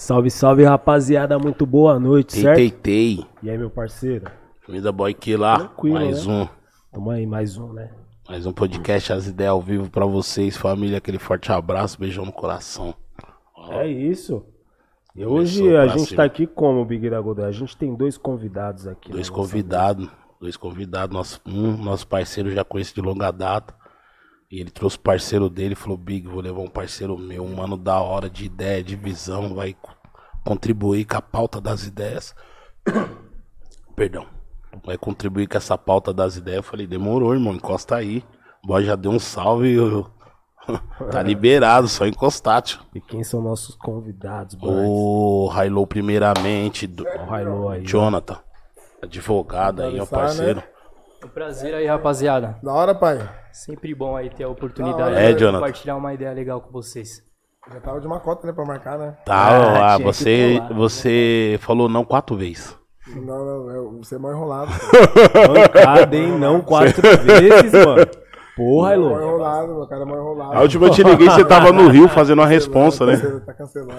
Salve, salve, rapaziada. Muito boa noite, Tei, certo? tei, tei. E aí, meu parceiro? Vida Boy que lá. Tranquilo, mais né? um. Tamo aí, mais um, né? Mais um podcast As Ideias ao vivo pra vocês, família. Aquele forte abraço, beijão no coração. Ó, É isso. E hoje a gente cima. tá aqui como, Big Godot? A gente tem dois convidados aqui. Dois na nossa convidados. Dois convidados. Nosso, um, nosso parceiro já conhece de longa data. E ele trouxe o parceiro dele e falou: Big, vou levar um parceiro meu, um mano da hora de ideia, de visão, vai co- contribuir com a pauta das ideias. Perdão. Vai contribuir com essa pauta das ideias. Eu falei: demorou, irmão, encosta aí. O boy já deu um salve. eu- tá liberado, só encostar, tio. E quem são nossos convidados? O Railou, primeiramente. Do... O Hilo aí. Jonathan, advogado aí, ó, Conversar, né? Um prazer aí, rapaziada. Da hora, pai. Sempre bom aí ter a oportunidade É, de compartilhar uma ideia legal com vocês. Já tava de uma cota, né, pra marcar, né? Tá, Ah, ah, você, colar. você falou não quatro vezes. Não, não, eu- você é mal enrolado. Bancada, hein? Não quatro vezes, mano. Porra, Mal Hilo. enrolado, meu cara é mal enrolado. A última eu te liguei, você tava no Rio fazendo uma responsa, né? Cancela- Tá cancelando.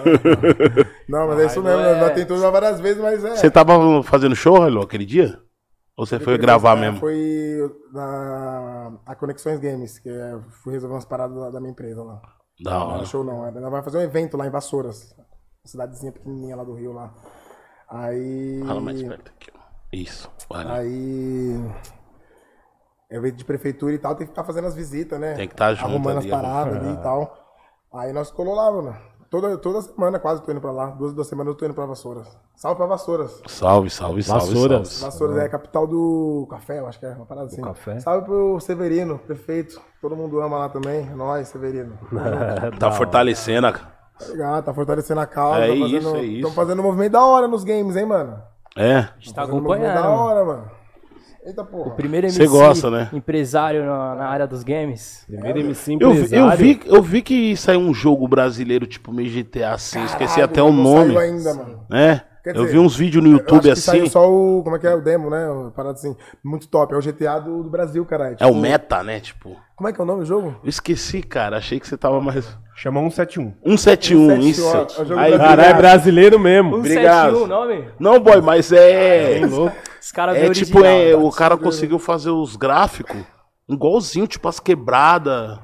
Não, mas é isso mesmo. é. Nós tentou já várias vezes, mas é. Você tava fazendo show, Railou, aquele dia? Ou você foi gravar É, mesmo? Foi na a Conexões Games, que é, fui resolver umas paradas da, da minha empresa lá. Da Não hora. era show não, nós vai fazer um evento lá em Vassouras. Uma cidadezinha pequenininha lá do Rio lá. Aí. Fala mais perto aqui. Isso, vale. Aí. É evento de prefeitura e tal, tem que ficar fazendo as visitas, né? Tem que tá junto Arrumando ali, as paradas ali e tal. Aí nós colou lá, mano. Toda, toda semana quase tô indo pra lá. Duas, duas semanas eu tô indo pra Vassouras. Salve pra Vassouras. Salve, salve, salve, Vassouras. salve. Vassouras é a capital do café, eu acho que é uma parada assim. café? Salve pro Severino, prefeito. Todo mundo ama lá também. É Nóis, Severino. Tá fortalecendo a... Tá ligado? Tá fortalecendo a causa. É tá isso, fazendo, é isso. Estão fazendo um movimento da hora nos games, hein, mano? É? A gente tá Fazendo um movimento acompanhando. Da hora, mano. Eita porra. Primeiro Você MC gosta, né? empresário na, na área dos games. Primeiro MC Eu, vi- eu, empresário. vi, eu vi que saiu um jogo brasileiro, tipo meio GTA assim, esqueci Caralho, até o não nome. Saiu ainda, mano. É? Quer Eu dizer, vi uns vídeos no Eu YouTube acho que assim. saiu só o. Como é que é o demo, né? Uma Parada assim. Muito top. É o GTA do, do Brasil, caralho. É o Tipo, meta, né? Tipo. Como é que é o nome do jogo? Eu esqueci, cara. Achei que você tava mais. Chama 171. 171, 171, isso. ó, é o jogo Aí, brasileiro. Caralho, é brasileiro mesmo. Obrigado. 171 o nome? Não, boy, mas é. Bem louco. Os caras É tipo, original, é, tá? o cara conseguiu fazer os gráficos igualzinho, tipo as quebradas.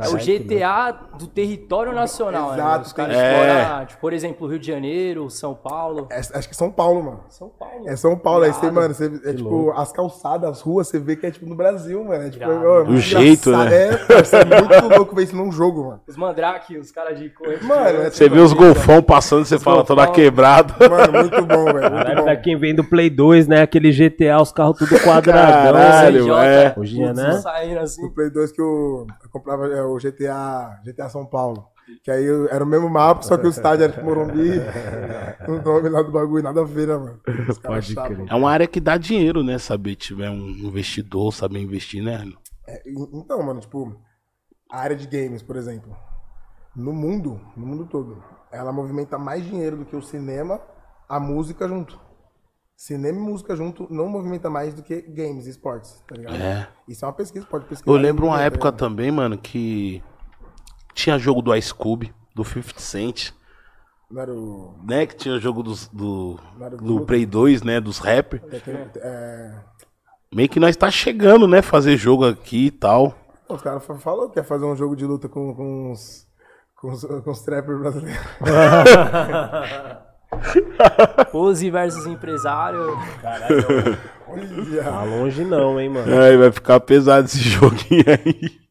É o GTA do território nacional, né? Exato, Os caras exploram, tipo, por exemplo, Rio de Janeiro, São Paulo. É, acho que é São Paulo, mano. São Paulo. É São Paulo. Aí você, mano, você, é tipo, as calçadas, as ruas, você vê que é tipo no Brasil, mano. É tipo, Irado. ó, é muito O jeito, né? É, é muito louco ver isso num jogo, mano. Os Mandrake, os caras de corrente. Mano, é Você vê os golfão passando, você fala toda golfão. quebrada. Mano, muito bom, velho. Muito bom. pra quem vem do Play 2, né? Aquele GTA, os carros tudo quadradão. Caralho, assim. é. Hoje em dia, né? Saindo assim. No Play 2 que eu, eu comprava é, o GTA, GTA São Paulo. Que aí era o mesmo mapa, só que o estádio era tipo Morumbi. o nome lá do bagulho, nada a ver, né, mano? Pode crer. É uma área que dá dinheiro, né? Saber tiver um investidor, saber investir, né? É, então, mano, tipo, a área de games, por exemplo, no mundo, no mundo todo, ela movimenta mais dinheiro do que o cinema, a música junto. Cinema e música junto não movimenta mais do que games e esportes, tá ligado? É. Isso é uma pesquisa, pode pesquisar. Eu lembro uma aí, época tá também, mano, que tinha jogo do Ice Cube, do 50 Cent? Não era o. né? Que tinha jogo dos, do, do Play 2, né? Dos rappers. É, é, Meio que nós tá chegando, né? Fazer jogo aqui e tal. os caras fa- falaram que ia fazer um jogo de luta com, com os. Com os, com os trappers brasileiros. Pose versus empresário. Olha. Tá longe não, hein, mano. Aí vai ficar pesado esse joguinho aí.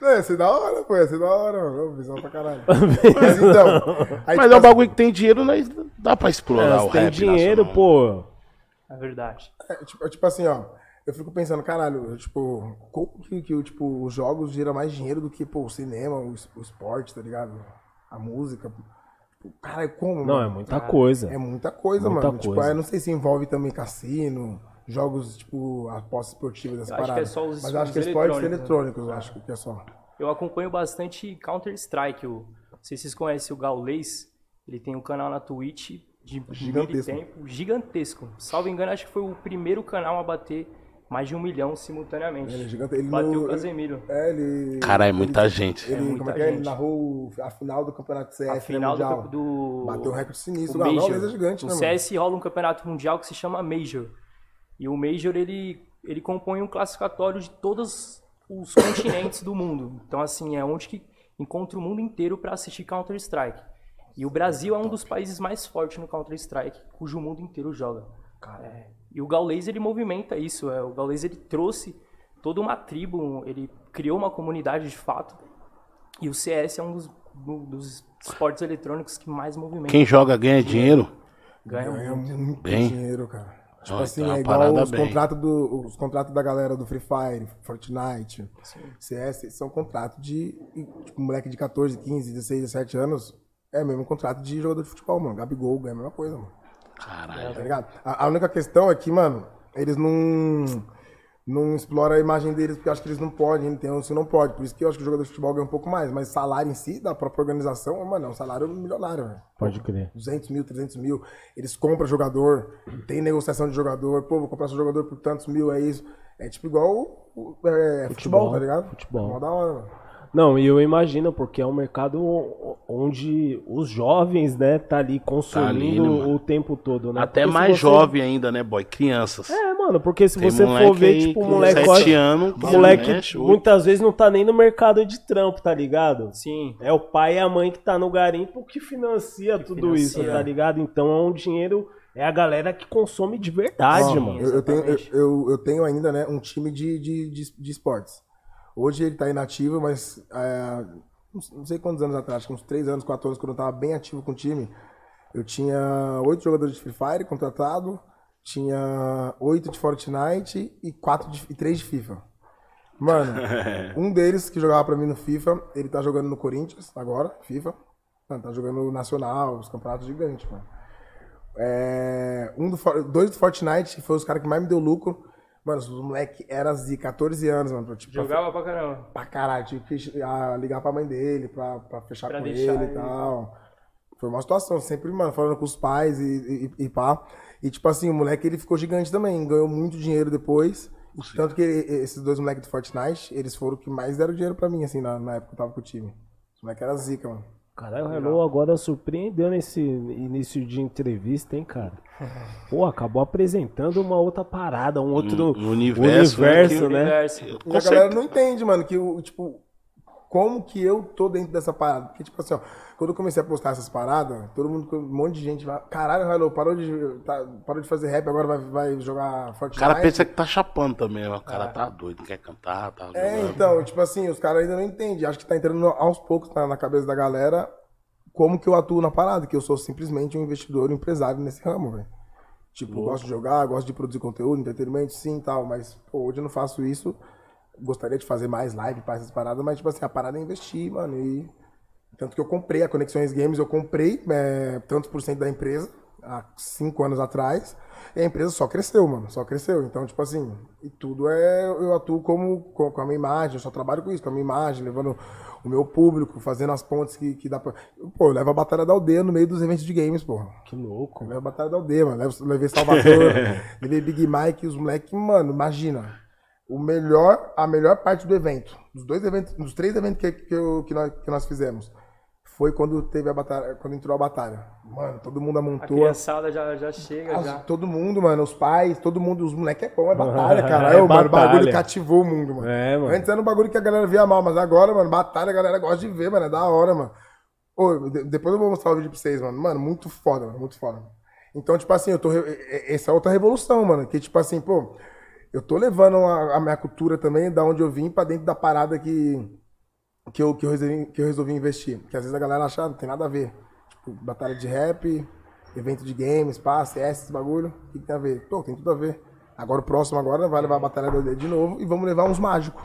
Não, ia ser da hora, pô, ia ser da hora, mano. Visão pra caralho. Mas então. aí, Mas tipo, é um bagulho que tem dinheiro, nós dá pra explorar É, o tem rap dinheiro, nacional. pô. É verdade. É, tipo, é tipo assim, ó. Eu fico pensando, caralho, tipo, como que, que tipo, os jogos geram mais dinheiro do que, pô, o cinema, o, o esporte, tá ligado? A música. Tipo, caralho, como? Não, é muita coisa. É muita coisa, Muita mano. Tipo, coisa. eu não sei se envolve também cassino, jogos, tipo, apostas esportivas, dessa Eu acho que é só os Mas eu acho que é os esportes eletrônicos, né? acho que é só. Eu acompanho bastante Counter-Strike. o- Não sei se vocês conhecem o Gaules. Ele tem um canal na Twitch de gigantesco. tempo, gigantesco. Salvo engano, acho que foi o primeiro canal a bater mais de um milhão Ele é simultaneamente. gigante. Ele Bateu no- o Casemiro. É, ele. Caralho, é muita gente. Ele, muita como é que é? Ele narrou a final do campeonato CS A final do, do Bateu um recorde sinistro. o O Major. Gaules é gigante, no né, mano? CS rola um campeonato mundial que se chama Major. E o Major, ele, ele compõe um classificatório de todos os continentes do mundo. Então, assim, é onde que encontra o mundo inteiro para assistir Counter-Strike. E o Brasil é um dos países mais fortes no Counter-Strike, cujo mundo inteiro joga. É, e o Gaules, ele movimenta isso. É, o Gaules, ele trouxe toda uma tribo, ele criou uma comunidade de fato. E o CS é um dos, dos esportes eletrônicos que mais movimenta. Quem joga ganha dinheiro. Ganha Ganha muito. muito Bem. dinheiro, cara. Tipo assim, então é igual os bem. contratos, do, os contratos da galera do Free Fire, Fortnite, CS, são contratos de, tipo, moleque de 14, 15, 16, 17 anos, é o mesmo contrato de jogador de futebol, mano. Gabigol ganha a mesma coisa, mano. Caralho. Tá ligado? A, a única questão é que, mano, eles não, não exploram a imagem deles porque eu acho que eles não podem, tem uns que não pode. Por isso que eu acho que o jogador de futebol ganha um pouco mais. Mas salário em si, da própria organização, mano, é um salário milionário, velho. Pode crer. 200 mil, 300 mil. Eles compram jogador, tem negociação de jogador. Pô, vou comprar seu jogador por tantos mil, é isso. É tipo igual o- é, futebol, tá ligado? futebol. Mó da hora, mano. Não, e eu imagino, porque é um mercado onde os jovens, né, tá ali consumindo ali, né, o tempo todo, né? Até Porque mais você- jovem ainda, né, boy? Crianças. É, mano, porque se Tem você for ver, aí tipo, o com moleque... sete anos, O que moleque mexe, muitas vezes não tá nem no mercado de trampo, tá ligado? Sim. É o pai e a mãe que tá no garimpo que financia tudo isso, financia. tá ligado? Então é um dinheiro, é a galera que consome de verdade, mano. Eu, eu tenho, eu, eu tenho ainda, né, um time de, de, de, de esportes. Hoje ele tá inativo, mas é, não sei quantos anos atrás, acho que uns 3 anos, 4 anos, quando eu tava bem ativo com o time, eu tinha 8 jogadores de Free Fire contratado, tinha 8 de Fortnite e, 4 de, e 3 de FIFA. Mano, um deles que jogava pra mim no FIFA, ele tá jogando no Corinthians agora, FIFA. Mano, tá jogando no Nacional, os campeonatos gigantes, mano. É, um do, dois do Fortnite, que foi os caras que mais me deu lucro. Mano, os moleque era de 14 anos, mano. pra, Tipo, Jogava pra caramba. pra caralho. Tive que ah, ligar pra mãe dele pra, pra fechar Pra com deixar ele e ele. tal. Foi uma situação, sempre, mano, falando com os pais e, e, e pá. E, tipo assim, o moleque, ele ficou gigante também. Ganhou muito dinheiro depois. E tanto que esses dois moleques do Fortnite, eles foram os que mais deram dinheiro pra mim, assim, na, na época que eu tava com o time. Os moleques eram zica, mano. Caralho, o Hello agora surpreendeu nesse início de entrevista, hein, cara? Pô, acabou apresentando uma outra parada, um outro Um universo, né, universo, que- né? Universo. E Com a galera não entende, mano, que o, tipo, como que eu tô dentro dessa parada. Porque, tipo assim, ó, quando eu comecei a postar essas paradas, todo mundo, um monte de gente vai, caralho, Hello, parou de, tá, parou de fazer rap, agora vai, vai jogar O Fortnite. cara pensa que tá chapando também, ó. o cara tá doido, não quer cantar, tá É, jogando. então, tipo assim, os caras ainda não entendem. Acho que tá entrando aos poucos na, na cabeça da galera como que eu atuo na parada, que eu sou simplesmente um investidor, um empresário nesse ramo, velho. Tipo, gosto de jogar, gosto de produzir conteúdo, entretenimento, sim e tal, mas pô, hoje eu não faço isso. Gostaria de fazer mais live para essas paradas, mas tipo assim, a parada é investir, mano. E tanto que eu comprei a Conexões Games, eu comprei é, tantos por cento da empresa há cinco anos atrás. E a empresa só cresceu, mano. Só cresceu. Então, tipo assim, e tudo é. Eu atuo como com, com a minha imagem, eu só trabalho com isso, com a minha imagem, levando o meu público, fazendo as pontes que, que dá pra. Pô, eu levo a Batalha da Aldeia no meio dos eventos de games, porra. Que louco. Eu levo a Batalha da Aldeia, mano. Levo, levei Salvador, levei Big Mike e os moleques, mano, imagina. O melhor, a melhor parte do evento, dos dois eventos, dos três eventos que, que, eu- que nós, que nós fizemos, foi quando teve a batalha, quando entrou a batalha. Mano, todo mundo A amontou. criançada já, já chega, As- já. todo mundo, mano, os pais, todo mundo, os moleques é bom, é batalha, cara. É mano, o bagulho cativou o mundo, mano. É, mano. Antes era um bagulho que a galera via mal, mas agora, mano, batalha a galera gosta de ver, mano, é da hora, mano. Ô, de- depois eu vou mostrar o vídeo pra vocês, mano. Mano, muito foda, mano, muito foda. Então, tipo assim, eu tô. re- Essa é outra revolução, mano. Que, tipo assim, pô, eu tô levando a, a minha cultura também, da onde eu vim, pra dentro da parada que. Que eu, que, eu resolvi, que eu resolvi investir. Porque às vezes a galera acha, ah, não tem nada a ver. Tipo, batalha de rap, evento de games, pá, CS, esse bagulho. O que, que tem a ver? Pô, tem tudo a ver. Agora o próximo agora vai levar a batalha do D de novo e vamos levar uns mágicos.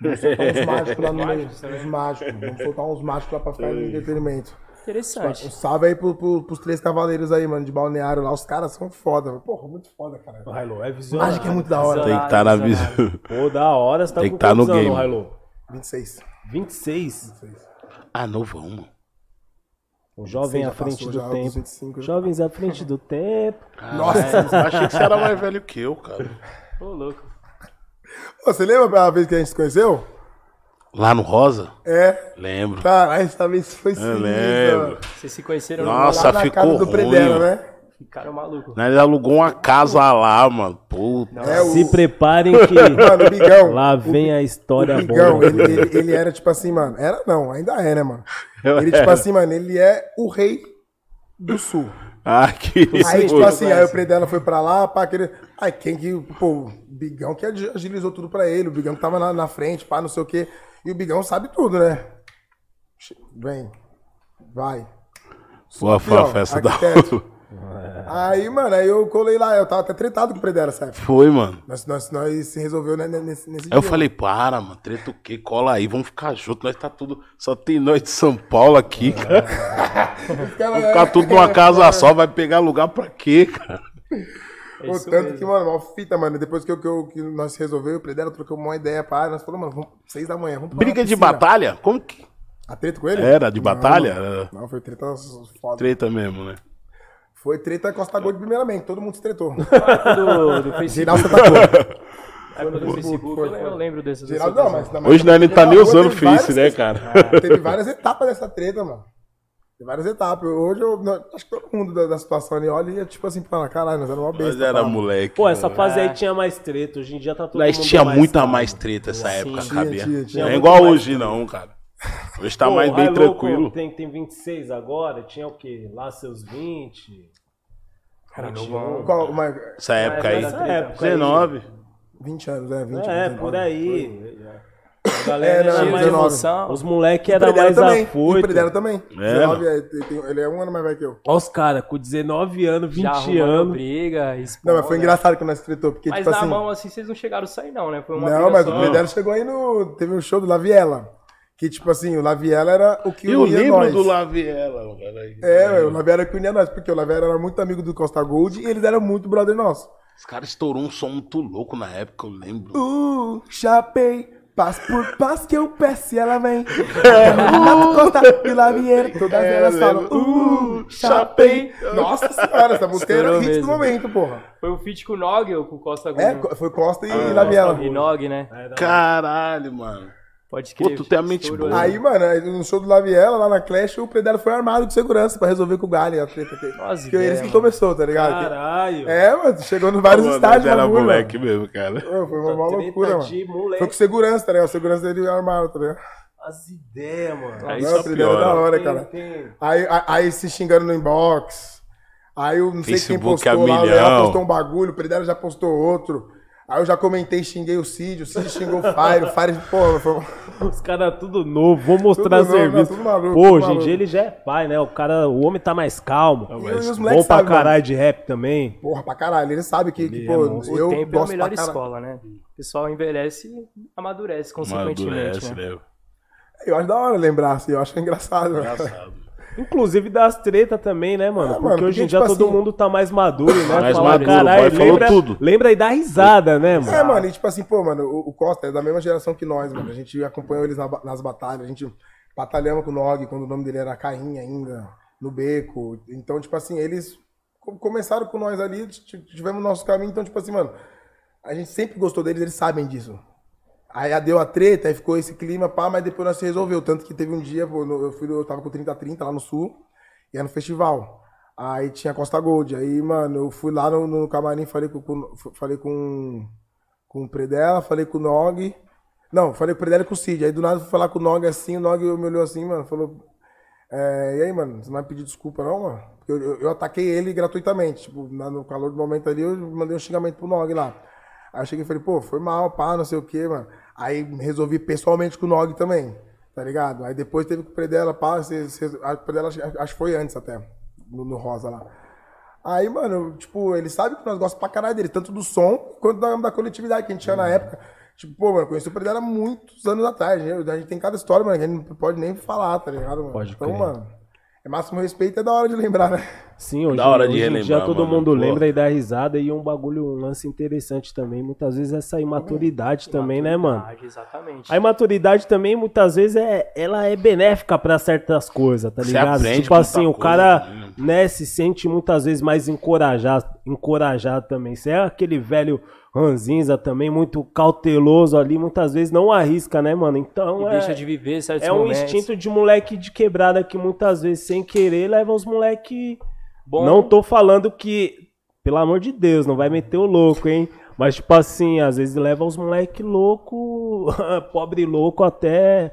Vamos soltar uns mágicos lá no meio. Uns mágicos. Vamos soltar uns mágicos lá pra ficar no entretenimento. Um Interessante. salve aí pro, pro, pros três cavaleiros aí, mano, de balneário lá. Os caras são foda, mano. Porra, muito foda, cara. O Hilo é visionário. Mágica é muito da hora. Tem que estar na Visionário. visão. Pô, da hora, você tá Tem que tá no game. Hilo? 26. 26. Ah, novão, mano. O jovem à frente do tempo. 25, já. Jovens à frente do tempo. Nossa, achei que você era mais velho que eu, cara. Ô, louco. Ô, Você lembra a vez que a gente se conheceu? Lá no Rosa? É. Lembro. Caralho, essa vez foi Eu sinistra, lembro. mano. Vocês se conheceram Nossa, Lá na ficou casa do ruim. Predela, né? Ficaram malucos. Nós alugou uma casa lá, mano. Puta. É, o, Se preparem que Mano, o Bigão. lá vem a história o Bigão, boa. ele, ele, ele era tipo assim, mano. Era não, ainda é, né, mano? Eu Ele, tipo assim, mano, ele é o rei do sul. Ah, que Aí, tipo isso. assim, aí o Predela foi pra lá, pá, aquele. Aí quem que. Pô, o Bigão que agi- agilizou tudo pra ele, o Bigão que tava na, na frente, pá, não sei o quê. E o Bigão sabe tudo, né? Vem, vai. Boa, foi a Ó, festa da. Aí, mano, aí eu colei lá, eu tava até tretado com o Predela, sabe? Foi, mano. Nós, nós, nós se resolveu né, nesse, nesse Aí eu dia. falei, para, mano, treta o quê? Cola aí, vamos ficar junto. Nós tá tudo. Só tem nós de São Paulo aqui, cara. Vamos ficar tudo numa casa só, vai pegar lugar pra quê, cara? É Pô, isso tanto mesmo. que, mano, uma fita, mano. Depois que, eu, que, eu, que nós se resolveu, o Predela trocou uma ideia, pá. Nós falamos, mano, vamos, seis da manhã, vamos pra Briga de batalha? Como que. A treta com ele? Era de Não, batalha? Não, não, foi treta foda. treta mesmo, né? Foi treta Costa Gold primeiramente, todo mundo se tretou. do, do Facebook. Geral você tacou. A época do Facebook, foi, eu lembro- eu lembro dessas Geral, dessas não, mas... coisas. na- Hoje nós nem tá na nem usando teve Face, né, cara? Teve várias etapas dessa treta, mano. Teve várias etapas. Hoje eu não- acho que todo mundo da, da situação ali olha e é tipo assim, fala, caralho, nós éramos uma besta. Nós era moleque. Pô, essa fase aí tinha mais treta. Hoje em dia tá todo Nós mundo tinha mais muita mais treta essa época, tinha, cabia. tinha, tinha Não é igual hoje, não, cara. Hoje tá Pô, mais bem Loco tranquilo. Tem, tem 26 agora, tinha o quê? Lá seus 20. Cara, 21. novão. Qual, mas, Essa época aí. Nessa época aí. 19. 20 anos, é, 20 É, anos. por aí. A É, galera não, era não, mais 19. emoção. Os eram Predela mais também. O afoito. Predela também. É, 19, é, tem- tem- ele é um ano mais velho que eu. Olha os caras, com 19 anos, 20 Já arrumando anos. briga, Não, mas foi engraçado que nós tretou, porque, Mas tipo na assim... mão, assim, vocês não chegaram a sair, não, né? Foi uma Não, mas só. o Predela chegou aí no... Teve um show do Laviela. Que, tipo assim, o Laviela era o que Eu unia lembro nós. do Laviela. É, o Laviela era o que unia nós, porque o Laviela era muito amigo do Costa Gold e eles eram muito brother nosso. Os caras estourou um som muito louco na época, eu lembro. Uh, chapei, passo por passo que eu peço e ela vem. Renato Costa e Laviera, todas É, elas lembro. falam, uh, chapei. Nossa senhora, essa música era hit do momento, porra. Foi o feat com o Nog ou com o Costa Gold? É, foi Costa e Laviela. E Nog, né? Caralho, mano. Pode Pô, crer. tu tem a mente boa. Aí, mano, no show do Laviela, lá na Clash, o Predelo foi armado com segurança pra resolver com o Gali a treta. Que, Nossa, que ideia, eles que mano. começou, tá ligado? Caralho. É, mano, chegou em vários Mano, estádios. era bagulho, moleque mesmo, cara. mano. Pô, Foi uma, loucura, mano. de moleque. Foi com segurança, tá ligado? O segurança dele armado, tá ligado? As ideias, mano. Aí Não, só o é da hora, Tem- cara. tem- Aí, aí, aí se xingando no inbox. Aí eu não sei Facebook quem a postou lá, o. Léo postou um bagulho, o Predelo já postou outro. Aí eu já comentei, xinguei o Cid, o Cid xingou o Fire, o Fire, pô, foi... Os caras tudo novo, vou mostrar Tudo novo, serviço. não, tudo maluco, Pô, tudo hoje em dia ele já é pai, né? O cara, o homem tá mais calmo. E os Bom pra caralho de rap também. Porra, pra caralho. Ele sabe que, que pô, é monstro. eu O tempo é a gosto melhor escola, né? O pessoal envelhece e amadurece, consequentemente, Amadurece, né? né? Eu acho da hora lembrar, assim, eu acho engraçado. mano. Engraçado. Inclusive das tretas também, né, mano? É, porque mano, hoje em porque, dia tipo todo assim- mundo tá mais maduro, né? Mais Fala, maduro, caralho, o boy falou lembra, tudo. lembra aí da risada, né, mano? É, mano, e tipo assim, pô, mano, o, o Costa é da mesma geração que nós, mano. A gente acompanhou eles na nas batalhas, a gente batalhamos com o Nog quando o nome dele era Caim ainda, no Beco. Então, tipo assim, eles co- começaram com nós ali, tivemos nosso caminho, então, tipo assim, mano, a gente sempre gostou deles, eles sabem disso. Aí deu a treta, aí ficou esse clima, pá, mas depois nós se resolveu. Tanto que teve um dia, pô, eu, fui, eu tava com 30-30 lá no sul, e era no festival. Aí tinha Costa Gold. Aí, mano, eu fui lá no, no camarim, falei com, com- falei com, com o Predela, falei com o Nog. Não, falei com o Predela e com o Cid. Aí do nada eu fui falar com o Nog assim, o Nog me olhou assim, mano, falou. É, e aí, mano, você não vai pedir desculpa, não, mano? Porque eu, eu, eu ataquei ele gratuitamente. Tipo, no calor do momento ali, eu mandei um xingamento pro Nog lá. Aí eu cheguei e falei, pô, foi mal, pá, não sei o quê, mano. Aí resolvi pessoalmente com o Nog também, tá ligado? Aí depois teve com o Predela, pá, a Predela acho, acho que foi antes até, no, no Rosa lá. Aí, mano, tipo, ele sabe que nós gostamos pra caralho dele, tanto do som quanto da, da coletividade que a gente tinha na época. Tipo, pô, mano, eu conheci o Predela muitos anos atrás. né? A gente tem cada história, mano, que a gente não pode nem falar, tá ligado, mano? Pode então, crer. mano, é máximo respeito, é da hora de lembrar, né? Sim, hoje, Da hora de hoje em relembrar, dia todo mano, mundo pô. lembra e dá risada e um bagulho, um lance interessante também. Muitas vezes essa imaturidade também, né, mano? Exatamente. A imaturidade também, muitas vezes, é, ela é benéfica pra certas coisas, tá Você ligado? Tipo assim, o cara, coisa, né? né, se sente muitas vezes mais encorajado, encorajado também. Você é aquele velho ranzinza também, muito cauteloso ali, muitas vezes não arrisca, né, mano? Então E é, deixa de viver certos é um momentos. instinto de moleque de quebrada que muitas vezes, sem querer, leva os moleque... Bom, Não tô falando que, pelo amor de Deus, não vai meter o louco, hein? Mas, tipo assim, às vezes leva os moleque louco, pobre louco, até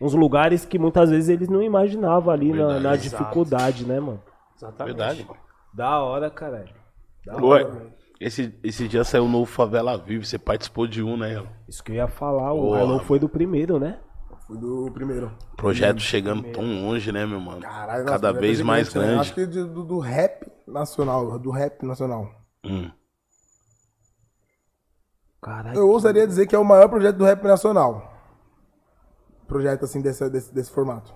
uns lugares que muitas vezes eles não imaginavam ali na, Verdade, na exato. dificuldade, né, mano? Exatamente. Verdade. Da hora, caralho. Da Ué, hora, velho. Esse, esse dia saiu o novo Favela Vive, você participou de um, né? Isso que eu ia falar, o Hello foi do primeiro, né? Fui do primeiro. Projeto chegando tão longe, né, meu mano? Caralho, Cada vez é mais né? grande. Acho que do, do rap nacional, do rap nacional. Hum. Caralho. Eu ousaria dizer que é o maior projeto do rap nacional. Projeto assim desse, desse, desse formato.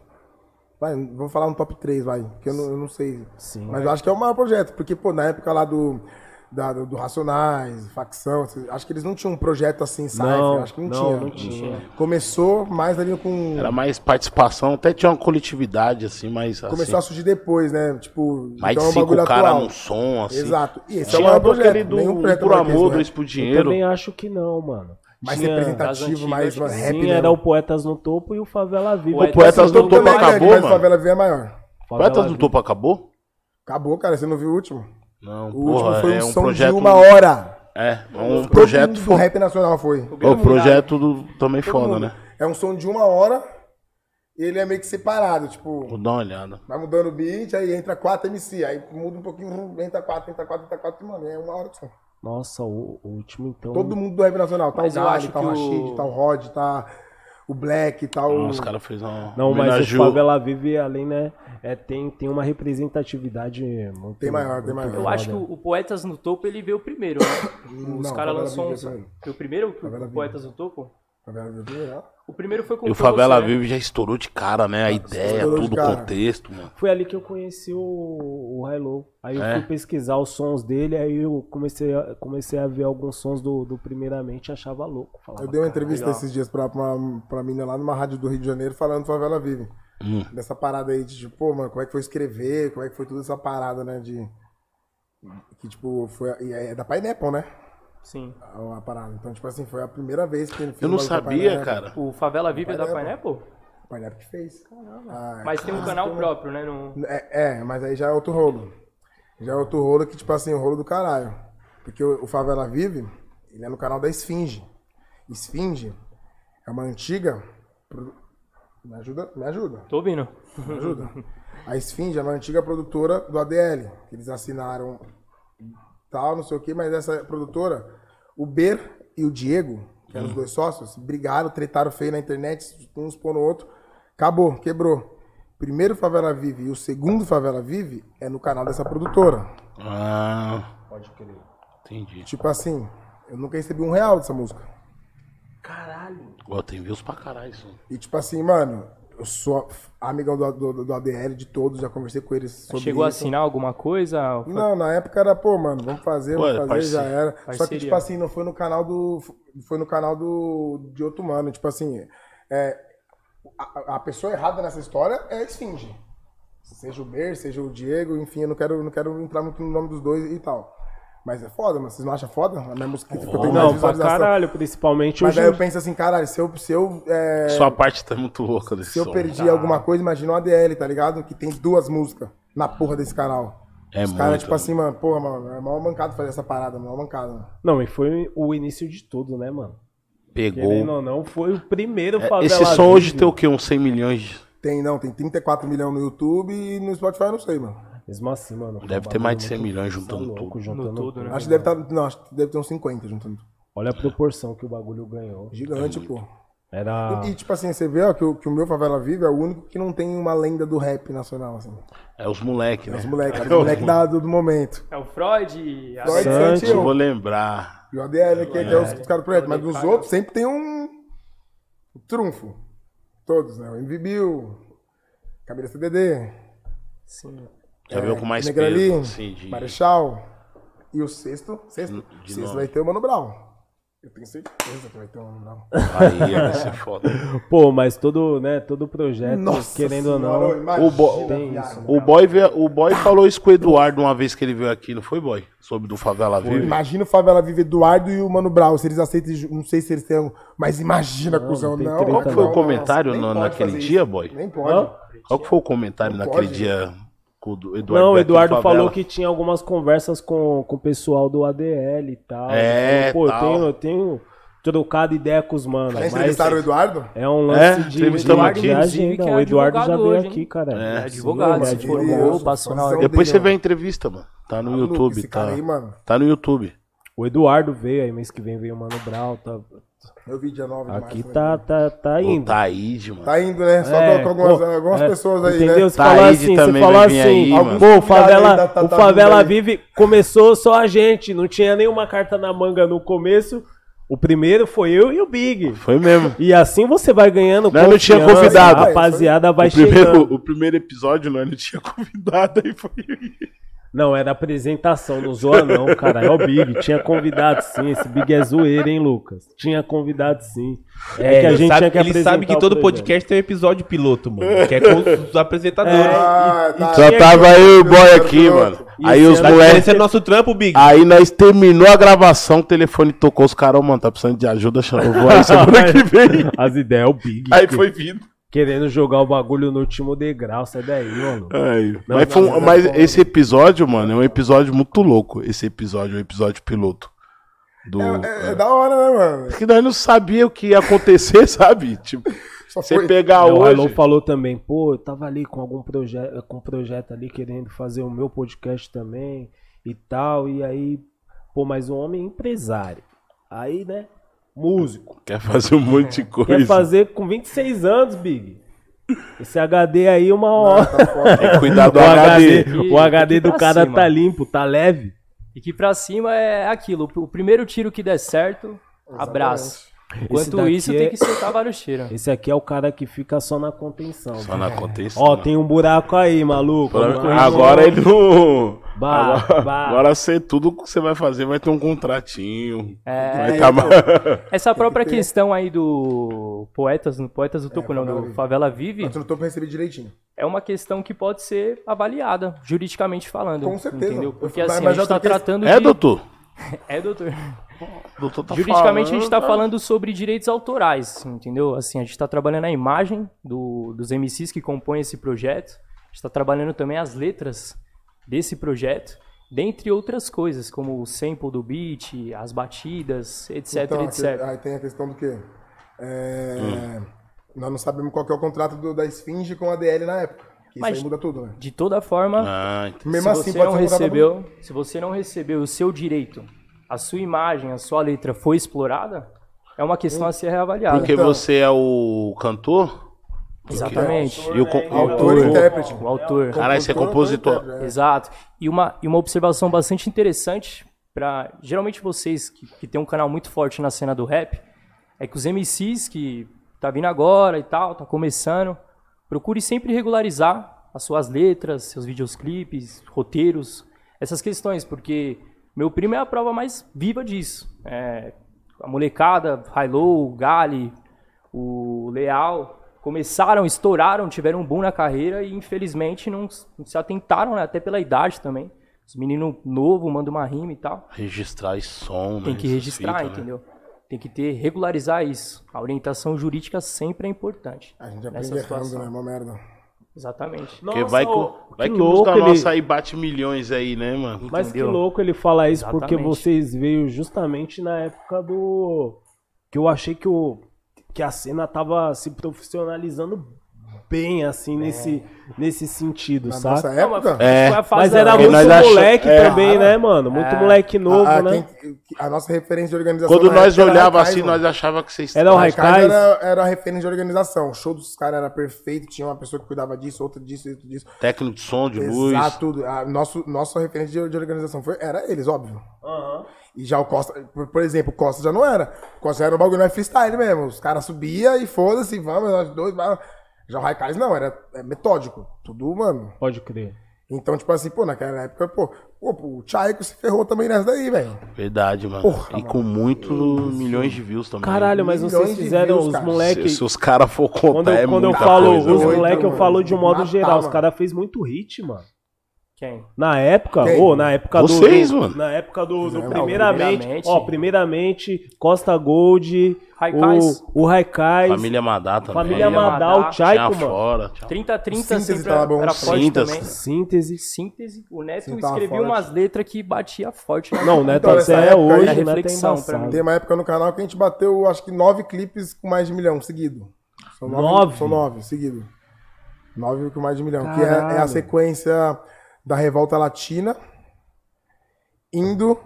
Vai, vou falar um top 3, vai. Que eu não, eu não sei. Sim. Mas eu acho que é o maior projeto. Porque, pô, na época lá do. Da, do, do Racionais, facção, assim, acho que eles não tinham um projeto assim, Cypher, Não, acho que não, não, tinha. não tinha. Começou mais ali com. Era mais participação, até tinha uma coletividade, assim, mas. Assim, Começou a surgir depois, né? Tipo, mais então é de um cinco bagulho caras num som, assim. Exato. E esse é o Tinha maior do aquele projeto. do Nenhum um projeto por amor, dois por Eu dinheiro. também acho que não, mano. Mais Tinha- representativo, mais rap. Sim, né? era o Poetas no Topo e o Favela Viva. Poetas Poetas no do Topo é grande, acabou, mas o mano. Favela V é maior. Poetas do Viva. Topo acabou? Acabou, cara. Você não viu o último? Não, O porra, último foi um é um som projeto. de uma hora. É, é um Todo projeto. do rap nacional foi. O projeto do, também Todo foda, mundo. né? É um som de uma hora e ele é meio que separado. Tipo, Vou dar uma olhada. vai mudando o beat, aí entra quatro MC. Aí muda um pouquinho, entra quatro, entra quatro, entra quatro, mano. É uma hora de som. Nossa, o, o último então. Todo mundo do rap nacional. Tá Mas o eu Gali, tá o o- Rashid, tá o Rod, tá o Black, tá o... Os caras fez uma. Não, mas o homenageou- Favela Vive, além, né? É, tem, tem uma representatividade muito. Tem maior, tem muito maior. Eu acho que o, o Poetas no Topo ele veio primeiro, né? Os caras um. primeiro. Foi o primeiro que o. Poetas no Topo? Favela V, né? O primeiro foi com E o Favela você, né? Vive já estourou de cara, né? A ideia, tudo, o contexto, mano. Foi ali que eu conheci o, o Hello. Aí eu É? fui pesquisar os sons dele, aí eu comecei a, comecei a ver alguns sons do, do Primeiramente e achava louco. Falava, Eu dei uma "Caralho, entrevista legal. esses dias pra, pra, pra mina lá numa rádio do Rio de Janeiro falando do Favela Vive. Hum. Dessa parada aí de, tipo, pô, mano, como é que foi escrever, como é que foi toda essa parada, né, de... Que, tipo, foi... E é da Pineapple, né? Sim. A, a parada. Então, tipo assim, foi a primeira vez que ele fez Eu não sabia, Pineapple. cara. O Favela Vive é da Pineapple. Pineapple? Que fez. Ah, Mas tem um canal tem próprio, né? No... É, é, mas aí já é outro rolo. Já é outro rolo que, tipo assim, o rolo do caralho. Porque o, o Favela Vive, ele é no canal da Esfinge. Esfinge é uma antiga. Me ajuda? Me ajuda. Tô ouvindo. Me ajuda. A Esfinge é uma antiga produtora do ADL. Que eles assinaram tal, não sei o que, mas essa produtora, o Ber e o Diego, que eram os dois sócios, brigaram, tretaram feio na internet, um expor no outro. Acabou, quebrou. Primeiro Favela Vive e o segundo Favela Vive é no canal dessa produtora. Ah, Pode crer. entendi. Tipo assim, eu nunca recebi um real dessa música. Caralho. Ó, tem views pra caralho isso. E tipo assim, mano, eu sou amigão do, do, do ADL de todos, já conversei com eles sobre Chegou a isso. assinar alguma coisa? Foi- Não, na época era, pô, mano, vamos fazer, vamos Ué, fazer, parceiro. já era. Só que, Parceria. tipo assim, não foi no canal do. Foi no canal do. de outro mano. Tipo assim, é, a, a pessoa errada nessa história é a Esfinge. Seja o Ber, seja o Diego, enfim, eu não quero, não quero entrar muito no nome dos dois e tal. Mas é foda, mas vocês não acham foda? A minha música que eu tenho mais Não, pra visualização. caralho, principalmente Mas hoje. aí eu penso assim, caralho, se eu, se eu, é, Sua parte tá muito louca desse se eu som. perdi alguma coisa, imagina um ADL, tá ligado? Que tem duas músicas na porra desse canal. É Os caras, tipo né? assim, mano, porra, mano, é mal mancado fazer essa parada, mal mancado, mano. Não, e foi o início de tudo, né, mano? Querendo Pegou. ou não, foi o primeiro É, favela Esse som hoje tem o quê? Uns 100 milhões. Tem, não, tem 34 milhões no YouTube e no Spotify eu não sei, mano. Mesmo assim, mano. Deve ter mais de bagulho 100 milhões juntando louco, tudo. juntando No todo, né? Acho que deve estar, não, acho que deve ter uns 50 juntando. Olha a proporção que o bagulho ganhou. Gigante, pô. Era. E, tipo assim, você vê, ó, que o, que o meu Favela Vive é o único que não tem uma lenda do rap nacional, assim. É os moleques, né? Os moleques, os moleques da- do, do momento. É o Freud, a Freud Santi, Eu vou lembrar. E o ADL aqui, que é os, os caras do projeto. Mas dos Cara. outros sempre tem um, um trunfo. Todos, né? O MV Bill, Cabeça CDD, Sim. Já viu com mais Negrali, peso, assim, de... Marechal. E o sexto, sexto, De sexto nome. vai ter o Mano Brown. Eu tenho certeza que vai ter um Mano Brown. Aí ia ser foda. Pô, mas todo, né, todo projeto, Nossa querendo ou não. imagina, o bo- tem viado. isso. O boy, veio- o boy falou isso com o Eduardo uma vez que ele veio aqui, não foi, boy? Sobre do Favela Vive. Imagina o Favela Vive Eduardo e o Mano Brown. Se eles aceitam, não sei se eles têm. um- Mas imagina, cuzão. tem Não, treta, Qual que não, foi o não, comentário naquele dia, boy? Nem pode. Qual que foi o comentário Não naquele pode. dia com o do Eduardo? Não, o Eduardo falou que tinha algumas conversas com, com o pessoal do ADL e tal. É, Pô, tal. eu tenho, eu tenho trocado ideia com os manos. Já entrevistaram o Eduardo? é um É, lance de, entrevistamos de, aqui. de agenda. que é O Eduardo já veio hoje, aqui, cara. É, advogado, Sim, é advogado. passou na hora. Depois dele, você vê a entrevista, mano. Tá no Maluco, YouTube, esse tá? cara aí, mano. Tá no YouTube. O Eduardo veio aí, mês que vem veio o Mano Brown. Tá, Eu vi dia 9 de aqui março, tá, né? tá, tá O indo. Taíde, mano. Tá indo, né? Só É, com algumas, pô, algumas é, pessoas aí, entendeu? né? Você falou Taíde assim, vir aí, assim, mano. pô, o Alguns favela, aí da- tá- o tá favela aí. vive começou só a gente, não tinha nenhuma carta na manga no começo. O primeiro foi eu e o Big. Foi mesmo. E assim você vai ganhando Não, não tinha convidado. A rapaziada vai o, primeiro, chegando. o primeiro episódio nós não tinha convidado, aí foi. Não, era apresentação, não zoa não, cara. É o Big, tinha convidado sim. Esse Big é zoeiro, hein, Lucas? Tinha convidado sim. É, que a ele gente sabe, tinha que ele sabe que todo podcast tem um episódio piloto, mano. Que é com os apresentadores. Ah, tá. Só tava eu e o boy aqui, Piloto. mano. Aí os Esse Tá moleques. parecendo nosso trampo, Big. Aí nós terminou a gravação, o telefone tocou, os caras, "Ô, mano, tá precisando de ajuda, chama- eu vou aí semana que vem. As ideias, é o Big. Aí que- foi vindo. Querendo jogar o bagulho no último degrau, sai daí, mano. Aí. Não, mas foi um- não, não, mas não. esse episódio, mano, é um episódio muito louco. Esse episódio, o episódio piloto. Do, É, é da hora, né, mano? Que nós não sabia o que ia acontecer, sabe? Tipo, Só você foi. pegar o Alô hoje. falou também, pô, eu tava ali com algum projeto, com um projeto ali querendo fazer o meu podcast também e tal, e aí, pô, mas o homem é empresário. Aí, né, músico. Quer fazer um monte de coisa. Quer fazer com 26 anos, Big. Esse HD aí, uma hora. Tem que cuidar do o HD. HD, o HD do cara cima. tá limpo, tá leve. E que pra cima é aquilo. O primeiro tiro que der certo, abraço. Enquanto isso, é- tem que soltar vários tiros. Esse aqui é o cara que fica só na contenção. Só na contenção. Ó, tem um buraco aí, maluco. Corrigir. Agora ele não. Bah, agora, bah. agora você, tudo que você vai fazer vai ter um contratinho. É, vai tá. Essa própria questão aí do Poetas, no Poetas do Topo, não, Favela do Vive. Favela Vive, Mas no topo recebi direitinho. é uma questão que pode ser avaliada, juridicamente falando. Com certeza. Entendeu? Eu Porque assim, mas a já gente tá tratando É, de... doutor? É, doutor. Doutor tá Juridicamente a gente tá tá- falando sobre direitos autorais, entendeu? Assim, a gente tá trabalhando a imagem do- dos MCs que compõem esse projeto, a gente tá trabalhando também as letras desse projeto, dentre outras coisas, como o sample do beat, as batidas, etc, Então, etc. aqui- aí tem a questão do quê? É, Nós não sabemos qual que é o contrato do- da Esfinge com a DL na época. Que Mas- isso aí muda tudo, né? De toda forma, Ah, se assim, você pode não recebeu, se você não recebeu o seu direito, a sua imagem, a sua letra foi explorada, é uma questão a ser reavaliada. Porque Então- você é o cantor? Exatamente. E o, con- Autor e o- intérprete. O autor. Caralho, você é compositor. autor, é. Exato. E uma, e uma observação bastante interessante para geralmente vocês que, que tem um canal muito forte na cena do rap, é que os MCs que tá vindo agora e tal, tá começando, procure sempre regularizar as suas letras, seus videoclipes, roteiros, essas questões, porque meu primo é a prova mais viva disso. É, a molecada, Hilo, Gali, o Leal, começaram, estouraram, tiveram um boom na carreira e infelizmente não, se atentaram, né? até pela idade também. Os meninos novos mandam uma rima e tal. Registrar esse som, né? Tem que essas registrar, fitas, né? Entendeu? Tem que ter, regularizar isso. A orientação jurídica sempre é importante. A gente nessa aprende errando, situação. né? Uma merda. Exatamente. Porque vai, ô, que, vai que, louco música ele- nossa aí bate milhões aí, né, mano? Mas que Entendeu? louco ele falar isso, porque Exatamente. vocês veio justamente na época do. Que eu achei que, o... que a cena tava se profissionalizando bem, assim, nesse, nesse sentido, Na sabe? nossa época. É. Foi a fase Mas era Porque muito nós acha- moleque é. também, né, mano? Muito moleque novo, a, a, né? quem- a nossa referência de organização. Quando na nós época era olhava Raikais, assim, mano. nós achava que vocês Era o Raikais Raikais? era, era a referência de organização. O show dos caras era perfeito, tinha uma pessoa que cuidava disso, outra disso, outra disso. técnico de som, de luz. Exato, tudo. A nosso, nossa referência de, de organização foi, era eles, óbvio. E já o Costa, por, por exemplo, o Costa já não era. O Costa já era um bagulho mais freestyle mesmo. Os caras subiam e foda-se, vamos, nós dois, vamos. Já o Raikais não, era é metódico. Tudo, mano. Pode crer. Então, tipo assim, pô, naquela época, pô, pô, o Chaico se ferrou também nessa daí, velho. Verdade, mano. Porra, e com muitos milhões de views também. Caralho, mas Milhões vocês fizeram views, os cara. Se, se os caras for contar, Quando, eu- é quando eu falo coisa, os velho. moleque, eu falo de um modo Matar, geral. Os mano. caras fez muito hit, mano. Quem? Na época, Quem? ô, na época Vocês, do. mano. Na época do, do Não, primeiramente, primeiramente. Ó, primeiramente, Costa Gold, Haikais. o, o Haikais, Família Madá também. Família Madá, o Chaico, mano. fora. Tinha... 30-30 Síntese sempre tava bom. era forte Síntese. também. Síntese. Síntese. O Neto tava escrevia forte. umas letras que batia forte. né? Não, o Neto Então, até época hoje, é reflexão pra embaçado. mim. Tem uma época no canal que a gente bateu, acho que nove clipes com mais de milhão seguido. São Nove? São nove, seguido. Nove com mais de milhão. Que é, é a Caralho. sequência da Revolta Latina indo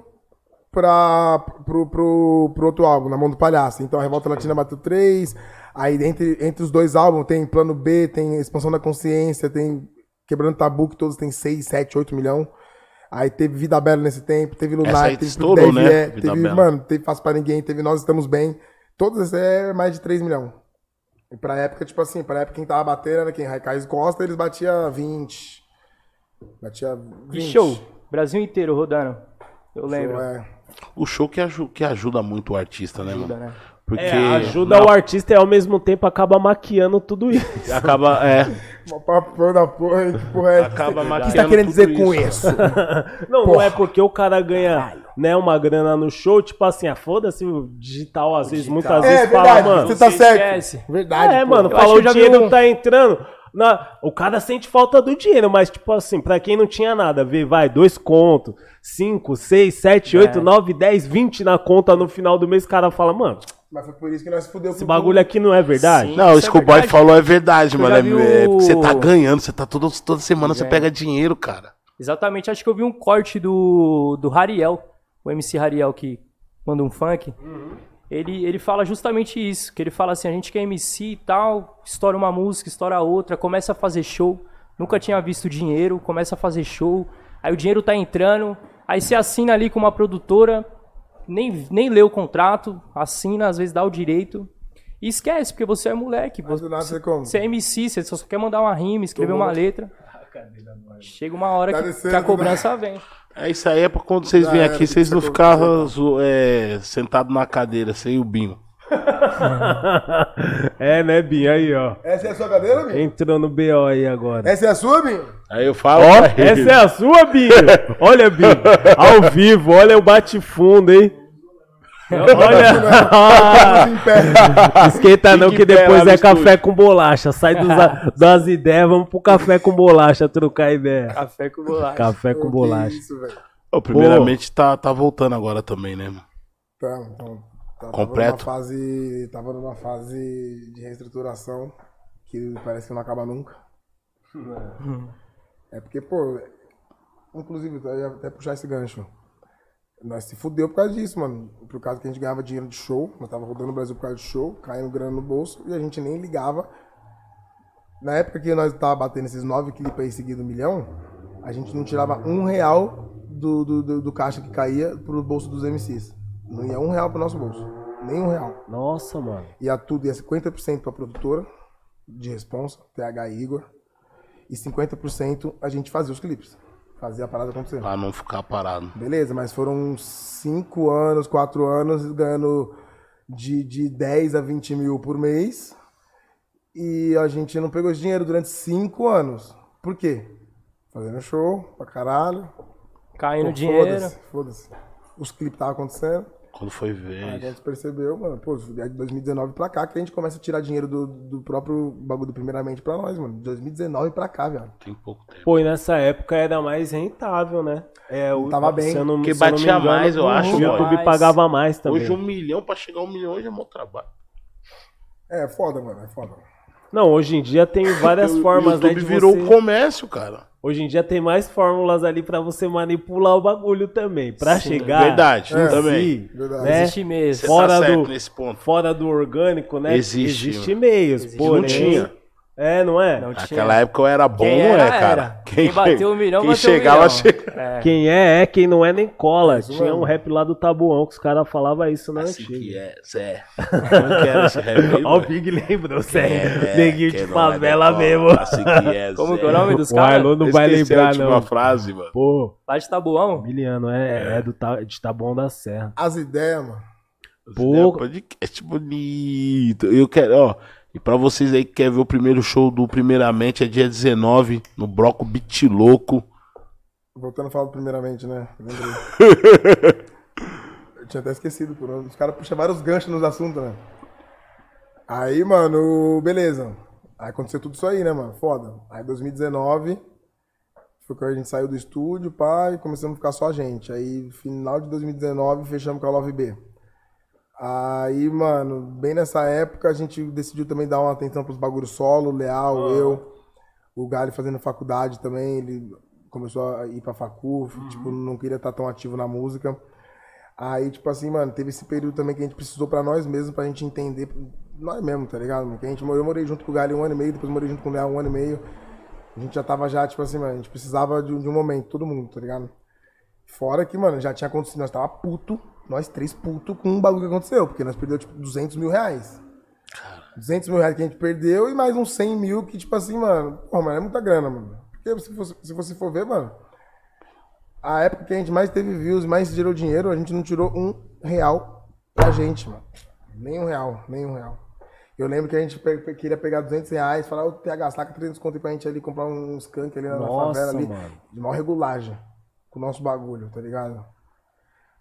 pra, pro, pro, pro outro álbum, Na Mão do Palhaço. Então a Revolta Latina bateu três. Aí entre, entre os dois álbuns tem Plano B, tem Expansão da Consciência, tem Quebrando Tabu, que todos têm seis, sete, oito milhão. Aí teve Vida Bela nesse tempo, teve Lunar, teve estourou, né? É, teve, Bela. mano, teve Fácil Pra Ninguém, teve Nós Estamos Bem. Todos esses é mais de 3 milhões. E pra época, tipo assim, pra época quem tava batendo era quem? Raikais Costa, eles batiam 20. Batia 20. Que show. Brasil inteiro rodando. Eu lembro. Show, é. O show que, aju- que ajuda muito o artista, né, Ajuda, mano? né? Porque É, ajuda o artista e ao mesmo tempo acaba maquiando tudo isso. acaba, é, Uma papo da porra, hein? que porra é acaba O que maquiando você tá querendo dizer com isso. isso? Não, não Porra. é porque o cara ganha né, uma grana no show, tipo assim, ah, foda-se o digital, às vezes, muitas É vezes verdade, fala, mano. você tá certo. esquece. Verdade. É, pô. mano, que o dinheiro um- tá entrando. Na, o cara sente falta do dinheiro, mas tipo assim, pra quem não tinha nada, vê, vai, dois contos, cinco, seis, sete, É. oito, nove, dez, vinte na conta no final do mês, o cara fala, mano, Mas foi por isso que nós fudeu esse bagulho aqui não é verdade? Sim. Não, é que o boy verdade. falou é verdade, Eu mano. já É, é o- porque você tá ganhando, você tá todo, toda semana você É. pega dinheiro, cara. Exatamente, acho que eu vi um corte do, do Hariel, o MC Hariel que manda um funk. Ele, ele fala justamente isso, que ele fala assim, a gente que é MC e tal, estoura uma música, estoura outra, começa a fazer show, nunca tinha visto dinheiro, começa a fazer show, aí o dinheiro tá entrando, aí você assina ali com uma produtora, nem, nem lê o contrato, assina, às vezes dá o direito, e esquece, porque você é moleque, você como? você é MC, você só quer mandar uma rima, escrever uma letra. Chega uma hora Tá que, descendo, que a né? cobrança vem. É isso aí é pra quando vocês vêm aqui, vocês não ficarem zo- é, sentados na cadeira, sem o binho. é, né, Binho? Aí, ó. Essa é a sua cadeira, Binho? Entrou no BO aí agora. Essa é a sua, Binho? Aí eu falo. Ó, essa é a sua, Binho? Olha, Binho. Ao vivo, olha o bate-fundo, hein? Olha. Esquenta não, que depois é café com bolacha. Sai dos- das ideias, vamos pro café com bolacha trocar ideia. Café com bolacha. Café com bolacha. isso, velho. Primeiramente, tá, tá voltando agora também, né, mano? Tá, então, tá- Completo? Tava numa fase, tava numa fase de reestruturação que parece que não acaba nunca. É porque, pô, inclusive, eu ia até puxar esse gancho. Nós se fudeu por causa disso, mano. Por causa que a gente ganhava dinheiro de show, nós tava rodando o Brasil por causa de show, caindo grana no bolso e a gente nem ligava. Na época que nós tava batendo esses nove clipes aí seguido um milhão, a gente não tirava um real do, do, do, do caixa que caía pro bolso dos MCs. Não ia um real pro nosso bolso. Nem um real. Nossa, mano. Ia tudo, ia 50% pra produtora de responsa, TH Igor. E 50% a gente fazia os clipes. Fazia a parada acontecer. Pra não ficar parado. Beleza, mas foram uns 5 anos, 4 anos ganhando de, de 10 a 20 mil por mês. E a gente não pegou esse dinheiro durante 5 anos. Por quê? Fazendo show pra caralho. Caindo Pô, dinheiro. Foda-se, foda-se. Os clipes estavam acontecendo. Quando foi Aí a ver. gente percebeu, mano, pô, é de 2019 pra cá que a gente começa a tirar dinheiro do, do próprio bagulho do primeiramente pra nós, mano. De 2019 pra cá, velho. Tem pouco tempo. Pô, e nessa época era mais rentável, né? É, o, Tava bem. se eu não- Porque batia engano, mais, eu acho, O YouTube mais. pagava mais também. Hoje um milhão pra chegar a um milhão já é mó trabalho. É, foda, mano, é foda. Não, hoje em dia tem várias O formas, né, YouTube de virou você... comércio, cara. Hoje em dia tem mais fórmulas ali pra você manipular o bagulho também. Pra chegar. Verdade, em também. si, Verdade. né? Existe mesmo. Você Fora tá do- nesse ponto. Fora do orgânico, né? Existe, Existe meios. Existe. porém, Não tinha. É, não é? Não tinha. Naquela época eu era bom, Quem não era, é, cara? era. Quem bateu um milhão, quem bateu um chegava, milhão. chegava. É. Quem é, é, quem não é, nem cola. Isso Tinha um mesmo. rap lá do Tabuão que os caras falavam isso na Assim antiga. que é, Zé. Como que era esse rap aí, Ó, o mano? Big lembrou, É, sério. Neguinho quem de não é favela da mesmo. Assim que é, Como Zé. que é o nome dos O caras? Arlon não vai lembrar, última não. frase, mano. Pô, Lá de Tabuão? Miliano, é, é do, Ta- de Tabuão da Serra. As ideias, mano. Pô. Pô. Podcast bonito. Eu quero, ó. E pra vocês aí que querem ver o primeiro show do Primeiramente, é dia 19, no Broco Beat Louco. Voltando a falar primeiramente, né? Lembrei. Eu tinha até esquecido, por Os caras puxam vários ganchos nos assuntos, né? Aí, mano, beleza. Aí aconteceu tudo isso aí, né, mano? Foda. Aí 2019 foi quando a gente saiu do estúdio, pá, e começamos a ficar só a gente. Aí, final de 2019, fechamos com a Love B. Aí, mano, bem nessa época a gente decidiu também dar uma atenção pros bagulhos solo, Leal, eu, o Gali fazendo faculdade também, ele começou a ir pra facu, tipo, não queria estar tão ativo na música. Aí, tipo assim, mano, teve esse período também que a gente precisou pra nós mesmos, pra gente entender, nós mesmos, tá ligado? mano? Que a gente, eu morei junto com o Gali um ano e meio, depois morei junto com o Leal um ano e meio. A gente já tava já, tipo assim, mano, a gente precisava de, um- de um momento, todo mundo, tá ligado? Fora que, mano, já tinha acontecido, nós tava puto, nós três puto com um bagulho que aconteceu, porque nós perdeu, tipo, 200 mil reais. 200 mil reais que a gente perdeu e mais uns 100 mil que, tipo assim, mano, pô, mano, é muita grana, mano. Porque se, fosse, se você for ver, mano, a época que a gente mais teve views, mais gerou dinheiro, a gente não tirou um real pra gente, mano. Nem um real, nem um real. Eu lembro que a gente pe- queria pegar 200 reais, falar, ô, TH, saca 300 conto pra gente ali comprar um skunk ali na Nossa, favela ali. mano. De maior regulagem com o nosso bagulho, tá ligado?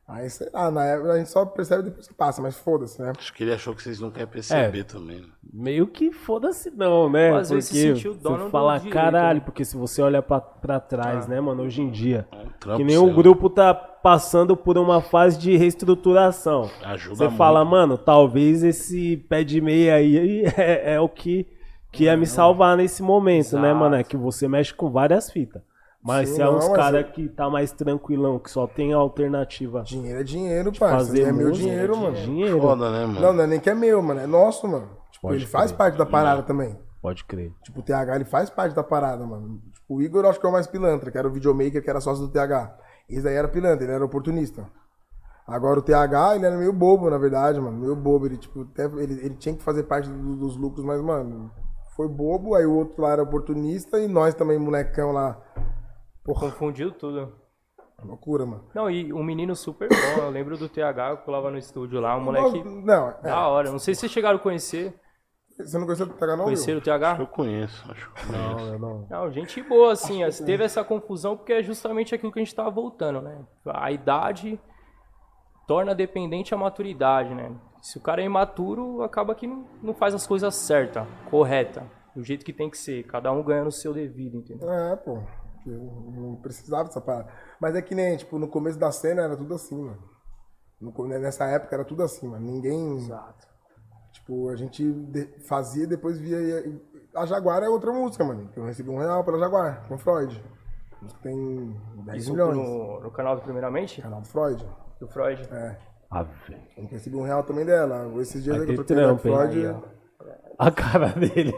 Aí, sei lá, na época a gente só percebe depois que passa, mas foda-se, né? Acho que ele achou que vocês não querem perceber também. né? Meio que foda-se não, né? Às vezes se porque sentiu dono você do fala, direito, caralho, né? porque se você olha pra, pra trás, né, mano, hoje em dia, É um que nem o grupo tá passando por uma fase de reestruturação. Ajuda Você muito. fala, mano, talvez esse pé de meia aí é, é o que, que ia me salvar nesse momento, né, Exato. mano? É que você mexe com várias fitas. Mas Sim, se é uns cara eu- que tá mais tranquilão, que só tem a alternativa Dinheiro é dinheiro, parça. fazer é meu música, dinheiro, mano. dinheiro. Foda, né, mano? Não, não é nem que é meu, mano. É nosso, mano. Tipo, Pode ele faz crer. parte da parada também. Pode crer. Tipo, o TH, ele faz parte da parada, mano. Tipo, o Igor, eu acho que é o mais pilantra, que era o videomaker, que era sócio do TH. Esse aí era pilantra, ele era oportunista. Agora o TH, ele era meio bobo, na verdade, mano. Meio bobo. Ele, tipo, até, ele, ele tinha que fazer parte do- dos lucros, mas, mano, foi bobo. Aí o outro lá era oportunista e nós também, molecão lá. Porra, Confundiu tudo. loucura, mano. Não, e um menino super bom. Eu lembro do TH, eu colava no estúdio lá, um moleque Não, é, da hora. Não sei se vocês chegaram a conhecer. você não conheceu do TH, não? Conheceram o TH? Eu conheço, acho que eu conheço. Não, eu não. Não, gente boa, assim. assim, Teve essa confusão porque é justamente aquilo que a gente tava voltando, né? A idade torna dependente a maturidade, né? Se o cara é imaturo, acaba que não, não faz as coisas certas, correta, do jeito que tem que ser. Cada um ganha no seu devido, entendeu? É, pô. Eu não precisava dessa parada. Mas é que nem, tipo, no começo da cena era tudo assim, mano. No nessa época era tudo assim, mano. Ninguém. Exato. Tipo, a gente fazia e depois via. A Jaguar é outra música, mano. que Eu recebi um real pela Jaguar, com Freud. A música tem 10 Isso milhões. no, no canal do Primeiramente, Canal do Freud. do Freud. É. Ah, velho. A gente recebeu um real também dela. Esses dias aí eu troquei com trampo? Freud. A cara dele.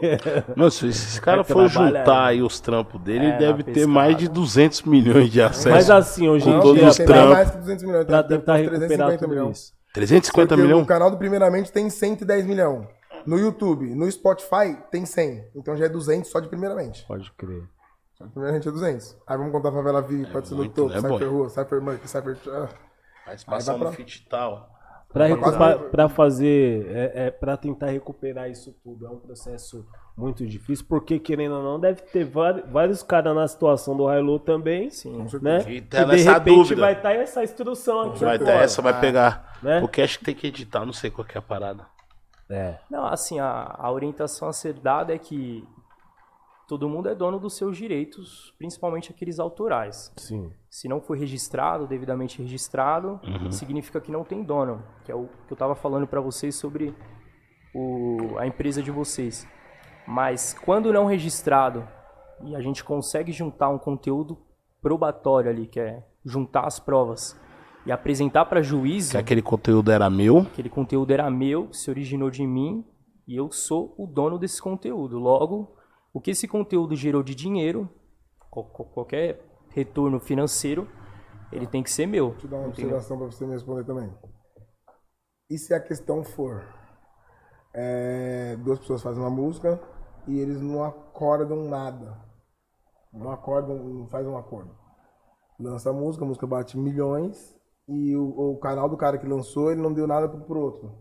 Mano, se esse cara Vai for juntar aí os trampos dele, É, ele deve ter mais de 200 milhões de acessos. Mas assim, hoje em dia, os tem trampos. mais que 200 milhões. pra deve ter tentar uns recuperar 350 tudo milhões. isso. 350 Porque milhões? O canal do Primeiramente tem 110 milhões. No YouTube, no Spotify tem 100. Então já é 200 só de Primeiramente. Pode crer. Só de Primeiramente é 200. Aí vamos contar Favela V, pode ser no muito, topo, né, Cypher? Rua, Cypher Monkey, Cypher... Ah, Aí vai no pra- fit e tal. Pra fazer, é, é, pra tentar recuperar isso tudo, é um processo muito difícil, porque querendo ou não, deve ter vários caras na situação do Hilo também, Sim. né? E Que tá de nessa repente dúvida. vai estar essa instrução aqui Vai ter agora. essa, vai pegar. Né? Porque acho que tem que editar, não sei qual que é a parada. É, Não, assim, a, a orientação a ser dada é que todo mundo é dono dos seus direitos, principalmente aqueles autorais. sim. Se não foi registrado, devidamente registrado, significa que não tem dono, que é o que eu estava falando para vocês sobre o, a empresa de vocês. Mas quando não registrado e a gente consegue juntar um conteúdo probatório ali, que é juntar as provas e apresentar para juízo, Se aquele conteúdo era meu, aquele conteúdo era meu, se originou de mim e eu sou o dono desse conteúdo. Logo, O que esse conteúdo gerou de dinheiro, qual- qual- qualquer retorno financeiro, ele tem que ser meu. Deixa eu dar uma entendeu? observação pra você me responder também. E se a questão for é, duas pessoas fazem uma música e eles não acordam nada. Não acordam, não fazem um acordo. Lança a música, a música bate milhões e o, o canal do cara que lançou, ele não deu nada pro, pro outro.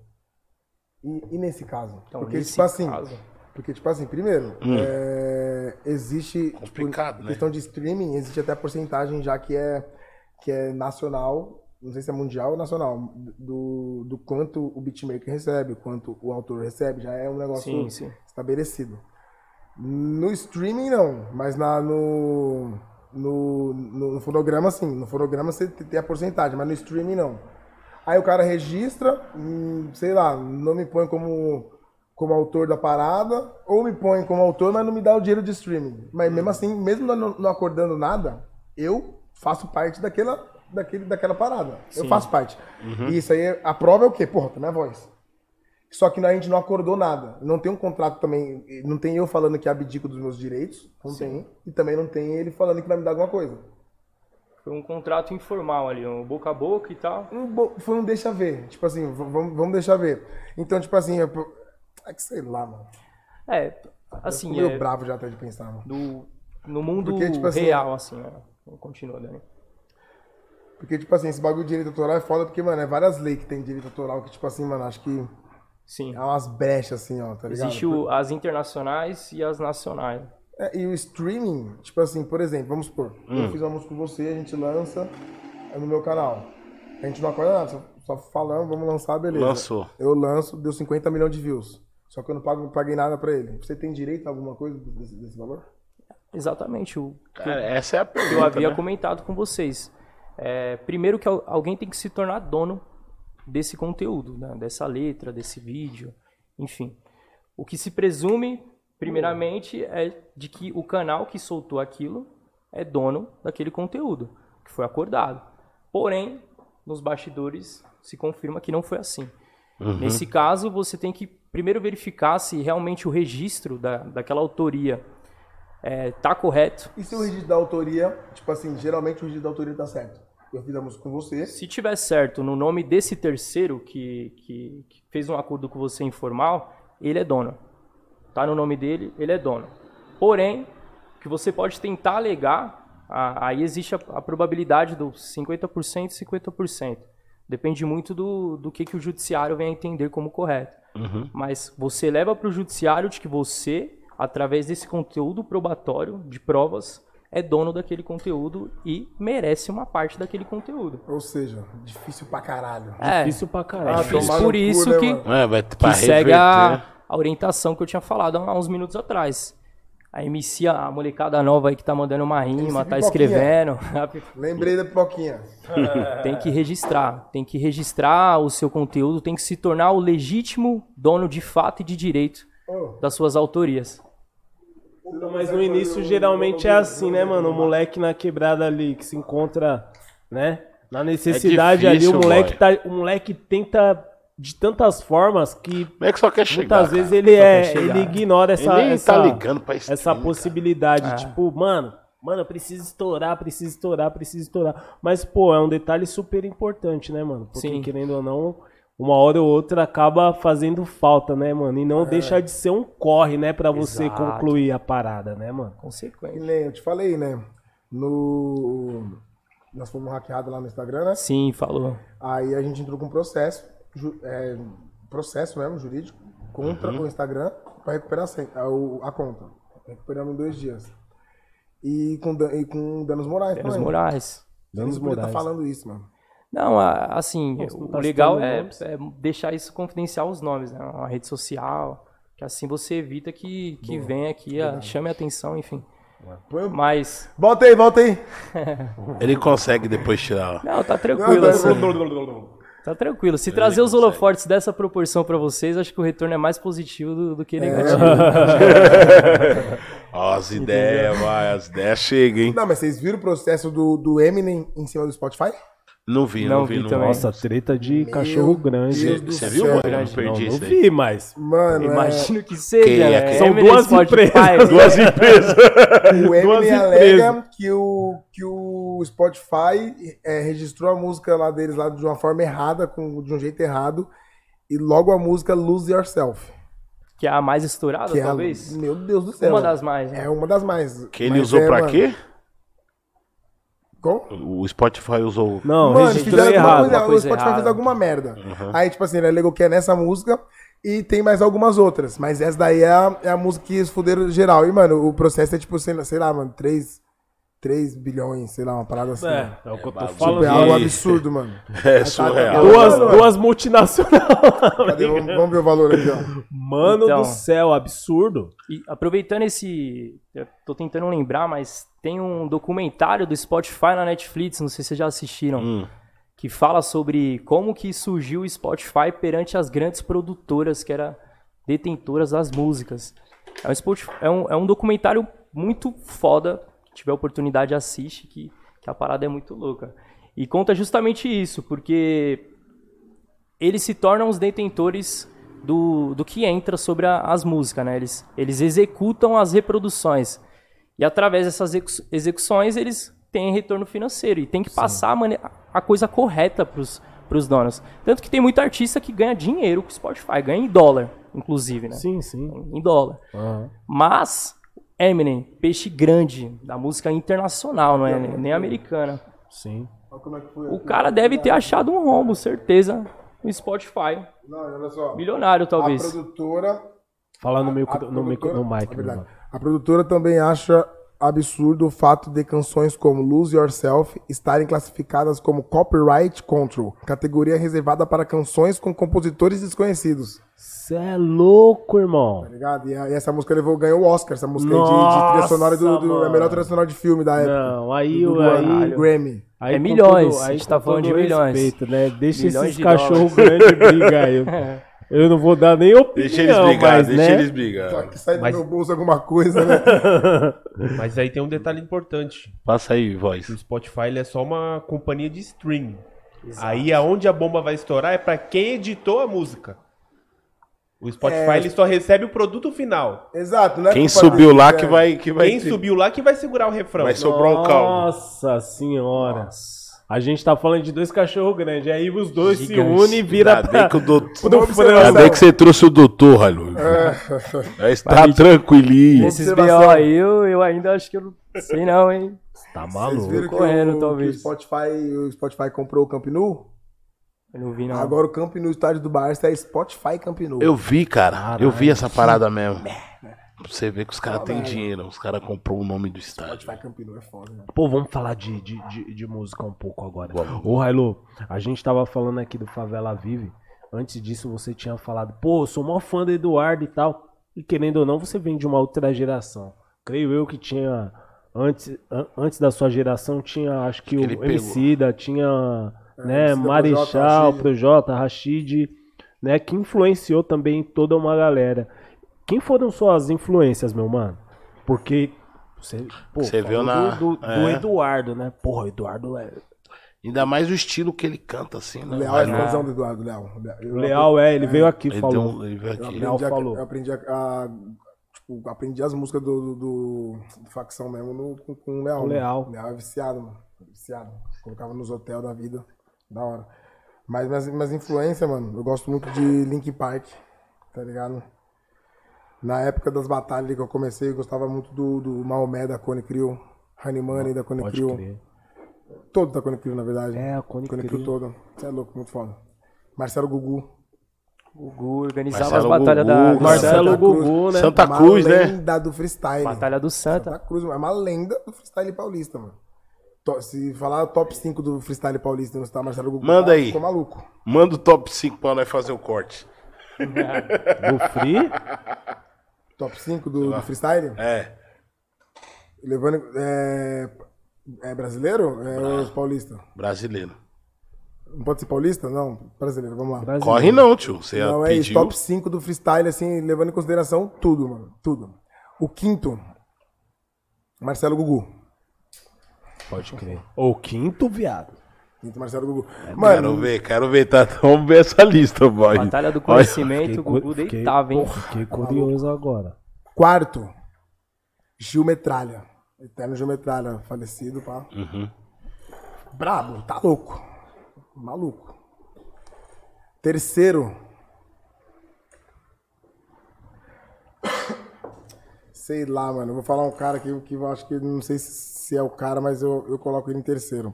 E, e nesse caso? Então, porque, nesse tipo assim, caso- porque, tipo assim, primeiro, é, existe. Complicado, por né? questão de streaming, existe até porcentagem já que é, que é nacional, não sei se é mundial ou nacional, do, do quanto o beatmaker recebe, quanto o autor recebe, já é um negócio Sim, sim. estabelecido. No streaming, não, mas na, no, no, no fonograma, sim. No fonograma você tem a porcentagem, mas no streaming, não. Aí o cara registra, hum, sei lá, não me põe como, como autor da parada, ou me põe como autor, mas não me dá o dinheiro de streaming. Mas mesmo assim, mesmo não, não acordando nada, eu faço parte daquela, daquele, daquela parada. Eu faço parte. E isso aí, a prova é o quê? Porra, tá minha voz. Só que a gente não acordou nada. Não tem um contrato também. Não tem eu falando que abdico dos meus direitos. Não tem. E também não tem ele falando que vai me dar alguma coisa. Foi um contrato informal ali, um boca a boca e tal. Um bo- foi um deixa ver. Tipo assim, vamos, vamos deixar ver. Então, tipo assim, eu, é que sei lá, mano. É, Tô assim, meio é, bravo já até de pensar, mano. do, no mundo Porque, tipo assim, real, assim, né? Continua, Dani. Porque, tipo assim, esse bagulho de direito autoral é foda porque, mano, é várias leis que tem direito autoral que, tipo assim, mano, acho que Sim. é umas brechas, assim, ó, tá ligado? Existe o- as internacionais e as nacionais. É, e o streaming, tipo assim, por exemplo, vamos supor, Hum. eu fiz uma música com você, a gente lança é no meu canal. A gente não acorda nada, só, só falamos, vamos lançar, beleza. Lançou. Eu lanço, deu 50 milhões de views. Só que eu não pago, não paguei nada pra ele. Você tem direito a alguma coisa desse, desse valor? Exatamente. O eu- Cara, essa é a que pergunta. eu havia né? comentado com vocês. É, primeiro que al- alguém tem que se tornar dono desse conteúdo, né? dessa letra, desse vídeo, enfim. O que se presume, primeiramente, é de que o canal que soltou aquilo é dono daquele conteúdo, que foi acordado. Porém, nos bastidores se confirma que não foi assim. Nesse caso, você tem que primeiro verificar se realmente o registro da, daquela autoria está correto, E se o registro da autoria, tipo assim, geralmente o registro da autoria tá certo. Eu fiz a música com você. Se tiver certo no nome desse terceiro que, que, que fez um acordo com você informal, ele é dono. Tá no nome dele, ele é dono. Porém, o que você pode tentar alegar, a- aí existe a, a probabilidade do 50% e 50%. Depende muito do, do que, que o judiciário vem a entender como correto. Mas você leva para o judiciário de que você, através desse conteúdo probatório de provas, é dono daquele conteúdo e merece uma parte daquele conteúdo. Ou seja, difícil pra caralho. É, Difícil pra é caralho. difícil. tomar no por cu, isso né, que? É, vai ter que segue a, a orientação que eu tinha falado há uns minutos atrás. A MC, a molecada nova aí que tá mandando uma rima, tá escrevendo, Lembrei da pipoquinha. tem que registrar. Tem que registrar o seu conteúdo, tem que se tornar o legítimo dono de fato e de direito Ô, das suas autorias. Mas no início geralmente é assim, né, mano? O moleque na quebrada ali que se encontra, né? Na necessidade É difícil, ali, o moleque, boy. tá, o moleque tenta de tantas formas que Como é que só quer chegar? muitas vezes cara? ele Só é, ele ignora essa Ele nem essa, tá ligando pra stream, essa possibilidade, É. tipo, mano, mano, eu preciso estourar, preciso estourar, preciso estourar. Mas pô, é um detalhe super importante, né, mano? Porque Sim. querendo ou não, uma hora ou outra acaba fazendo falta, né, mano? E não deixa de ser um corre, né, pra você Exato. concluir a parada, né, mano? Consequência. nem eu te falei, né? No. Nós fomos hackeados lá no Instagram, né? Sim, falou. Aí a gente entrou com um processo, é, processo mesmo, jurídico, contra o Instagram para recuperar a, a, o- a conta. Recuperamos em dois dias. E com, e com danos morais Danos também. Moraes. Danos Você não podia tá morais. falando isso, mano. Não, assim, você não o tá legal citando é, é deixar isso confidencial os nomes, né? Uma rede social, que assim você evita que, que venha aqui, a, chame a atenção, enfim. Põe o- Mas, Volta aí, volta aí. Ele consegue depois tirar. não, tá tranquilo. Não, assim. Tá tranquilo. Se trazer os holofortes dessa proporção pra vocês, acho que o retorno é mais positivo do, do que negativo. Ó, as ideias, vai, as ideias chegam, hein? Não, mas vocês viram o processo do, do Eminem em cima do Spotify? Não vi, não, Não vi. vi não também. Nossa, treta de cachorro grande. Você viu, mano? Eu não grande. perdi não, não vi, mas Mano, é, Imagino que seja. Quem é né? são duas Spotify, empresas. Duas empresas. o Eminem alega que o, que o Spotify é, registrou a música lá deles lá de uma forma errada, com, de um jeito errado, e logo a música Lose Yourself. Que é a mais estourada, Que é a- talvez? meu Deus do céu. Uma das mais. né? É uma das mais. Que ele Mas usou é, pra mano, quê? Como? O Spotify usou. Não, Mano, fizeram alguma errado. coisa, uma o coisa Spotify fez errada. alguma merda. Aí, tipo assim, ele alegou que é nessa música e tem mais algumas outras. Mas essa daí é a, é a música que eles fuderam geral. E, mano, o processo é tipo, sei lá, sei lá mano, 3, 3 bilhões, sei lá, uma parada assim. É, é o que eu tô. Tipo, falando. é algo de- absurdo, mano. É tá- surreal. Duas, Mano, duas multinacionais. Cadê? Vamos, vamos ver o valor aqui, ó. Mano Então. do céu, absurdo. E aproveitando esse. Eu tô tentando lembrar, mas tem um documentário do Spotify na Netflix, não sei se vocês já assistiram, Hum. que fala sobre como que surgiu o Spotify perante as grandes produtoras que eram detentoras das músicas. É um, Spotify- é um, é um documentário muito foda. Se tiver oportunidade, assiste, que, que a parada é muito louca. E conta justamente isso, porque eles se tornam os detentores do, do que entra sobre a- as músicas, né? Eles, eles executam as reproduções. E através dessas execu- execuções, eles têm retorno financeiro. E tem que passar a, mane- a coisa correta para os donos. Tanto que tem muito artista que ganha dinheiro com o Spotify, ganha em dólar, inclusive, né? Sim, sim. Em dólar. Aham. Mas, Eminem, peixe grande da música internacional, não é nem americana. Sim. É O aqui. cara deve ter achado um rombo, certeza, no Spotify. Não, olha só. Milionário, A talvez. produtora Fala no, A- a no, micro, no mic, é mano. A produtora também acha absurdo o fato de canções como Lose Yourself estarem classificadas como Copyright Control, categoria reservada para canções com compositores desconhecidos. Cê é louco, irmão. Tá ligado? E, a- e essa música levou, ganhou o Oscar, essa música aí de, de Nossa, trilha sonora do, do a melhor trilha sonora de filme da época. Não, aí, do, aí, Grammy. aí É milhões, todo- a gente tá falando de milhões. respeito, né? Deixa Milhões esses de cachorros grandes brigar aí. Eu não vou dar nem opinião, Deixa eles brigar, mas, deixa né? eles Só brigar. que sai do Mas- meu bolso alguma coisa, né? Mas aí tem um detalhe importante. Passa aí, voz. O Spotify ele é só uma companhia de stream. Aí aonde a bomba vai estourar é pra quem editou a música. O Spotify É. ele só recebe o produto final. Exato, né? Quem subiu lá é. que vai. Que vai Quem subiu lá que vai segurar o refrão. Vai sobrar um caldo. Nossa senhora. A gente tá falando de dois cachorros grandes. Aí os dois se Gigante. unem e vira Ainda pra... bem que o doutor. pro frango. Ainda bem que você trouxe o doutor, Railu. Aí está tranquilinho. Esses. BO aí, eu, eu ainda acho que eu não sei não, hein? Tá Vocês maluco. viram que, correndo, o, talvez. que o Spotify, o Spotify comprou o Camp Nou? Eu não vi não. Agora o Camp Nou estádio do Barça é Spotify Camp Nou. Eu vi, cara. Eu vi essa parada mesmo. Pra você ver que os caras têm dinheiro. Os caras comprou o nome do estádio. Spotify Camp Nou é foda, né? Pô, vamos falar de, de, de, de música um pouco agora. Ô, Railu, a gente tava falando aqui do Favela Vive. Antes disso, você tinha falado, pô, eu sou maior fã do Eduardo e tal. E querendo ou não, você vem de uma outra geração. Creio eu que tinha. Antes, an- antes da sua geração, tinha, acho que, ele o. Emicida, tinha né, Emicida, Marechal, Projota, Projota, Rashid, né, que influenciou também toda uma galera. Quem foram suas influências, meu mano? Porque você, pô, Você viu na- do, do- do é. Eduardo, né? Porra, o Eduardo é. Ainda mais o estilo que ele canta, assim, né? Leal é fãzão do Eduardo, Leal. Eu Leal é, ele veio aqui e Ele, falou. um- ele veio Eu aqui. Leal aprendi, a, falou. eu aprendi a, a- tipo, aprendi as músicas do, do, do- do facção mesmo no, com, com o Leal. O mano. Leal. O Leal é viciado, mano. Viciado. Colocava nos hotéis da vida. Da hora. Mas minhas, minhas influências, mano, eu gosto muito de Link Park, tá ligado? Na época das batalhas que eu comecei, eu gostava muito do, do Maomé da Cone Crew, Honey Money da Cone Crew. crer. Todo da Cone Crew, na verdade. É, a Cone Cone Crew. Crew todo. Você é louco, muito foda. Marcelo Gugu. O Gu organizava Marcelo as batalhas Gugu, da Marcelo Santa. Gugu, né? Santa uma Cruz, né? lenda do freestyle. Batalha do Santa. Santa Cruz, é uma lenda do freestyle paulista, mano. Se falar top 5 do freestyle paulista e não citar Marcelo Gugu, Manda tá, aí. ficou maluco. Manda o top 5 pra nós fazer o corte. Do Free? Top 5 do, do freestyle? É. Levando. É, é brasileiro? É os paulista? Brasileiro. Não pode ser paulista? Não, brasileiro, vamos lá. Brasileiro. Corre não, tio. Você Não, é isso, pediu. top 5 do freestyle, assim, levando em consideração tudo, mano. Tudo. O quinto, Marcelo Gugu. Pode crer. O quinto, viado. Entre Marcelo e Gugu. Quero Mano, ver, quero ver, tá? Vamos ver essa lista, boy. Batalha do conhecimento, o cu- Gugu fiquei- deitava, hein? Fiquei curioso agora. quarto, Gil Metralha. Eterno Gil Metralha, falecido, pá. Uhum. Brabo, tá louco. Maluco. Terceiro. Sei lá, mano. Eu vou falar um cara que, que eu acho que não sei se se é o cara, mas eu, eu coloco ele em terceiro.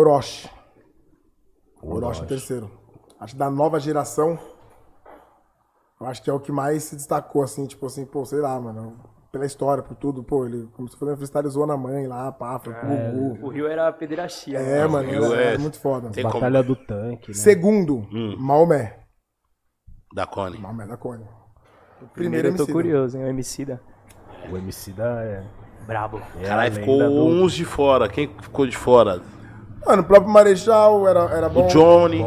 Orochi. Orochi em terceiro. Acho que da nova geração. Eu acho que é o que mais se destacou, assim, tipo assim, pô, sei lá, mano. Pela história, por tudo, pô, ele começou fazendo freestyle zoando a mãe lá, pá, foi pro Gugu. O Rio era pederastia. É, né? mano, Rio era, é- era muito foda. Tem como- Batalha do tanque, né? Segundo, Maomé. Da Cone. Maomé da Cone. O Primeiro primeiro eu tô MC. curioso, hein? O MC da. O MC da é. Brabo. é Caralho, ficou uns de fora. Quem ficou de fora? Mano, o próprio Marechal era, era bom. O Johnny.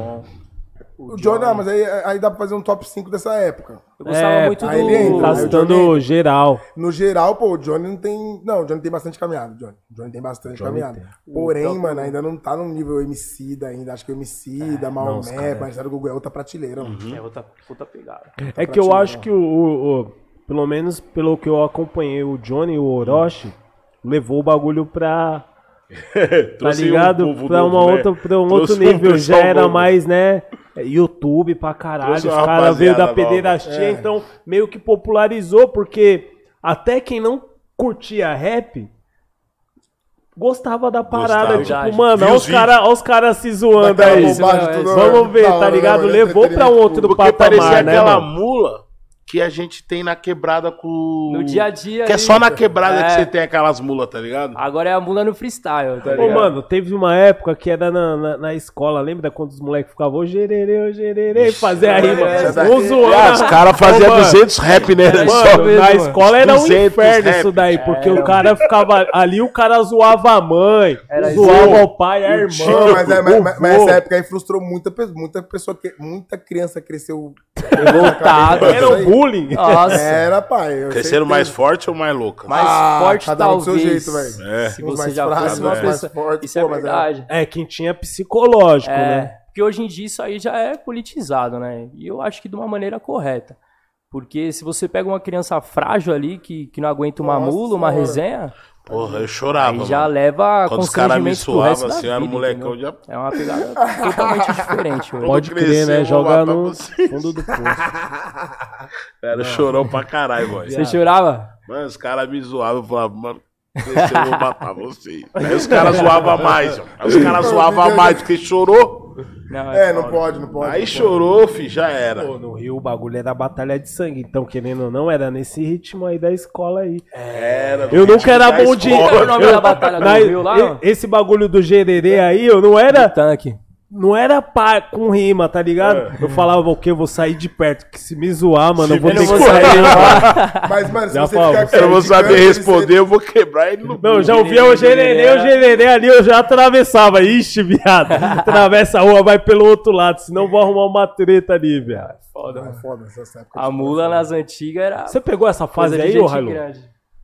O Johnny, ah, mas aí, aí dá pra fazer um top 5 dessa época. Eu gostava É, muito aí ele entra, do. tá- Castando geral. No geral, pô, o Johnny não tem. Não, o Johnny tem bastante caminhada, Johnny. O Johnny tem bastante Johnny caminhada. tem. Porém, mano, ainda não tá no nível MC da ainda. Acho que o MC da os Maomé, Marcelo Gugu é outra prateleira, mano. É outra puta pegada. É que eu acho que o, o- o- Pelo menos pelo que eu acompanhei, o Johnny e o Orochi levou o bagulho pra. Tá um ligado? povo pra, novo, uma né? outra, pra um Trouxe outro um nível. Já pessoal era novo. mais, né? YouTube pra caralho. Os caras veio da pederastia, É. então meio que popularizou, porque até quem não curtia rap. Gostava da parada, Gostava. tipo, mano, olha os caras cara se zoando aí. Vamos ver, tá ligado? né? Levou pra um outro. Porque parecia patamar, né, aquela mano? mula que a gente tem na quebrada com. No dia a dia Que é só na quebrada que É. você tem aquelas mulas, tá ligado? Agora é a mula no freestyle, tá Ô, ligado? mano, teve uma época que era na, na, na escola, lembra quando os moleques ficavam ô gererê, ô gererê, fazer a rima, é, um zoando. Ah, os caras faziam Ô, mano, 200 rap, né? Só- Mano, mesmo, na mano. escola era um 200 inferno rap. isso daí, porque o cara ficava ali, o cara zoava a mãe, Era zoava isso. o pai, a irmã, Não, mas, é, mas, o mas- mas essa época aí frustrou muita, muita pessoa, que, muita criança cresceu Revoltado. Era um bullying. Nossa. Era, pai. eu Cresceram mais que- forte ou mais louca? Mais Ah, forte, cada um do seu jeito, velho. É. Se você mais já fosse uma mais pessoa. fortes, Isso é pô, mas verdade. É, quem tinha psicológico, É, né? porque hoje em dia isso aí já é politizado, né? E eu acho que de uma maneira correta. Porque se você pega uma criança frágil ali, que, que não aguenta uma Nossa mula, uma senhora. resenha, Porra, eu chorava. aí já mano. leva Quando os caras me suavam, assim, eu era vida, molecão, já- É uma pegada totalmente diferente. hoje. Pode crescer, crer, né? Joga no fundo do poço. Era chorão pra caralho, boy. Você chorava? Mano, os caras me zoavam, eu falava, mano, crescer, eu vou matar você. Aí os caras zoavam mais, ó. Aí os caras zoavam mais, porque chorou. Não, É, não foda. pode, não pode. Aí não chorou, fi, já era. Pô, no Rio o bagulho era batalha de sangue, então querendo ou não, era nesse ritmo aí da escola aí. Era. Eu nunca era da bom de. escola. Qual é o nome eu- da batalha do na- Rio lá? Esse bagulho do gererê aí, eu não era. Tanque. Não era pá com rima, tá ligado? Eu falava o quê? Eu vou sair de perto. Que se me zoar, mano, eu vou ter que sair. Mas, mano, se Já você falo, ficar Eu vou saber criticando, responder, eu vou quebrar ele no Não, eu já burro. ouvia o gererê, o gererê ali, eu já atravessava. Ixi, viado. Atravessa a rua, vai pelo outro lado, senão eu vou arrumar uma treta ali, viado. Foda, É mano. foda essa época. A mula nas antigas era Você pegou essa fase aí, ô Railu? grande.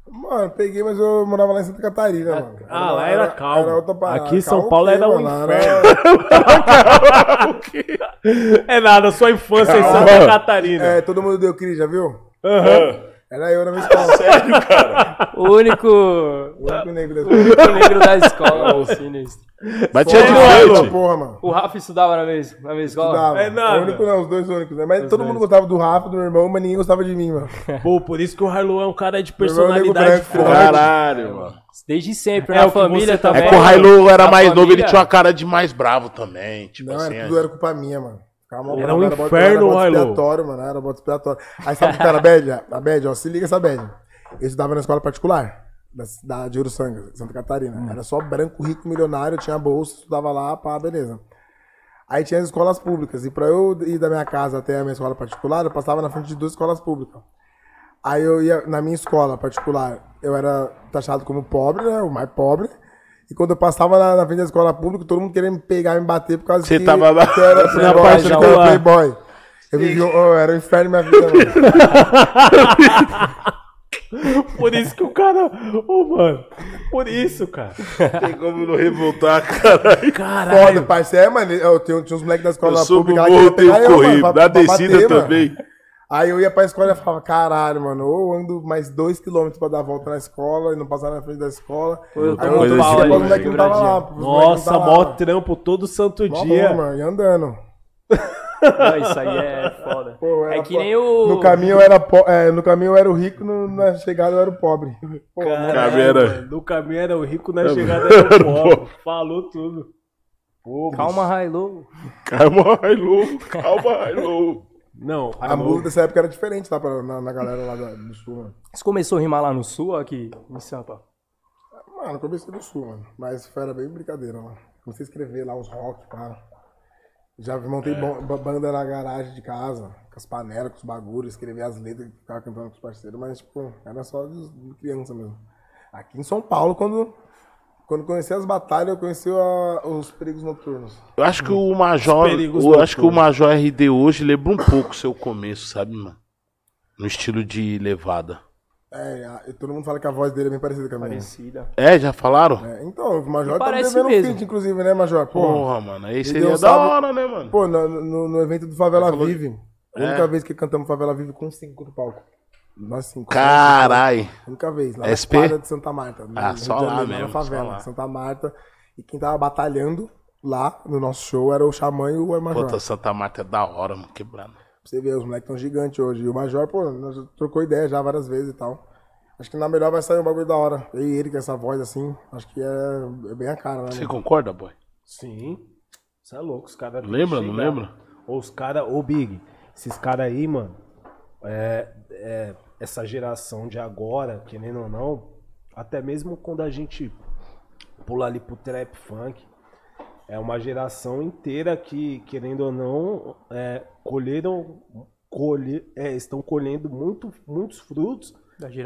Mano, peguei, mas eu morava lá em Santa Catarina, mano. Ah, lá era calmo. outra parada. Aqui em São Calmo Paulo o quê, era um mano? É nada, sua infância em Santa. Catarina. É, todo mundo deu crise, já viu? Aham. Era eu na minha escola. O único, O único negro da o único negro da escola, o sinistro. Mas tinha de Escola, frente. porra, mano. O Rafa estudava na mesma, na mesma escola? Dava. É nada. O único não, os dois únicos, né? Mas Os todo dois. mundo gostava do Rafa, do meu irmão, mas ninguém gostava de mim, mano. Pô, por isso que o Harlow é um cara de é personalidade forte. Caralho, mano. Desde sempre, É que família você também. É que o Railu era mais novo, ele tinha uma cara de mais bravo também. Tipo Não, assim. tudo era culpa minha, mano. Era um bota- inferno, era bota Railu. expiatório, mano. Era bota expiatório. Aí sabe o que era a bad? A bad, ó, se liga essa bad. Eu estudava na escola particular, da, da de Uruçanga, Santa Catarina. Hum. Era só branco, rico, milionário, tinha bolsa, estudava lá, pá, beleza. Aí tinha as escolas públicas. E pra eu ir da minha casa até a minha escola particular, eu passava na frente de duas escolas públicas. Aí eu ia, na minha escola particular, eu era taxado como pobre, né? O mais pobre. E quando eu passava na, na frente da escola pública, todo mundo querendo me pegar e me bater por causa Você que, tava lá- que eu era Na playboy, parte eu era playboy. Eu vivi, oh, era um inferno na minha vida. Por isso que o cara. Ô, mano. Por isso, cara. Tem como não revoltar, caralho. Foda, Caralho. parceiro, é, mano. Eu tenho, tinha uns moleques da escola Eu pública o lá que morro, tenho eu, corrido. pra- Na descida bater, mano. Aí eu ia pra escola e falava, caralho, mano, ou eu ando mais dois quilômetros pra dar a volta na escola e não passar na frente da escola. Eu Aí eu outro dia, o moleque não tava lá. Nossa, tava mó lá. trampo todo santo Mó dia. bom, mano, e andando. Não, isso aí é foda. Pô, é que po- nem o. No caminho eu era, po- é, no caminho eu era o rico, no- na chegada eu era o pobre. Pô, Caralho, Caminho era- No caminho era o rico, na chegada era o pobre. Falou tudo. Pô, Calma, Hilo. Calma, Hilo. Calma, Hilo. Não, a música dessa época era diferente lá pra, na, na galera lá do, do sul, mano. Você começou a rimar lá no sul ou aqui em Sampa? Mano, comecei do sul, mano. Mas foi, era bem brincadeira, mano. Comecei a escrever lá uns rock, pá. Já montei ba- banda na garagem de casa, com as panelas, com os bagulhos, escrevi as letras, ficava cantando com os parceiros, mas, tipo, era só de criança mesmo. Aqui em São Paulo, quando, quando conheci as batalhas, eu conheci a- os perigos noturnos. Eu acho que o Major. Eu acho que o. Major RD hoje lembra um pouco o seu começo, sabe, mano? No estilo de levada. É, e todo mundo fala que a voz dele é bem parecida com a minha. Parecida. É, já falaram? É, então, o Major tá Parece devendo um mesmo. feat, inclusive, né, Major? Pô, Porra, mano. Aí seria deu da hora, né, mano? Pô, no, no, no evento do Favela falou- Vive, a É. única vez que cantamos Favela Vive com cinco no palco. Nós cinco. Carai. Única vez, lá SP? na quadra de Santa Marta. no Ah, Rio só lá Janeiro, mesmo, Na favela, só lá. Santa Marta. E quem tava batalhando lá no nosso show era o Xamã e o Major. Puta, Santa Marta é da hora, mano. Quebrado. Pra você ver, os moleques tão gigantes hoje. E o Major, pô, nós trocou ideia já várias vezes e tal. Acho que na melhor vai sair um bagulho da hora. Eu e ele com essa voz assim, acho que é, é bem a cara, né? Você mano? concorda, boy? Sim. Você é louco, os caras. Lembra, não lembra? Ou os caras, ô Big, esses caras aí, mano, é, é, essa geração de agora, querendo ou não, até mesmo quando a gente pula ali pro trap funk, é uma geração inteira que, querendo ou não, é, colheram, colhe, é, estão colhendo muito, muitos frutos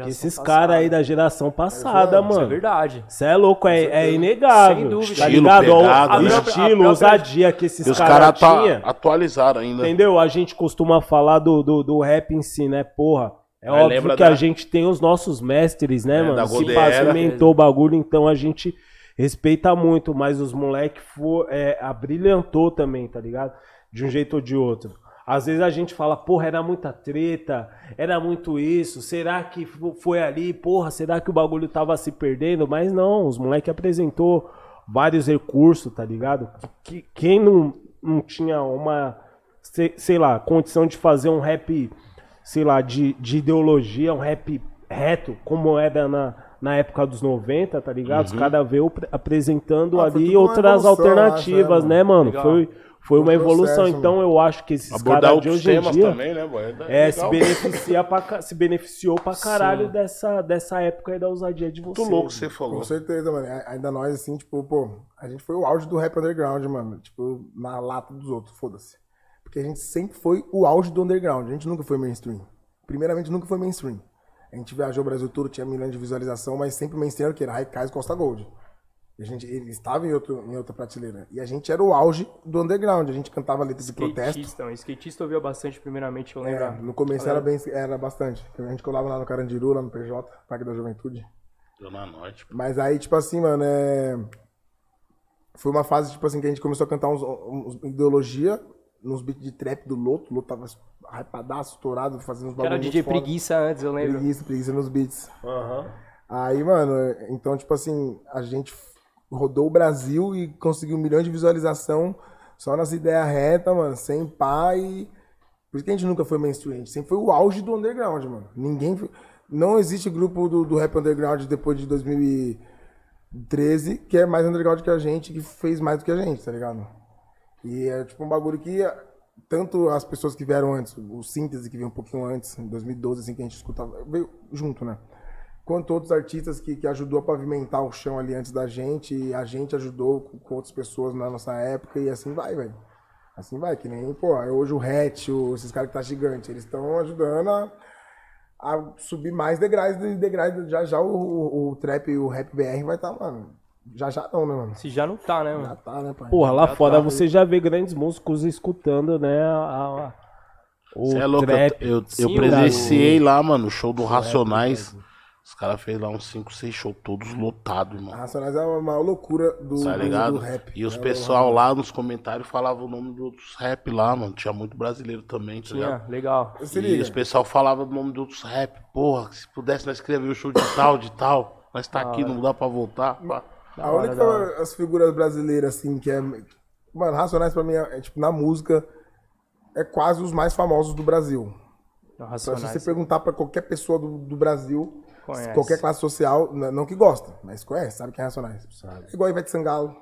esses caras aí da geração passada, é Isso é mano. verdade. Você é louco, é, é inegável. Sem dúvida. Tá Estilo, ligado? Ó, pegada, o né? estilo, A própria- ousadia que esses os caras caras tinham. atualizaram ainda. Entendeu? A gente costuma falar do, do, do rap em si, né? Porra. É óbvio que da- a gente tem os nossos mestres, né, É, mano? Se pavimentou o bagulho, então a gente respeita muito, mas os moleque for, é, abrilhantou também, tá ligado? De um jeito ou de outro. Às vezes a gente fala, porra, era muita treta, era muito isso, será que fo- foi ali, porra, será que o bagulho tava se perdendo? Mas não, os moleque apresentou vários recursos, tá ligado? Que, quem não, não tinha uma, sei, sei lá, condição de fazer um rap, sei lá, de, de ideologia, um rap reto, como era na, na época dos 90, tá ligado? Os caras veio pre- apresentando Ah, ali outras alternativas, acho, né, né, mano? Legal. Foi, foi uma um evolução. processo, então eu acho que esses Abordar caras de hoje em dia também, né, boy? é, se, legal. beneficia pra, se beneficiou pra caralho dessa, dessa época aí da ousadia de vocês. Muito louco que você falou. Com certeza, mano. Ainda nós, assim, tipo, pô, a gente foi o auge do rap underground, mano. Tipo, na lata dos outros, foda-se. Porque a gente sempre foi o auge do underground. A gente nunca foi mainstream. Primeiramente, nunca foi mainstream. A gente viajou o Brasil todo, tinha milhões de visualização, mas sempre o mainstream era o quê? Era Raikais e Costa Gold. A gente, ele estava em, outro, em outra prateleira. E a gente era o auge do underground. A gente cantava letras de protesto. Skatista, um skatista ouvia bastante, primeiramente, eu É, lembro. no começo era, bem, era bastante. A gente colava lá no Carandiru, lá no PJ, Parque da Juventude. Zona Norte. Mas aí, tipo assim, mano, é... Foi uma fase, tipo assim, que a gente começou a cantar uns, uns ideologia nos beats de trap do Loto. O Loto tava hypadaço, estourado, fazendo uns Que era bagulho DJ muito foda. Preguiça antes, eu lembro. Preguiça, preguiça nos beats. Aham. Aí, mano, então, tipo assim, a gente rodou o Brasil e conseguiu um milhão de visualização só nas ideias retas, mano, sem pá e... Por isso que a gente nunca foi mainstream, a gente sempre foi o auge do underground, mano. Ninguém... foi- Não existe grupo do, do rap underground depois de 2013 que é mais underground que a gente, que fez mais do que a gente, tá ligado? E é tipo um bagulho que tanto as pessoas que vieram antes, o síntese que veio um pouquinho antes, em 2012, assim, que a gente escutava, veio junto, né? Quanto outros artistas que, que ajudou a pavimentar o chão ali antes da gente, e a gente ajudou com, com outras pessoas na nossa época, e assim vai, velho. Assim vai, que nem, pô, hoje o Hatch, o- esses caras que tá gigante, eles estão ajudando a, a subir mais degraus, de degraus, já já o, o, o trap e o rap BR vai estar, tá, mano, já já não, né, mano? Se já não tá, né, Já mano? tá, né, pai? Porra, lá Já fora tá. você já vê grandes músicos escutando, né, a, o Você é louco, eu, trap. eu, eu Sim, presenciei lá, mano, o show do Racionais. Os caras fez lá uns 5, 6 shows, todos lotados, irmão. Racionais é uma maior loucura do, Tá do- ligado? do rap. E os É, pessoal lá nos comentários falavam o nome de outros rap lá, mano. Tinha muito brasileiro também, tá ligado? Tinha, legal. Se E liga. os pessoal falava do nome de outros rap. Porra, se pudesse nós escrever o show de tal, de tal. Nós tá aqui, não dá pra voltar. pá. Da A hora, única hora. as figuras brasileiras, assim, que é. Mano, Racionais pra mim é, é, tipo, na música, é quase os mais famosos do Brasil. Não, Então, se Racionais. você perguntar pra qualquer pessoa do, do Brasil, Conhece. qualquer classe social, não que gosta, mas conhece, sabe quem é Racionais. É igual Ivete Sangalo,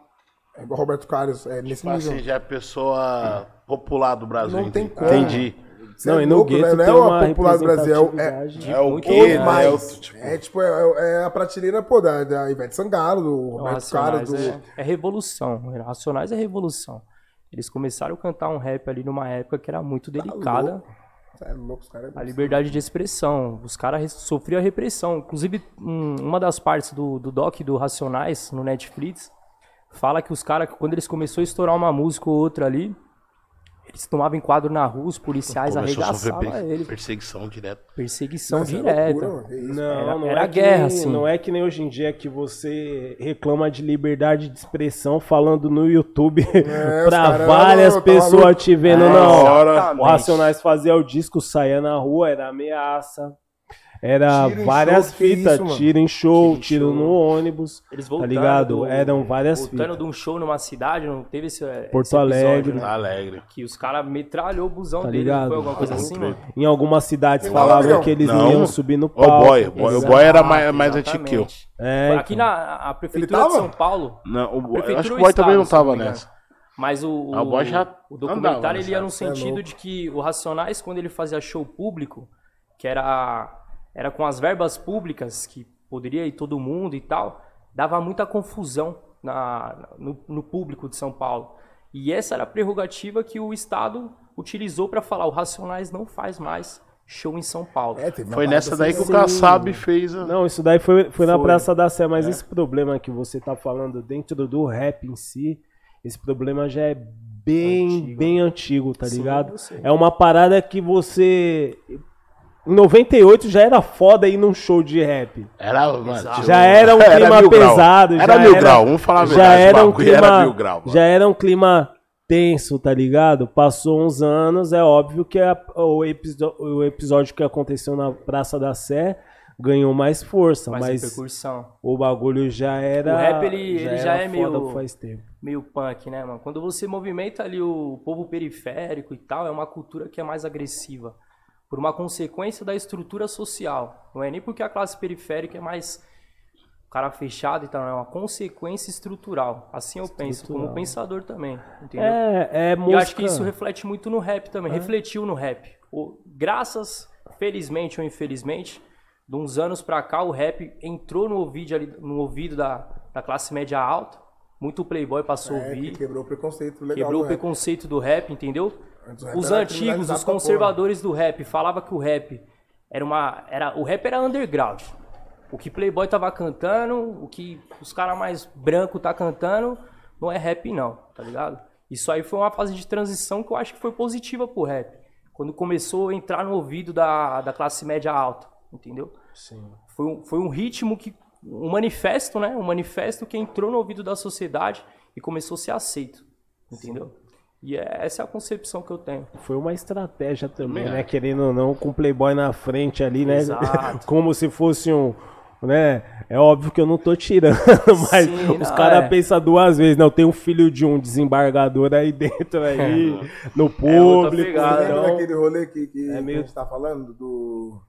é igual Roberto Carlos, é nesse Tipo assim, nível. já é pessoa popular do Brasil. Não tem como. Entendi. Você Não, é e no louco, gueto né? Não tem é uma o popular do Brasil, é, é. É o quê, né? mais. É tipo, É tipo, é, é a prateleira, pô, da, da Ivete Sangalo, do Não, Roberto Carlos, Racionais do. é, é revolução. Racionais é revolução. Eles começaram a cantar um rap ali numa época que era muito delicada. louco. Cê É louco, os caras. A liberdade de expressão. Os caras sofriam a repressão. Inclusive, um- uma das partes do, do doc do Racionais no Netflix fala que os caras, quando eles começaram a estourar uma música ou outra ali, eles tomavam enquadro na rua, os policiais Começou a arregaçavam per- ele. perseguição direto. Perseguição é direta. loucura. Não, Era- não era é guerra, nem, assim. Não é que nem hoje em dia que você reclama de liberdade de expressão falando no YouTube É, pra várias não, pessoas te vendo. É, não, exatamente. o Racionais fazia o disco, saía na rua, era ameaça. Era Tiro várias fitas, isso, tiro em show, Tiro em tiro show. no ônibus. Eles Tá voltando ligado? do- Eram várias Voltando fitas. de um show numa cidade, não teve esse, Porto esse episódio, Alegre. né? Tá alegre. Que os caras metralhou o busão Tá dele, ligado? não foi alguma coisa Tá assim, mano? Em algumas cidades Não, falavam amigão. que eles Não. iam subir no O palco. boy, o boy, o boy era mais, mais antigo que eu. Exatamente. É, Aqui então. na a prefeitura de? São Paulo, Não, o acho que o boy também não tava nessa. Mas o, Ah, o boy já o andava documentário ele ia no é sentido louco. de que o Racionais, quando ele fazia show público, que era, era com as verbas públicas, que poderia ir todo mundo e tal, dava muita confusão na, no, no público de São Paulo. E essa era a prerrogativa que o Estado utilizou para falar: o Racionais não faz mais show em São Paulo. É, Foi nessa daí assim, que o Kassab fez a... Não, isso daí foi, foi na Foi. Praça da Sé, mas É. esse problema que você tá falando dentro do rap em si, esse problema já é bem, Antigo. bem antigo, tá Sim, ligado? É uma parada que você. Em 98 já era foda ir num show de rap. Era, mano, tipo, Já era um clima grau. pesado. Era já mil era, grau, vamos falar a já verdade. era um clima, Era mil grau, mano. já era um clima tenso, tá ligado? Passou uns anos, é óbvio que a- o, o episódio que aconteceu na Praça da Sé ganhou mais força, mais mas repercussão. o bagulho já era. O rap, ele- ele já era é meio- faz tempo. meio punk, né, mano? Quando você movimenta ali o povo periférico e tal, é uma cultura que é mais agressiva. Por uma consequência da estrutura social. Não é nem porque a classe periférica é mais cara fechado e tal, não, é uma consequência estrutural. Assim eu penso, como Estrutural. pensador também, entendeu? É, é E música. acho que isso reflete muito no rap também, refletiu no rap. O- graças, felizmente ou infelizmente, de uns anos pra cá, o rap entrou no ouvido, ali, no ouvido da, da classe média alta. Muito playboy passou a É, que ouvir. quebrou o preconceito legal. Quebrou o do rap. preconceito do rap, entendeu? Antes rap Os antigos, os conservadores do rap, falava que o rap era uma. Era, o rap era underground. O que Playboy tava cantando, o que os caras mais brancos tá cantando, não é rap, não, tá ligado? Isso aí foi uma fase de transição que eu acho que foi positiva pro rap. Quando começou a entrar no ouvido da, da classe média alta, entendeu? Sim. Foi um, foi um ritmo que. Um manifesto, né? Um manifesto que entrou no ouvido da sociedade e começou a ser aceito. Entendeu? E é- essa é a concepção que eu tenho. Foi uma estratégia também, Também né? Querendo ou não, com o Playboy na frente ali, né? Exato. Como se fosse um. Né? É óbvio que eu não tô tirando, mas Sim, os caras é. pensam duas vezes. Não, tem um filho de um desembargador aí dentro, aí, no outra público. Lembra então- daquele rolê que, que, É que meio- a gente tá falando? Do.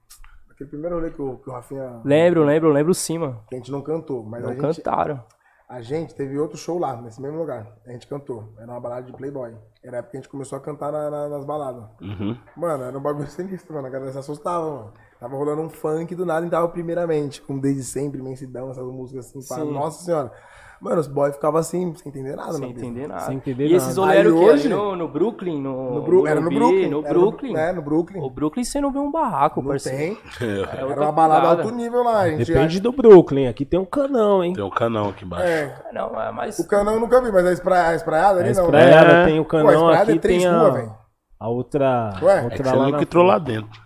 Aquele primeiro rolê que o, que o Rafinha. Lembro, lembro, lembro sim, mano. Que a gente não cantou, mas Não a gente. cantaram. A gente teve outro show lá, nesse mesmo lugar. A gente cantou. Era uma balada de Playboy. Era a época que a gente começou a cantar na- na- nas baladas. Uhum. Mano, era um bagulho sinistro, mano. A galera se assustava, mano. Tava rolando um funk do nada entrava primeiramente, com Desde Sempre, Imensidão, essas músicas assim. pá. Nossa senhora. Mano, os boys ficavam assim, sem entender nada, Sem entender nada. Sem entender e esses nada. rolê eram hoje- no, no Brooklyn? No, No Bru- era no Brooklyn. No era Brooklyn. É, no Brooklyn. O Brooklyn você não vê um barraco, Não parceiro. tem. É Era uma balada alto nível lá. A gente Depende do Brooklyn. Aqui tem um canão, hein? Tem um canão aqui embaixo. É, Não, é mais... o canão eu nunca vi, mas a, espra... a espraiada ali A não. espraiada É. tem o Pô, a canão espraiada aqui, é três tem ruas, a... velho. A outra. Ué, É outra que você lá não na entrou lá dentro.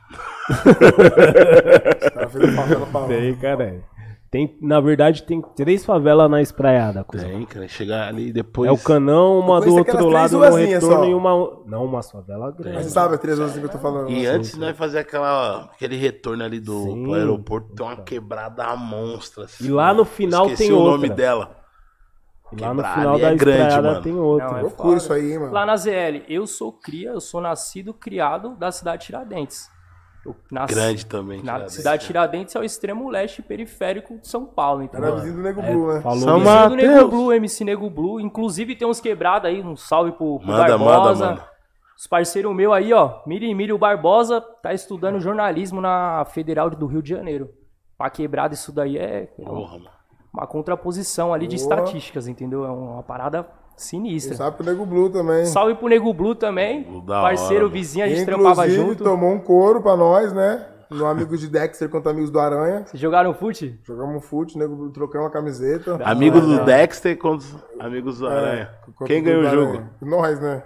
Os caras a favela pra lá. Tem, cara. Tem, na verdade, tem três favelas na espraiada. cuzão. Tem, cara. Chegar ali depois. É o canão, uma do outro lado no ruazinhas retorno só. e uma. Não, uma favela grande. Mas você sabe a três horas que eu tô falando. E né? antes nós fazer aquela, aquele retorno ali do Sim. pro aeroporto, tem uma quebrada monstra. assim. E lá no final Esqueci tem o outra. nome dela. E lá no final da é grande, mano. tem outra. Não, é Loucura isso aí, mano. Lá na ZL, eu sou cria, eu sou nascido, criado da cidade de Tiradentes. Nasci Grande também. na Tiradentes. cidade de Tiradentes é o extremo leste periférico de São Paulo, Era entendeu? vizinho do Nego Blue, né? Falou São MC do Nego. Blue, MC Nego Blue. Inclusive tem uns quebrados aí, um salve pro, pro Manda, Barbosa. manda, manda. Os parceiros meus aí, ó. Miri Miri, o Barbosa tá estudando jornalismo na Federal do Rio de Janeiro. Pra quebrada isso daí é Porra, mano. uma contraposição ali de Boa. estatísticas, entendeu? É uma parada sinistra. Sabe pro Nego Blue também. Salve pro Nego Blue também. Da parceiro, hora, vizinho, a gente trampava Inclusive, junto. tomou um couro pra nós, né? No Amigos de Dexter contra Amigos do Aranha. Vocês jogaram fute? Jogamos um fute, nego Blue trocamos uma camiseta. Amigo do É, Dexter contra os amigos do Aranha. contra Quem ganhou o jogo? Aranha. Nós, né?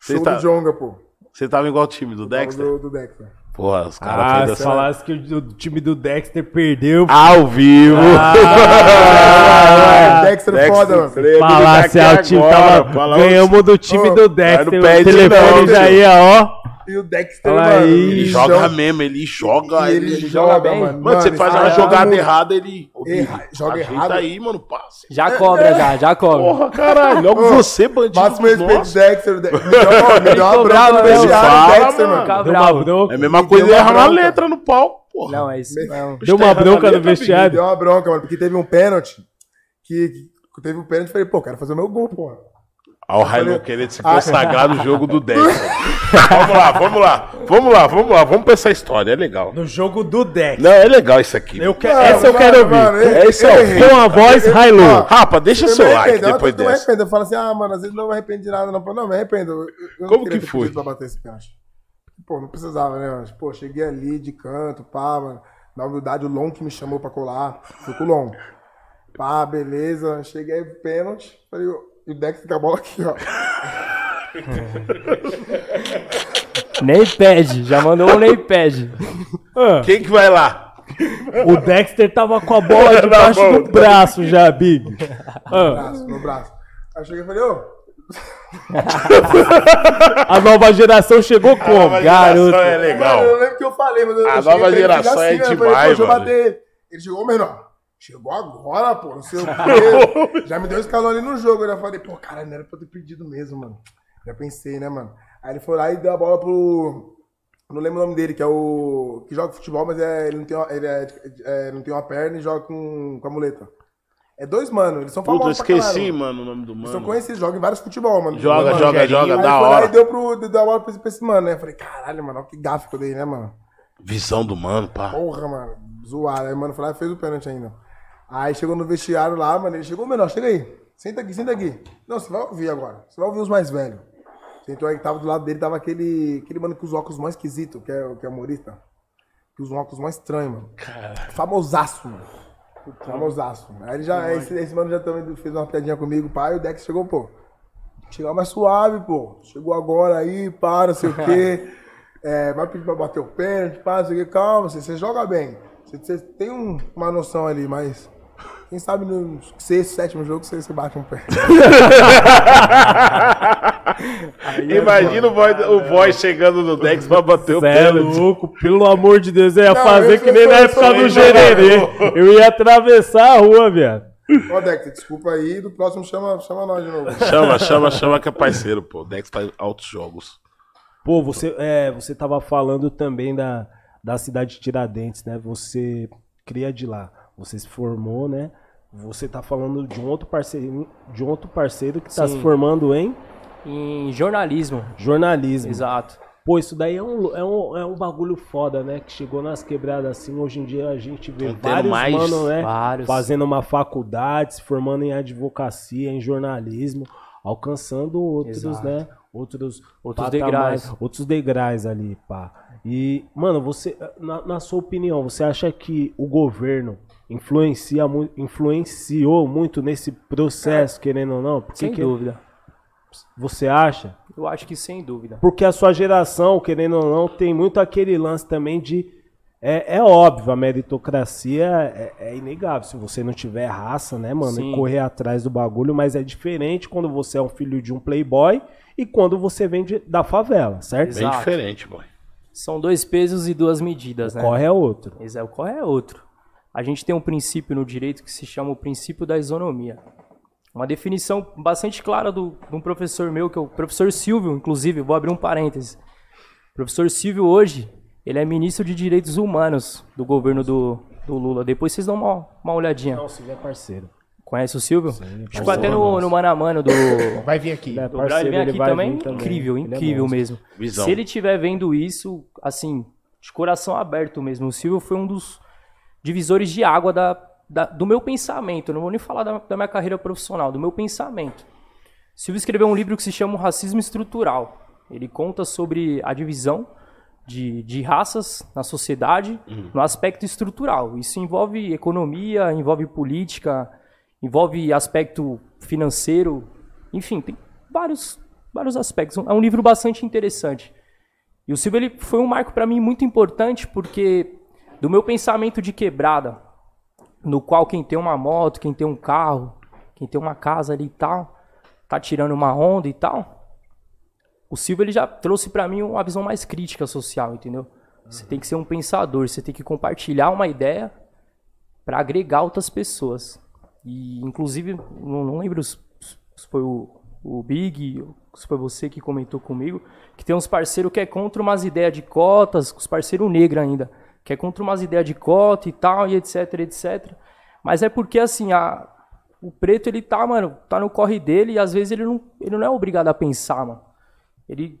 Vocês Show tá- do Jonga, pô. Você tava igual o time do Dexter? Do, do Dexter. Porra, os caras Ah, se falasse que o, o time do Dexter perdeu. Ao vivo! Ah, Dexter, foda, mano. treme Falasse, daqui ah, o time agora, tava. fala Ganhamos do time do Dexter. O telefone já ia, ó. E o Dexter, Fala mano. aí. Ele joga mesmo, ele joga. E Ele, ele joga joga, bem. mano. Mano, você ele faz uma jogada errada, ele. Erra- joga ajeita errado. aí, mano, passe. Já cobra, já, já cobra. Porra, caralho, logo Ô, você, bandido. Máximo respeito. Dexter. De- Me deu, me deu uma bronca no vestiário, Dexter, mano. mano. Deu uma bravo. bronca. É a mesma Me coisa deu ele uma errar uma letra no pau, porra. Não, é isso. Deu uma bronca no vestiário. Deu uma bronca, mano, porque teve um pênalti que, que teve um pênalti e falei, pô, quero fazer o meu gol, porra. Olha o Raimon querendo se consagrar no jogo do Dexter. vamos lá, vamos lá. Vamos lá, vamos lá. Vamos pra essa história, é legal. No jogo do Dexter. Não, é legal isso aqui. Eu que- Mano, essa eu mano, quero ouvir. mano, eu- É isso eu aí. Com a voz Eu- low. ó, Rapa, deixa eu seu me like arrependo, depois eu não me dessa. arrependo. Eu falo assim, ah, mano, às vezes não me arrependo de nada, não. Não, me arrependo. Eu- eu não Como que foi? Pra bater esse pênalti. Pô, não precisava, né, mano? Pô, cheguei ali de canto, pá, mano. Na humildade, o Long que me chamou pra colar. Fui com o Long. Pá, beleza. Cheguei pênalti. Falei, e o Dex com a bola aqui, ó. Nem pede, já mandou um nem pede. Quem que vai lá? O Dexter tava com a bola debaixo mão. do braço já, Big. Ah, Braço, no braço. Aí eu cheguei e falei, ô, a nova geração chegou como? nova Garoto. geração é legal. Mano, eu não lembro o que eu falei, mas eu A nova geração é né? Eu falei, demais, mano. bater. Ele chegou, menor. Chegou agora, pô, não sei o quê. já me deu um escalão ali no jogo. Eu já falei, pô, cara, não era pra eu ter pedido mesmo, mano. Já pensei, né, mano? Aí ele foi lá e deu a bola pro. Não lembro o nome dele, que é o. que joga futebol, mas é, ele, não tem uma, ele é, é, não tem uma perna e joga com, com a muleta. É dois, mano. Eles são Puta, eu famosos pra esqueci, caralho. mano, o nome do Eles são mano. conhecidos, jogam em vários futebol, mano. Joga, Mano, joga, joga, Aí da hora. e deu, pro, deu a bola pra esse, pra esse mano, né? Eu falei, caralho, mano, olha que gafe que eu dei, né, mano? Visão do mano, pá. Porra, mano, zoado. Aí, mano, foi lá e fez o pênalti ainda. Aí chegou no vestiário lá, mano, ele chegou, menor, chega aí. Senta aqui, senta aqui. Não, você vai ouvir agora. Você vai ouvir os mais velhos. Sentou aí, tava do lado dele, tava aquele, aquele mano com os óculos mais esquisitos, que é, o- que é humorista. Que um óculos mais estranho, mano. Famosaço, mano. Famosaço. Aí ele já, esse, esse mano já também fez uma piadinha comigo, pai, o Dex chegou, pô. Chegou mais suave, pô. Chegou agora aí, pá, não sei o quê. É, vai pedir pra bater o pênalti, pá, não sei o quê. Calma, você, você joga bem. Você, você tem um- uma noção ali, mas. Quem sabe no sexto, sétimo jogo você, você bate um pé. Imagina o boy, o boy chegando no Dex pra bater o Cê é louco, pelo amor de Deus, eu ia Não, fazer eu que nem na época do Gererê. Eu ia atravessar a rua, viado. Ó, Dex, desculpa aí, do próximo chama, chama nós de novo. Chama, chama, chama que é parceiro, pô. O Dex faz altos jogos. Pô, você, é, você tava falando também da, da cidade de Tiradentes, né? Você cria de lá. Você se formou, né? Você tá falando de um outro parceiro, de um outro parceiro que tá Sim. se formando em Em jornalismo. jornalismo. Exato. Pô, isso daí é um, é, um, é um bagulho foda, né? Que chegou nas quebradas assim. Hoje em dia a gente vê vários mais- mano, né? vários. Fazendo uma faculdade, se formando em advocacia, em jornalismo, alcançando outros, Exato. né? Outros, Outros degraus. Outros degraus ali, pá. E, mano, você, na, na sua opinião, você acha que o governo influencia, mu- influenciou muito nesse processo, querendo ou não? Porque Sem que- dúvida. você acha? eu acho que sem dúvida. Porque a sua geração, querendo ou não, tem muito aquele lance também de. É, é óbvio, a meritocracia é, é inegável. Se você não tiver raça, né, mano, Sim. e correr atrás do bagulho, mas é diferente quando você é um filho de um playboy e quando você vem de- da favela, certo? Bem Exato. diferente, boy. São dois pesos e duas medidas, né? Corre é outro. É, o corre é outro. A gente tem um princípio no direito que se chama o princípio da isonomia. Uma definição bastante clara do, de um professor meu, que é o professor Silvio, inclusive, vou abrir um parêntese. O professor Silvio hoje, ele é ministro de Direitos Humanos do governo do, do Lula. Depois vocês dão uma, uma olhadinha. Não, se é parceiro. Conhece o Silvio? Tipo, parceiro até no, no Mano a Mano do, Vai vir aqui. Ele é Brau, ele parceiro, vem ele aqui vai também. vir também. Incrível, Ele é incrível monstro. mesmo. Visão. Se ele estiver vendo isso, assim, de coração aberto mesmo, o Silvio foi um dos divisores de água da, da- do meu pensamento. Não vou nem falar da, da minha carreira profissional, do meu pensamento. Silvio escreveu um livro que se chama O Racismo Estrutural. Ele conta sobre a divisão de, de raças na sociedade no aspecto estrutural. Isso envolve economia, envolve política, envolve aspecto financeiro, enfim, tem vários, vários aspectos. É um livro bastante interessante. E o Silvio ele foi um marco para mim muito importante porque do meu pensamento de quebrada, no qual quem tem uma moto, quem tem um carro, quem tem uma casa ali e tal, tá tirando uma onda e tal. O Silvio ele já trouxe para mim uma visão mais crítica social, entendeu? Você tem que ser um pensador, você tem que compartilhar uma ideia para agregar outras pessoas. E inclusive, não, não lembro se foi o, o Big, se foi você que comentou comigo, que tem uns parceiros que é contra umas ideias de cotas, os parceiros negros ainda, que é contra umas ideias de cota e tal, e etc, etc. Mas é porque, assim, a, o preto, ele tá, mano, tá no corre dele e às vezes ele não, ele não é obrigado a pensar, mano. Ele,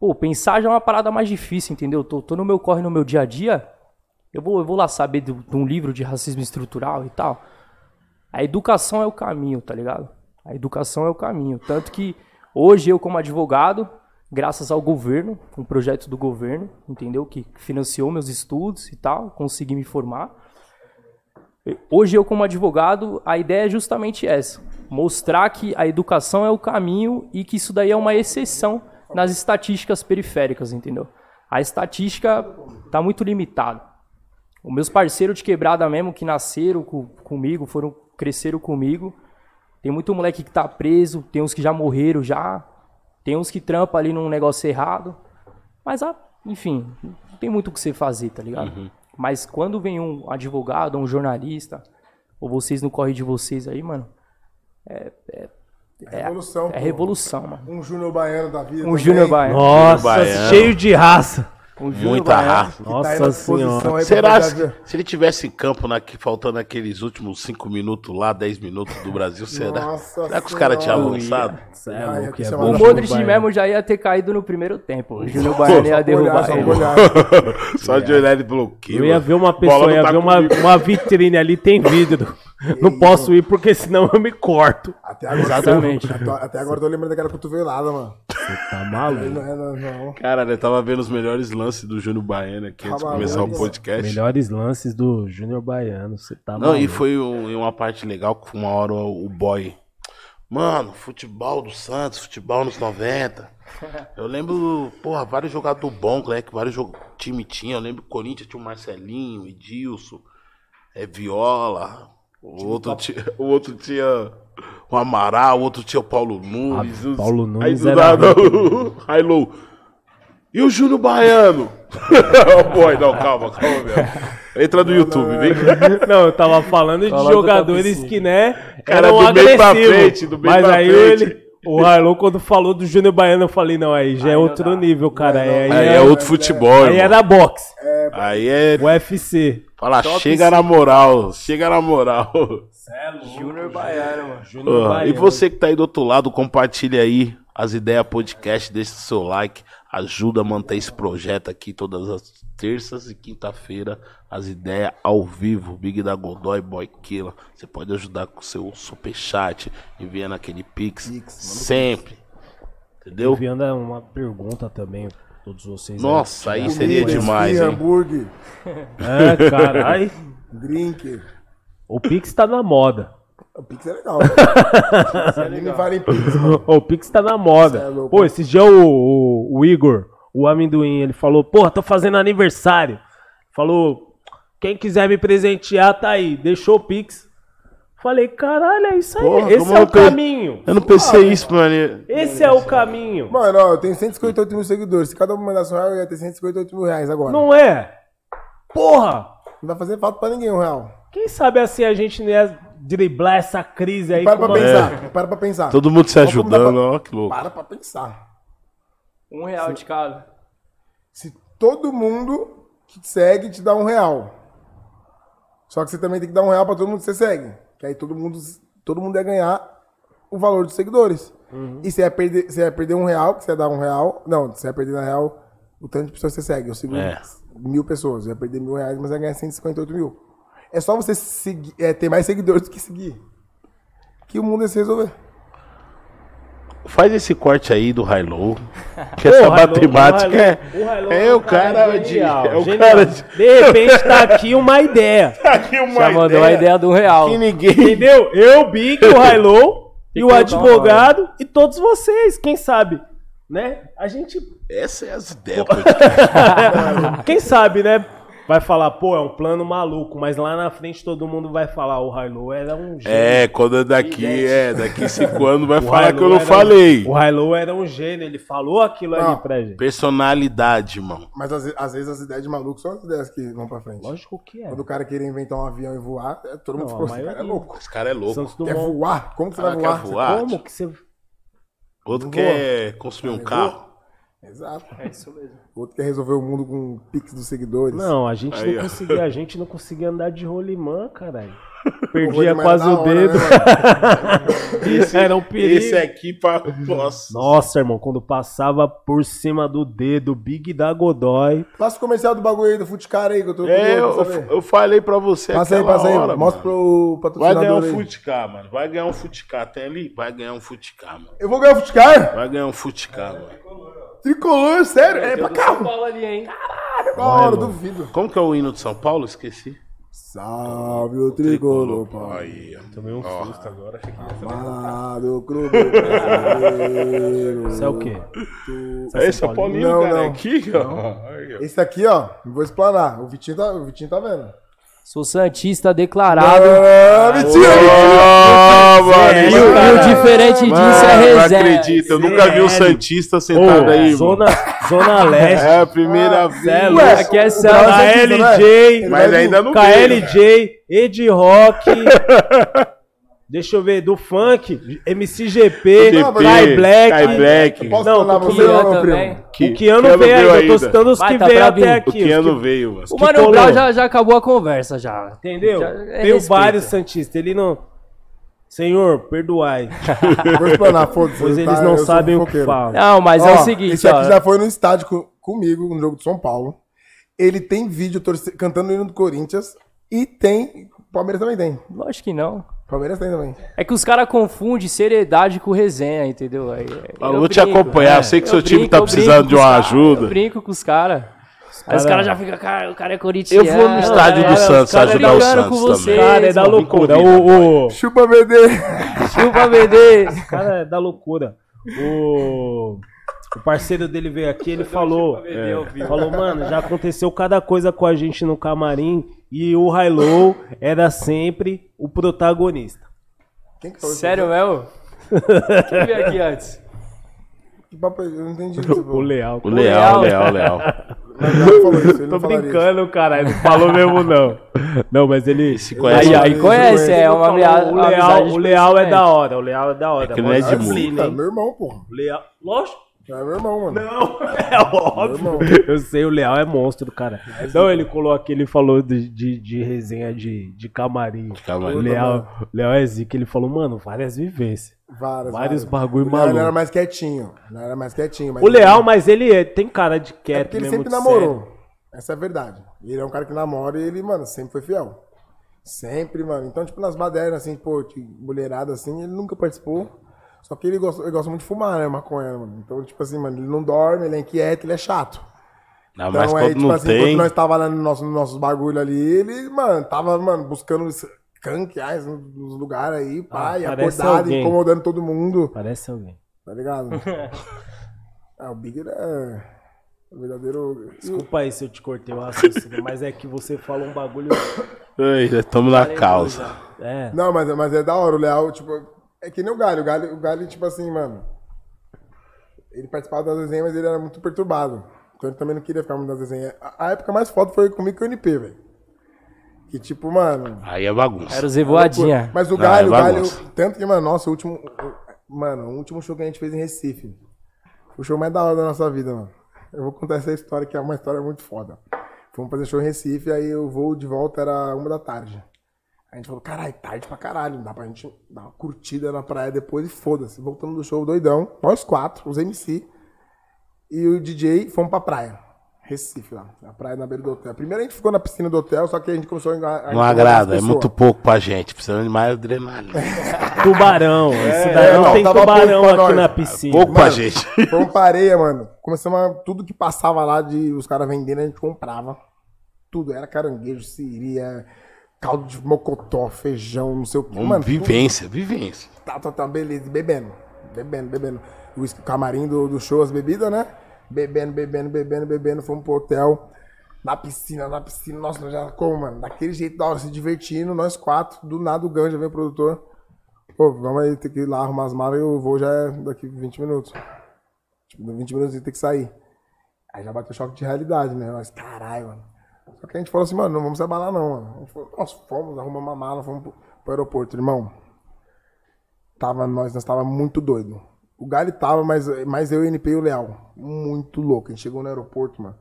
pô, pensar já é uma parada mais difícil, entendeu? Tô, tô no meu corre no meu dia a dia, eu vou, eu vou lá saber do- de um livro de racismo estrutural e tal. A educação é o caminho, tá ligado? A educação é o caminho. Tanto que hoje eu, como advogado, graças ao governo, um projeto do governo, entendeu? Que financiou meus estudos e tal, consegui me formar. Hoje eu, como advogado, a ideia é justamente essa: mostrar que a educação é o caminho e que isso daí é uma exceção nas estatísticas periféricas, entendeu? A estatística tá muito limitada. Os meus parceiros de quebrada mesmo, que nasceram co- comigo, foram cresceram comigo. Tem muito moleque que tá preso, tem uns que já morreram já. Tem uns que trampa ali num negócio errado. Mas, ah, enfim, não tem muito o que você fazer, tá ligado? Mas quando vem um advogado, um jornalista, ou vocês no corre de vocês aí, mano, É revolução. é pô. revolução, mano. Um Júnior Baiano da vida. Um. Júnior Baiano. Nossa, Baiano. cheio de raça. Um Muita Baiano. raça. Tá Nossa disposição senhora. Será se, se ele tivesse em campo, na, faltando aqueles últimos 5 minutos lá, 10 minutos do Brasil, será? Nossa será que os caras tinham avançado? É é O Modric mesmo já ia ter caído no primeiro tempo. O Júnior Baiano ia Só olhar, derrubar só ele. olhar. Só de olhar ele bloqueio. Eu ia ver uma pessoa, ia tá ver uma, uma vitrine ali, tem vidro. Não posso ir porque senão eu me corto. Até agora, Exatamente. Até, até agora eu tô lembrando daquela cotovelada, mano. Tá Aí maluco? Não é, não, não. Cara, eu tava vendo os melhores lances do Júnior Baiano aqui antes de Tá começar o maluco. podcast. Melhores lances do Júnior Baiano. Você tá Não, e maluco. foi um- uma parte legal que uma hora o boy. Mano, futebol do Santos, futebol nos 90. Eu lembro, porra, vários jogadores bons, né? Que vários time tinha. Eu lembro que Corinthians tinha o Marcelinho, Edilson, é, Viola. O outro, tinha, o outro tinha o Amaral, o outro tinha o Paulo Nunes. Ah, Paulo aí Nunes do era nada. E o Júnior Baiano? Boy, não, calma, calma, meu. Entra no YouTube, vem cá. Não, eu tava falando de Fala do jogadores que, né, Cara, eram do meio pra agressivos. frente, do meio Mas pra aí frente. ele, o Harlow, quando falou do Júnior Baiano, eu falei, não, aí já é Aí não outro dá. nível, cara. Não, aí, não, Aí é, é outro futebol, aí irmão. era boxe, Aí é. UFC. Fala, Top chega na moral, chega na moral. Júnior Baiano, mano. Júnior Baiano. e você que tá aí do outro lado, compartilha aí as ideias podcast, deixa o seu like, ajuda a manter esse projeto aqui todas as terças e quinta-feira, as ideias ao vivo, Big da Godoy, Boy Killa. Você pode ajudar com o seu superchat, enviando aquele pix, sempre. Entendeu? Enviando uma pergunta também, todos vocês. Nossa, aí aí. seria Comida, demais, hein? hambúrguer, É, caralho. drink. O Pix tá na moda. O Pix é legal. Vale em Pix, mano. O Pix tá na moda. É. Pô, esse dia o, o, o Igor, o amendoim, ele falou, porra, tô fazendo aniversário. Falou, quem quiser me presentear, tá aí. Deixou o Pix. Falei, caralho, é isso aí. Porra, Esse é o pe- caminho. Eu não pensei isso, mano. Esse é o caminho. Mano, ó, eu tenho 158 mil seguidores. Se cada um mandasse um real, eu ia ter 158 mil reais agora. Não, Não é? Porra! vai fazer falta pra ninguém um real. Quem sabe assim a gente não ia driblar essa crise aí Para com pra uma- pensar. Para pra pensar. Todo mundo se ajudando, pra- ó, que louco. Para pra pensar. Um real de cada. Se todo mundo que te segue te dá um real. Só que você também tem que dar um real pra todo mundo que você segue. Que aí todo mundo, todo mundo ia ganhar o valor dos seguidores. E você ia, perder, você ia perder um real, que você ia dar um real. Não, você ia perder na real o tanto de pessoas que você segue. Eu sigo É. mil pessoas. Eu ia perder mil reais, mas ia ganhar 158 mil. É só você seguir, é, ter mais seguidores do que seguir. Que o mundo ia se resolver. Faz esse corte aí do High-Low. Que Pô, essa o matemática é. o É o cara de. genial, É o genial. cara de. De repente tá aqui uma ideia. Aqui uma Já mandou a ideia do real. que ninguém. Entendeu? Eu, Big, o Hilo e que o advogado e todos vocês, quem sabe, né? A gente, Essa é as ideias. quem sabe, né? Vai falar, pô, é um plano maluco, mas lá na frente todo mundo vai falar, o Hilo era um gênio. É, quando é daqui, é, daqui cinco anos vai falar que eu não era- um falei. O Hilo era um gênio, ele falou aquilo Não. ali pra gente. Personalidade, mano. Mas às, às vezes as ideias de maluco são as ideias que vão pra frente. Lógico que é. Quando o cara queria inventar um avião e voar, é, todo mundo Não, ficou assim, cara é louco. Esse cara é louco. Quer voar? Como que você Ah, vai voar? voar? Como que você... Outro quer construir um carro. Exato. É isso mesmo. Outro quer resolver o mundo com um pix dos seguidores. Não, a gente Aí, não ó. conseguia, a gente não conseguia andar de rolimã, caralho. O Perdia quase o hora, dedo. né, Esse, Era um perigo. esse aqui pra. Nossa. Nossa, irmão, quando passava por cima do dedo, Big da Godoy. Passa o comercial do bagulho aí, do Futicar aí, que eu tô É, eu, eu falei pra você Passa aí, passa aí. hora, Mostra pro Vai patrocinador ganhar um aí. Futicar, mano. Vai ganhar um Futicar. Tem ali? Vai ganhar um Futicar, mano. Eu vou ganhar o Futicar? Vai ganhar um Futicar, mano. Tricolor, sério? É pra São carro. Paulo ali, hein? Da hora, duvido. Como que é o hino de São Paulo? Esqueci. Salve o tricolor, pai. Ó. Tomei um susto agora. Achei que ia ser- Amado clube brasileiro. Isso é o quê? É esse é o Paulinho, Não, cara. não. Aqui, ó. Aí, ó. Esse aqui, ó, não vou explanar. O Vitinho tá, o Vitinho tá vendo. Sou Santista declarado. Ah, mentira! Ah, mano, E o, diferente disso é Mano, não acredito. Eu nunca vi um. Santista sentado Ô, aí, zona, mano. zona Leste. É a primeira vez. Cê é louco. Aqui é é Santista, KLJ, né? Mas ainda não KLJ, Ed Rock. Deixa eu ver, do funk, MCGP, Kai Black. Kai Black. Posso Não, o Kian não, meu primo? Que- O Keanu Keanu veio ainda, eu tô citando os Vai, que tá veio até aqui. O Keanu que- veio, mano. O que Mano. Brown já, já acabou a conversa, já. Entendeu? Já- é Tem vários Santistas, ele não... Senhor, perdoai, Vou explanar, foda-se. pois tá? eles não sabem o que falam. Não, mas é Ó, o seguinte, Esse aqui ó. já foi no estádio co- comigo, no jogo de São Paulo. Ele tem vídeo torce- cantando o hino do Corinthians. E tem. Palmeiras também tem. Lógico que não. Palmeiras tem também. É que os caras confundem seriedade com resenha, entendeu? Aí, Eu vou te acompanhar. Eu sei que Eu seu time brinco, tá eu precisando de uma os caras, ajuda. Eu brinco com os caras. Aí os cara- caras já ficam, cara, o cara é corintiano. Eu vou no estádio do cara, Santos ajudar o Santos com também. vocês, Cara, é da loucura. O, o, Chupa BD. Chupa BD. cara é da loucura. O, o parceiro dele veio aqui, ele falou, é, falou, mano, já aconteceu cada coisa com a gente no camarim e o Hilo era sempre o protagonista. Quem que falou? Sério mesmo? Quem veio aqui antes? Que papo é? Eu não entendi isso. O Leal. O Leal, Leal, Leal. Isso, Tô isso. brincando, cara. Ele não falou mesmo, não. Não, mas ele. Se conhece. Aí, Aí, conhece, é uma, amizade- o Leal, o Leal é da hora. O Leal é da hora. É que não é de assim, né? meu irmão. O Leal. Lógico. É meu irmão, mano. Não, é óbvio. Eu sei, o Leal é monstro, cara. Não, ele colou aqui, ele falou de, de, de resenha de, de camarim. camarim. O Leal, Leal é zica, ele falou, mano, várias vivências. Várias, Vários várias. bagulho O maluco. Ele era mais quietinho. Ele era mais quietinho. mas O Leal, mas ele é- tem cara de É quieto porque ele mesmo. sempre namorou. sério. Essa é a verdade. Ele é um cara que namora e ele, mano, sempre foi fiel. Sempre, mano. Então, tipo, nas badernas, assim, pô, de mulherada, assim, ele nunca participou. Só que ele gosta, ele gosta muito de fumar, né, maconha, mano. Então, tipo assim, mano, ele não dorme, ele é inquieto, ele é chato. Não, Então, mas aí, quando tipo não assim, tem. enquanto nós tava lá no nosso, nos nossos bagulho ali, ele, mano, tava, mano, buscando canqueais nos lugares aí, pá, Ah, acordado, alguém. incomodando todo mundo, Parece alguém. tá ligado? ah, o Big é o verdadeiro... Desculpa aí se eu te cortei o raciocínio, mas é que você falou um bagulho. Ei, já estamos na causa. É. Não, mas, mas é da hora, o Leal, tipo, é que nem o Galho, o Galho, o Galho, tipo assim, mano, ele participava das desenhas, mas ele era muito perturbado, então ele também não queria ficar muito nas desenhas. A, a época mais foda foi comigo com o NP, velho. Que tipo, mano... Aí é bagunça. Era o Zevoadinha. Mas o Não, Galho, é o Galho, tanto que, mano, nossa, o último, mano, o último show que a gente fez em Recife, foi o show mais da hora da nossa vida, mano. Eu vou contar essa história, que é uma história muito foda. Fomos fazer show em Recife, aí o voo de volta era uma da tarde. A gente falou, caralho, tarde pra caralho, não dá pra gente dar uma curtida na praia depois e foda-se. Voltamos do show doidão, nós quatro, os MC e o DJ, fomos pra praia. Recife lá, na praia na beira do hotel. Primeiro a gente ficou na piscina do hotel, só que a gente começou a a Não agrada, é muito pouco pra gente. Precisamos de mais adrenalina. Tubarão. Isso daí é, não não, tem tubarão pra aqui nós. na piscina. Pouco pra Mano, gente. Fomos pra areia, mano. Começamos a. Tudo que passava lá de os caras vendendo, a gente comprava. Tudo. Era caranguejo, siri, é, caldo de mocotó, feijão, não sei o que. Vamos, Mano, vivência, vivência. tudo, tá, tá, tá, beleza. Bebendo. Bebendo, bebendo. O camarim do, do show, as bebidas, né? Bebendo, bebendo, bebendo, bebendo. Fomos pro hotel. Na piscina, na piscina. Nossa, já como, mano? Daquele jeito da hora, se divertindo, nós quatro. Do nada o Ganja vem o produtor. Pô, vamos aí, ter que ir lá arrumar as malas e eu vou já é daqui 20 minutos. Tipo, 20 minutos e tem que sair. Aí já bateu choque de realidade, né? Nós, caralho, mano. Só que a gente falou assim, mano, não vamos abalar não, mano. A gente falou, nós fomos, arrumamos uma mala, fomos pro, pro aeroporto, irmão. Tava, nós, nós tava muito doido. O Gali tava, mas, mas eu, o NP e o Leal. Muito louco. A gente chegou no aeroporto, mano.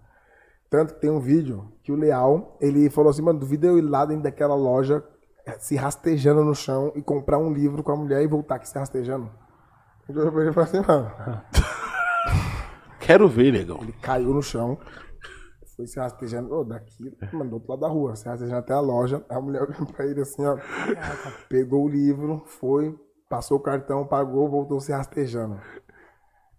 Tanto que tem um vídeo que o Leal, ele falou assim, mano, duvida eu ir lá dentro daquela loja eh, se rastejando no chão e comprar um livro com a mulher e voltar aqui se rastejando. Eu olhei pra ele e assim, mano, Quero ver, negão. ele caiu no chão, foi se rastejando, ô, daqui, mano, do outro lado da rua, se rastejando até a loja, a mulher olhou pra ele assim, ó, pegou o livro, foi, passou o cartão, pagou, voltou se rastejando.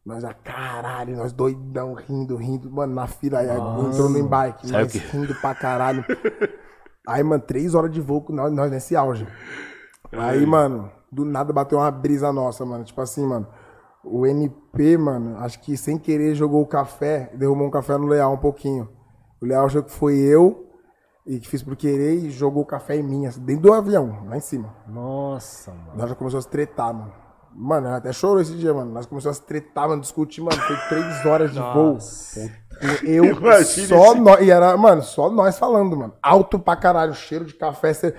Nós já, caralho, nós doidão, rindo, rindo, mano, na fila, aí entrou no embarque, Sabe nós o que- rindo pra caralho. Aí, mano, três horas de voo, com nós, nós nesse auge. Aí, mano, do nada bateu uma brisa nossa, mano. Tipo assim, mano. O NP, mano, acho que sem querer jogou o café, derrubou um café no Leal um pouquinho. O Leal achou que foi eu e que fiz por querer e jogou café em mim, assim, dentro do avião, lá em cima. Nossa, mano. Nós já começamos a se tretar, mano. Mano, ela até chorou esse dia, mano. Nós começamos a se tretar, mano, discutir, mano. Foi três horas de voo. Eu, Imagina só nós. E era, mano, só nós falando, mano. Alto pra caralho, cheiro de café. Cê...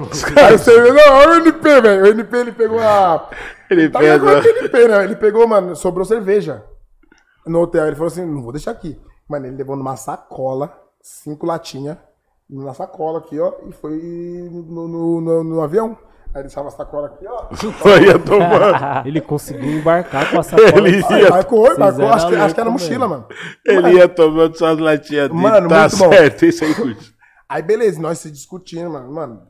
Você vê, não, olha o NP, velho. O NP, ele pegou a. Ele Tá pegou. NP, né? Ele pegou, mano, sobrou cerveja no hotel. Ele falou assim: não vou deixar aqui. Mano, ele levou numa sacola, cinco latinhas, na sacola aqui, ó, e foi no, no, no- no avião. Aí ele deixava a sacola aqui, ó. Só ia tomando. Ele conseguiu embarcar com a sacola. Ele ia- Marcou, Vocês marcou. Acho que, acho que era mochila, mano. Ele ia tomando suas latinhas dele. Mano, tá muito bom. certo, isso aí curte. Aí, beleza, nós se discutindo, mano. Mano,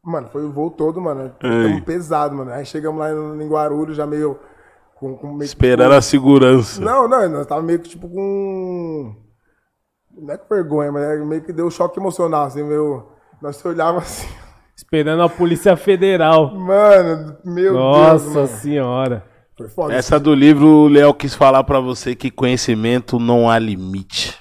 mano foi o voo todo, mano. Ficamos pesado, mano. Aí chegamos lá em Guarulhos, já meio. Com, com meio que- Esperando a segurança. Não, não, nós tava meio que tipo com. Não é com vergonha, mas é meio que deu um choque emocional, assim, meu. Nós se olhava assim. Esperando a Polícia Federal. Mano, meu Deus. Nossa senhora. Foi foda. Essa do livro, o Léo quis falar pra você que conhecimento não há limite.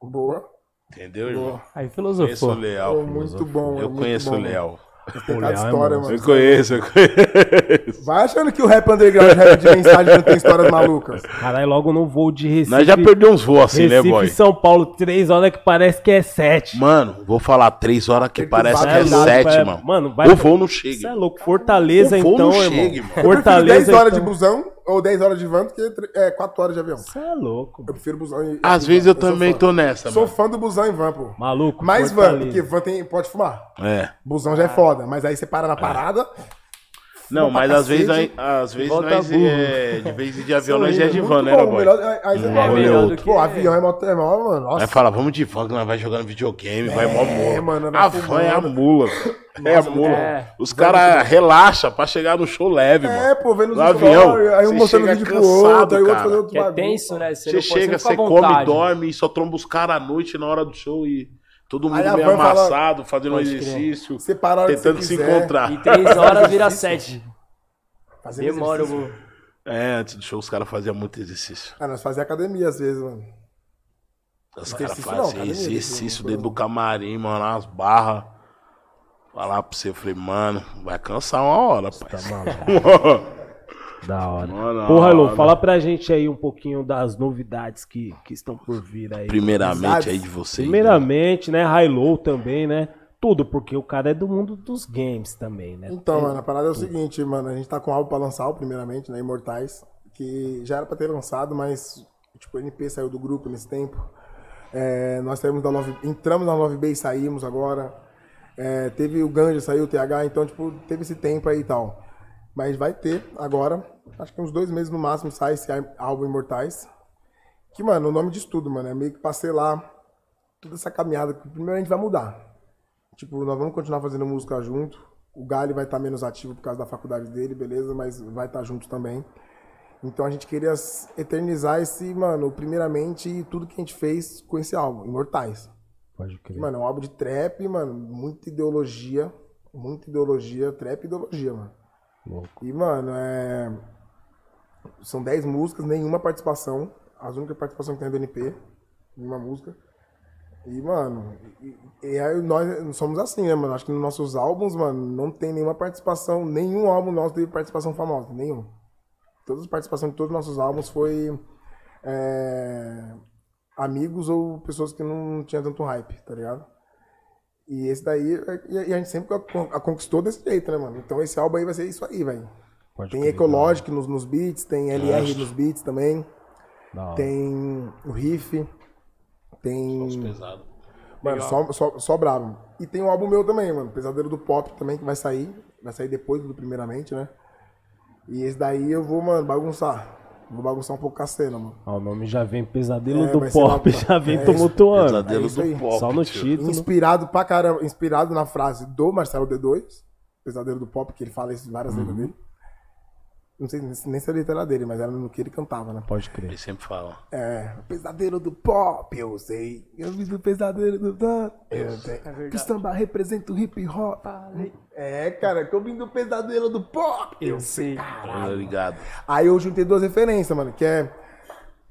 Boa. Entendeu, irmão? Aí Conheço o filosofou. Léo. Pô, muito bom. Eu muito conheço bom, o mano. Léo. Tem O cada Léo é história, mano. Eu conheço, eu conheço. Vai achando que o rap underground, rap de mensagem, não tem histórias malucas. Caralho, logo no voo de Recife. Nós já perdemos uns voos assim, né, Recife, boy? São Paulo, três horas que parece que é sete. Mano, vou falar três horas que parece que é sete, é, mano. mano, vai- O voo não Você é chega. louco. Fortaleza, O voo então, não irmão. chega, prefiro Fortaleza, 10 horas de então. busão ou 10 horas de van do que é, 4 horas de avião. Você é louco. Eu prefiro busão e. Às vezes van. eu também tô nessa, Sou mano. fã do busão e van, pô. Maluco. Mais van, porque van tem, pode fumar. É. Busão já é foda, mas aí você para na parada. Não, mas às vezes, às vezes nós é, de vez de avião nós é de Muito van, né, bom, boy? melhor- aí- você vai- rolê melhor Pô, avião é mó, é mó, mano. Nossa. Aí fala, vamos de van que nós vai jogando videogame, vai mó mula. mano, vai a van é a mula. É a mula. é. Os caras relaxam pra chegar no show leve, É, mano. pô, vendo os No avião, aí um você mostrando chega vídeo pro cansado, outro, aí o outro cara. fazendo outro Que é bagulho. tenso, né? Você chega, você come, dorme e só tromba os caras à noite na hora do show e. Todo mundo meio fala- amassado, fazendo um exercício, tentando você se encontrar. E três horas vira sete. fazer Demora, exercício. vou. É, antes do show os caras faziam muito exercício. Ah, nós fazíamos academia às vezes, mano. Os caras faziam exercício exercício, dentro do camarim, mano, nas barras. Falar pra você, eu falei, mano, vai cansar uma hora, pai. Da hora. Mano, Porra, Elô, fala pra gente aí um pouquinho das novidades que, que estão por vir aí. Primeiramente aí de vocês. né? Primeiramente, né? High-Low também, né? Tudo, porque o cara é do mundo dos games também, né? Então, mano, a parada é o seguinte, mano. A gente tá com algo pra lançar, o primeiramente, né? Imortais. Que já era pra ter lançado, mas, tipo, o NP saiu do grupo nesse tempo. É, nós saímos da Love, entramos na Love Bay e saímos agora. É, teve o Ganja, saiu o TH, então, tipo, teve esse tempo aí e tal. Mas vai ter agora, acho que uns dois meses no máximo sai esse álbum Imortais. Que, mano, o nome disso tudo, mano, é meio que pra selar toda essa caminhada. que Primeiro a gente vai mudar. Tipo, nós vamos continuar fazendo música junto. O Gali vai estar menos ativo por causa da faculdade dele, beleza, mas vai estar junto também. Então a gente queria eternizar esse, mano, primeiramente, tudo que a gente fez com esse álbum, Imortais. Pode crer. Mano, é um álbum de trap, mano, muita ideologia, muita ideologia, trap e ideologia, mano. Louco. E, mano, é... São 10 músicas, nenhuma participação. As únicas participações que tem é do NP, nenhuma música. E, mano, e, e nós somos assim, né, mano? Acho que nos nossos álbuns, mano, não tem nenhuma participação, nenhum álbum nosso teve participação famosa, nenhum. Todas as participações de todos os nossos álbuns foi é, amigos ou pessoas que não tinham tanto hype, tá ligado? E esse daí, e a gente sempre a, conquistou desse jeito, né, mano? Então esse álbum aí vai ser isso aí, velho. Pode Tem Ecologic nos, nos beats, tem LR nos beats também, hora. tem o riff, tem. Pesado. Mano, só, só, só bravo. E tem um álbum meu também, mano. Pesadelo do Pop também, que vai sair. Vai sair depois do primeiramente, né? E esse daí eu vou, mano, bagunçar. Vou bagunçar um pouco com a cena, mano. Ah, o nome já vem Pesadelo É, do Pop, lá- já vem é, tumultuando. Pesadelo É do pop. Só no título. Inspirado pra caramba, inspirado na frase do Marcelo D2, Pesadelo do Pop, que ele fala isso várias letras dele. Não sei nem se a letra era dele, mas era no que ele cantava, né? Pode crer. Ele sempre fala. É, pesadelo do pop, eu sei. Eu vi do pesadelo do pop. Eu sei. que o samba representa o hip hop. É, cara, que eu vim do pesadelo do pop. Eu sei. Tá ligado? Aí eu juntei duas referências, mano, que é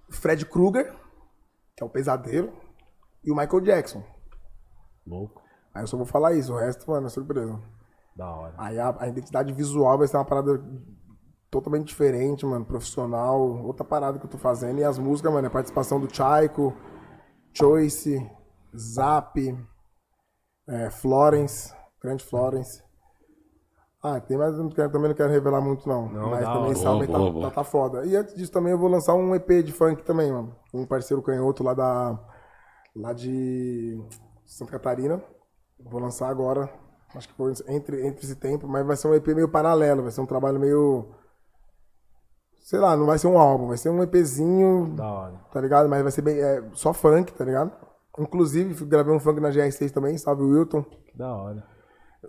Fred Krueger, que é o pesadelo, e o Michael Jackson. Louco. Aí eu só vou falar isso, o resto, mano, é surpresa. Da hora. Aí a, a identidade visual vai ser uma parada totalmente diferente, mano, profissional, outra parada que eu tô fazendo. E as músicas, mano, é participação do Chaiko, Choice, Zap, é, Florence, grande Florence. Ah, tem mais, não quero- também não quero revelar muito não, mas da também Boa, tá, boa. tá, tá foda. E antes disso também eu vou lançar um EP de funk também, mano. Um parceiro canhoto lá da, lá de Santa Catarina. Vou lançar agora, acho que foi entre, entre esse tempo, mas vai ser um EP meio paralelo, vai ser um trabalho meio. Sei lá, não vai ser um álbum, vai ser um EPzinho, Da hora. tá ligado? Mas vai ser bem, é, só funk, tá ligado? Inclusive, gravei um funk na GR6 também, salve Wilton. Que da hora.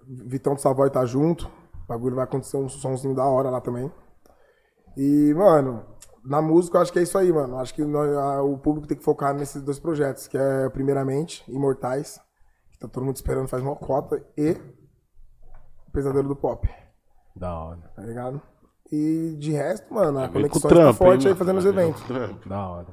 Vitão do Savoy tá junto. O bagulho vai acontecer um somzinho da hora lá também. E, mano, na música eu acho que é isso aí, mano. Acho que nós- a- o público tem que focar nesses dois projetos, que é, primeiramente, Imortais, que tá todo mundo esperando faz uma cota, e Pesadelo do Pop, Da hora. tá ligado? E de resto, mano, a conexão tá forte hein, aí fazendo os eventos. Da hora.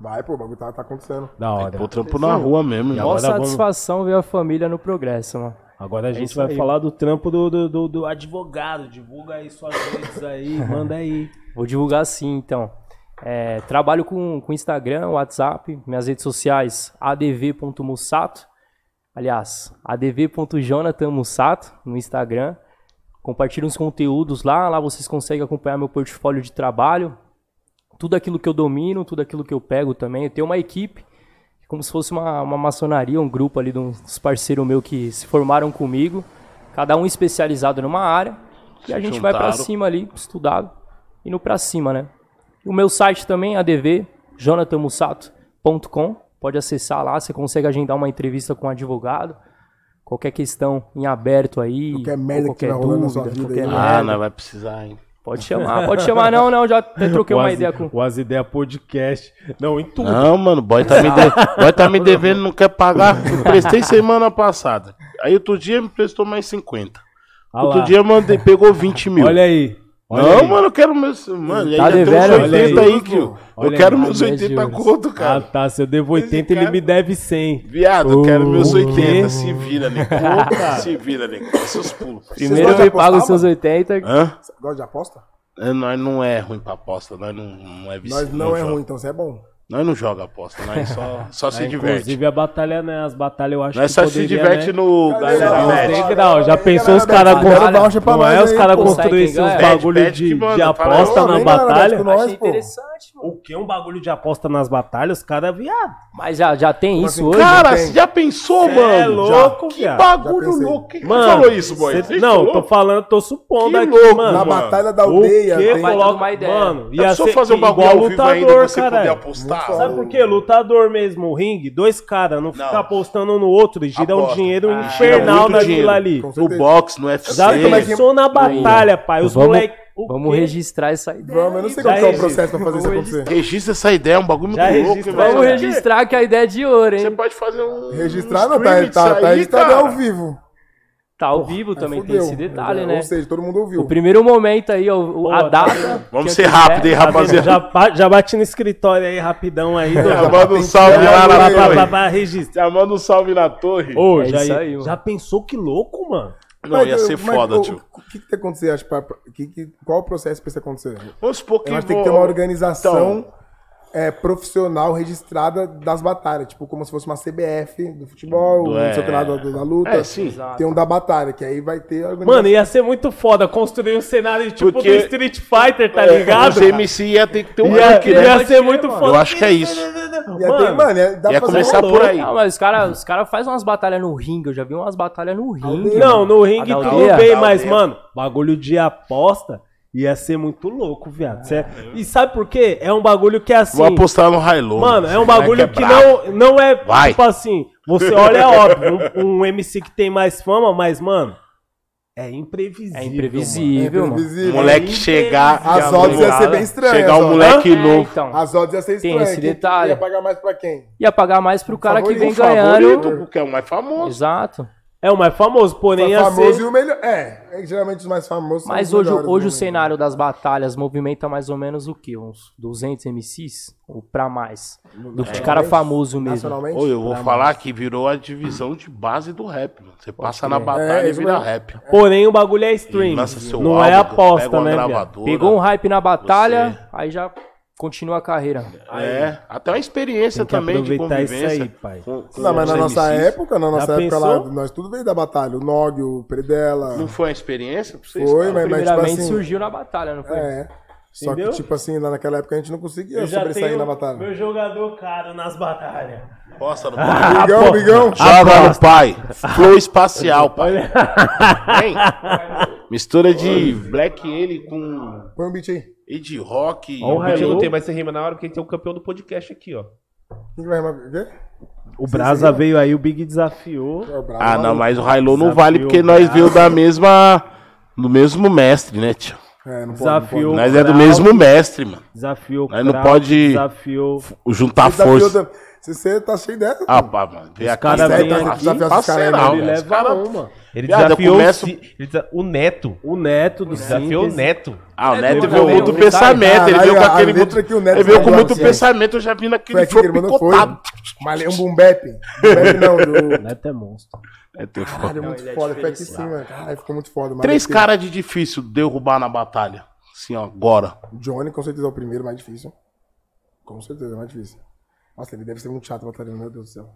Vai, pô, o bagulho tá, tá acontecendo. Da hora. Pô, trampo na rua mesmo, E agora vamos- satisfação ver a família no progresso, mano. Agora a gente isso vai aí. falar do trampo do, do, do- do advogado. Divulga aí suas redes aí, manda aí. Vou divulgar sim, então. É, trabalho com, com Instagram, WhatsApp, minhas redes sociais, adv.mussato. Aliás, adv.jonathanmussato no Instagram. Compartilho uns conteúdos lá, lá vocês conseguem acompanhar meu portfólio de trabalho. Tudo aquilo que eu domino, tudo aquilo que eu pego também. Eu tenho uma equipe, como se fosse uma, uma maçonaria, um grupo ali de uns parceiros meus que se formaram comigo. Cada um especializado numa área. E a gente vai pra juntaram. cima ali, estudado, indo pra cima, né? O meu site também, ADV, jonathanmussato.com. Pode acessar lá, você consegue agendar uma entrevista com um advogado. Qualquer questão em aberto aí, Qualquer merda que qualquer tiver rolando na sua dúvida, vida qualquer aí. Ah, nós vai precisar, hein? Pode chamar, pode chamar. Não, não, já até troquei O uma ideia com... O As Ideia Podcast. Não, em tudo. Não, mano, boy tá, me de... boy tá me devendo, não quer pagar. Eu prestei semana passada. Aí outro dia me prestou mais 50. Ah outro lá. dia mandei, pegou 20 mil. Olha aí. Olha não, aí. mano, eu quero meus. Mano, Tá ainda tem uns devendo? 80 Olha aí, aí. que eu, eu quero aí. meus Ai, 80 juros. conto, Ah, cara. tá. Se eu devo 80, ele cara- me deve 100. Viado, eu quero meus O 80. quê? Se vira, nego. Se vira, nego. Seus pulos. Primeiro me de paga os seus 80. Hã? Você gosta de aposta? É, Nós não é ruim pra aposta, nós não, não é viciado. Nós não é joga. ruim, então você é bom. Nós não joga aposta, nós só, só se É, diverte. Inclusive a batalha, né? As batalhas eu acho Nós que só se poderia, diverte né? no. Tem grau, já pensou os caras pra Não nós é os caras construírem seus quem ganha. bagulho Bet, bet de, de aposta na batalha? nós, Achei interessante, mano. O que? Um bagulho de aposta nas batalhas? Os caras, viado. Mas já, já tem isso assim, hoje? Cara, você já pensou, Cê mano? é louco, que viado. bagulho Já pensei. louco. Quem Mano, falou isso, boy? cê- Você não, falou? tô falando, tô supondo Que aqui, louco, mano. Na mano. batalha da O aldeia. que tem- Vai coloca, uma ideia. mano, Já ia ser fazer um bagulho igual vivo ainda lutador, você poder caralho. apostar? Muito Sabe por quê? Lutador mesmo, o ringue, dois caras, não, ficar apostando um no outro e gira um dinheiro Ah, infernal naquilo ali. Com No certeza. box, no UFC. Já é que- pensou na batalha, pai? Os Vamos- moleque... o Vamos quê? registrar essa ideia. Vamos, eu não sei Já qual que é o processo pra fazer isso acontecer. Registra essa ideia, é um bagulho muito Já louco. registra. velho. Vamos registrar que a ideia é de ouro, Você hein? pode fazer um. Registrar um não, tá, tá, tá registrado ao vivo. Tá ao vivo Aí também, tem fudeu. esse detalhe, Ou né? seja, todo mundo ouviu. O primeiro momento aí, ó, o- a data. Vamos ser rápido, hein, Tá rapaziada. Já, já bate no escritório aí rapidão aí. Do... Já manda um salve lá na torre. Já manda um salve na torre. Ô, É já, já pensou que louco, mano? Não, ia ser mas, foda, o- tio. O que, que tem que acontecer? Acho, pra, que, que, qual o processo pra isso acontecer? Vamos supor que. Eu acho que tem que ter uma organização Então, é, profissional registrada das batalhas. Tipo, como se fosse uma CBF do futebol, Do- é. da, da luta. É, sim. Exato. Tem um da batalha, que aí vai ter. Mano, ia ser muito foda construir um cenário tipo Porque- do Street Fighter, tá é, ligado? Os MC ia ter que ter um Ia, ranking, né? ia ser muito mano. foda. Eu acho que é isso. Ia ter, mano, ia, dá Ia pra fazer começar um- por aí. Não, mas os caras os cara fazem umas batalhas no ringue. Eu já vi umas batalhas no ringue. Não, mano. no ringue tudo bem, mas, mano, bagulho de aposta ia ser muito louco, viado. Cê- E sabe por quê? É um bagulho que é assim. Vou apostar no Hilo. Mano, é um bagulho que, não, não é Vai. tipo assim. Você olha, é óbvio, um, um MC que tem mais fama, mas, mano, é imprevisível. É É imprevisível, mano. imprevisível. Moleque chegar. As odds ia vou- ser bem estranhas. Chegar um moleque É, novo. então. As odds ia ser Tem estranhas. esse detalhe. Ia pagar mais pra quem? Ia pagar mais pro cara que vem Favorito, ganhando. Favorito, porque é o mais famoso. Exato. É o mais famoso, porém O famoso ser... e o melhor. É, é, geralmente os mais famosos são Mas hoje, hoje né, o cenário das batalhas movimenta mais ou menos o quê? Uns 200 MCs? Ou pra mais? Do de cara famoso mesmo. Ô, eu vou falar que virou a divisão de base do rap, mano. Você passa na É, batalha e isso vira rap. Porém o bagulho é stream. Não álbum, é aposta, né. Pegou um hype na batalha, aí já continua a carreira. É, até uma experiência Tem que também de aproveitar isso convivência. aí, pai. com- com Não, mas na nossa MCs. época, na nossa Já época lá, pensou? nós tudo veio da batalha. O Nog, o Predella. Não foi uma experiência pra vocês? Foi, mas, mas tipo Primeiramente assim. surgiu na batalha, não foi? É. Só Entendeu? que, tipo assim, lá naquela época a gente não conseguia Eu sobressair tenho na batalha. meu jogador caro nas batalhas. Posta no pai. Bigão, pô. bigão. Joga no pai. Flow espacial, pai. Vem. Mistura de Black ele com Põe um beat aí. Ed Rock. Ó o Hello. não tem mais ser rima na hora porque tem o campeão do podcast aqui, ó. Quem que vai rimar? O quê? O Brasa veio aí, o Big desafiou. É o. Ah, não, maluco. mas o Hilo não vale porque nós veio da mesma. Do mesmo mestre, né, tio? É, não pode, Desafiou. não Nós é do mesmo mestre, mano. Desafiou. Aí não Kraut, pode- Desafiou. Juntar pode. Desafiou força. também. Se você tá cheio dessa. Ah, pá, mano. Vem aqui. cara vem Tá aqui, desafiar parceirão, Ele leva cara- uma. Ele Viado, desafiou, começo- ele desa- o Neto. O neto do Desafiou o. Neto. Ah, o É, Neto veio Romeu, muito pensamento. Ele veio com a aquele muito. que o Neto Ele veio com muito pensamento. Eu já vi Foi naquele foi? picotado. Mas um bap. Boom bap não, do... O neto é monstro. É, tem foda. Caralho, muito ele é foda. Foi aqui mano. Caralho, ficou muito foda. Três caras de difícil derrubar na batalha. Assim, ó, agora. Johnny, com certeza, é o primeiro mais difícil. Com certeza, é mais difícil. Nossa, ele deve ser muito chato batalhando, meu Deus do céu.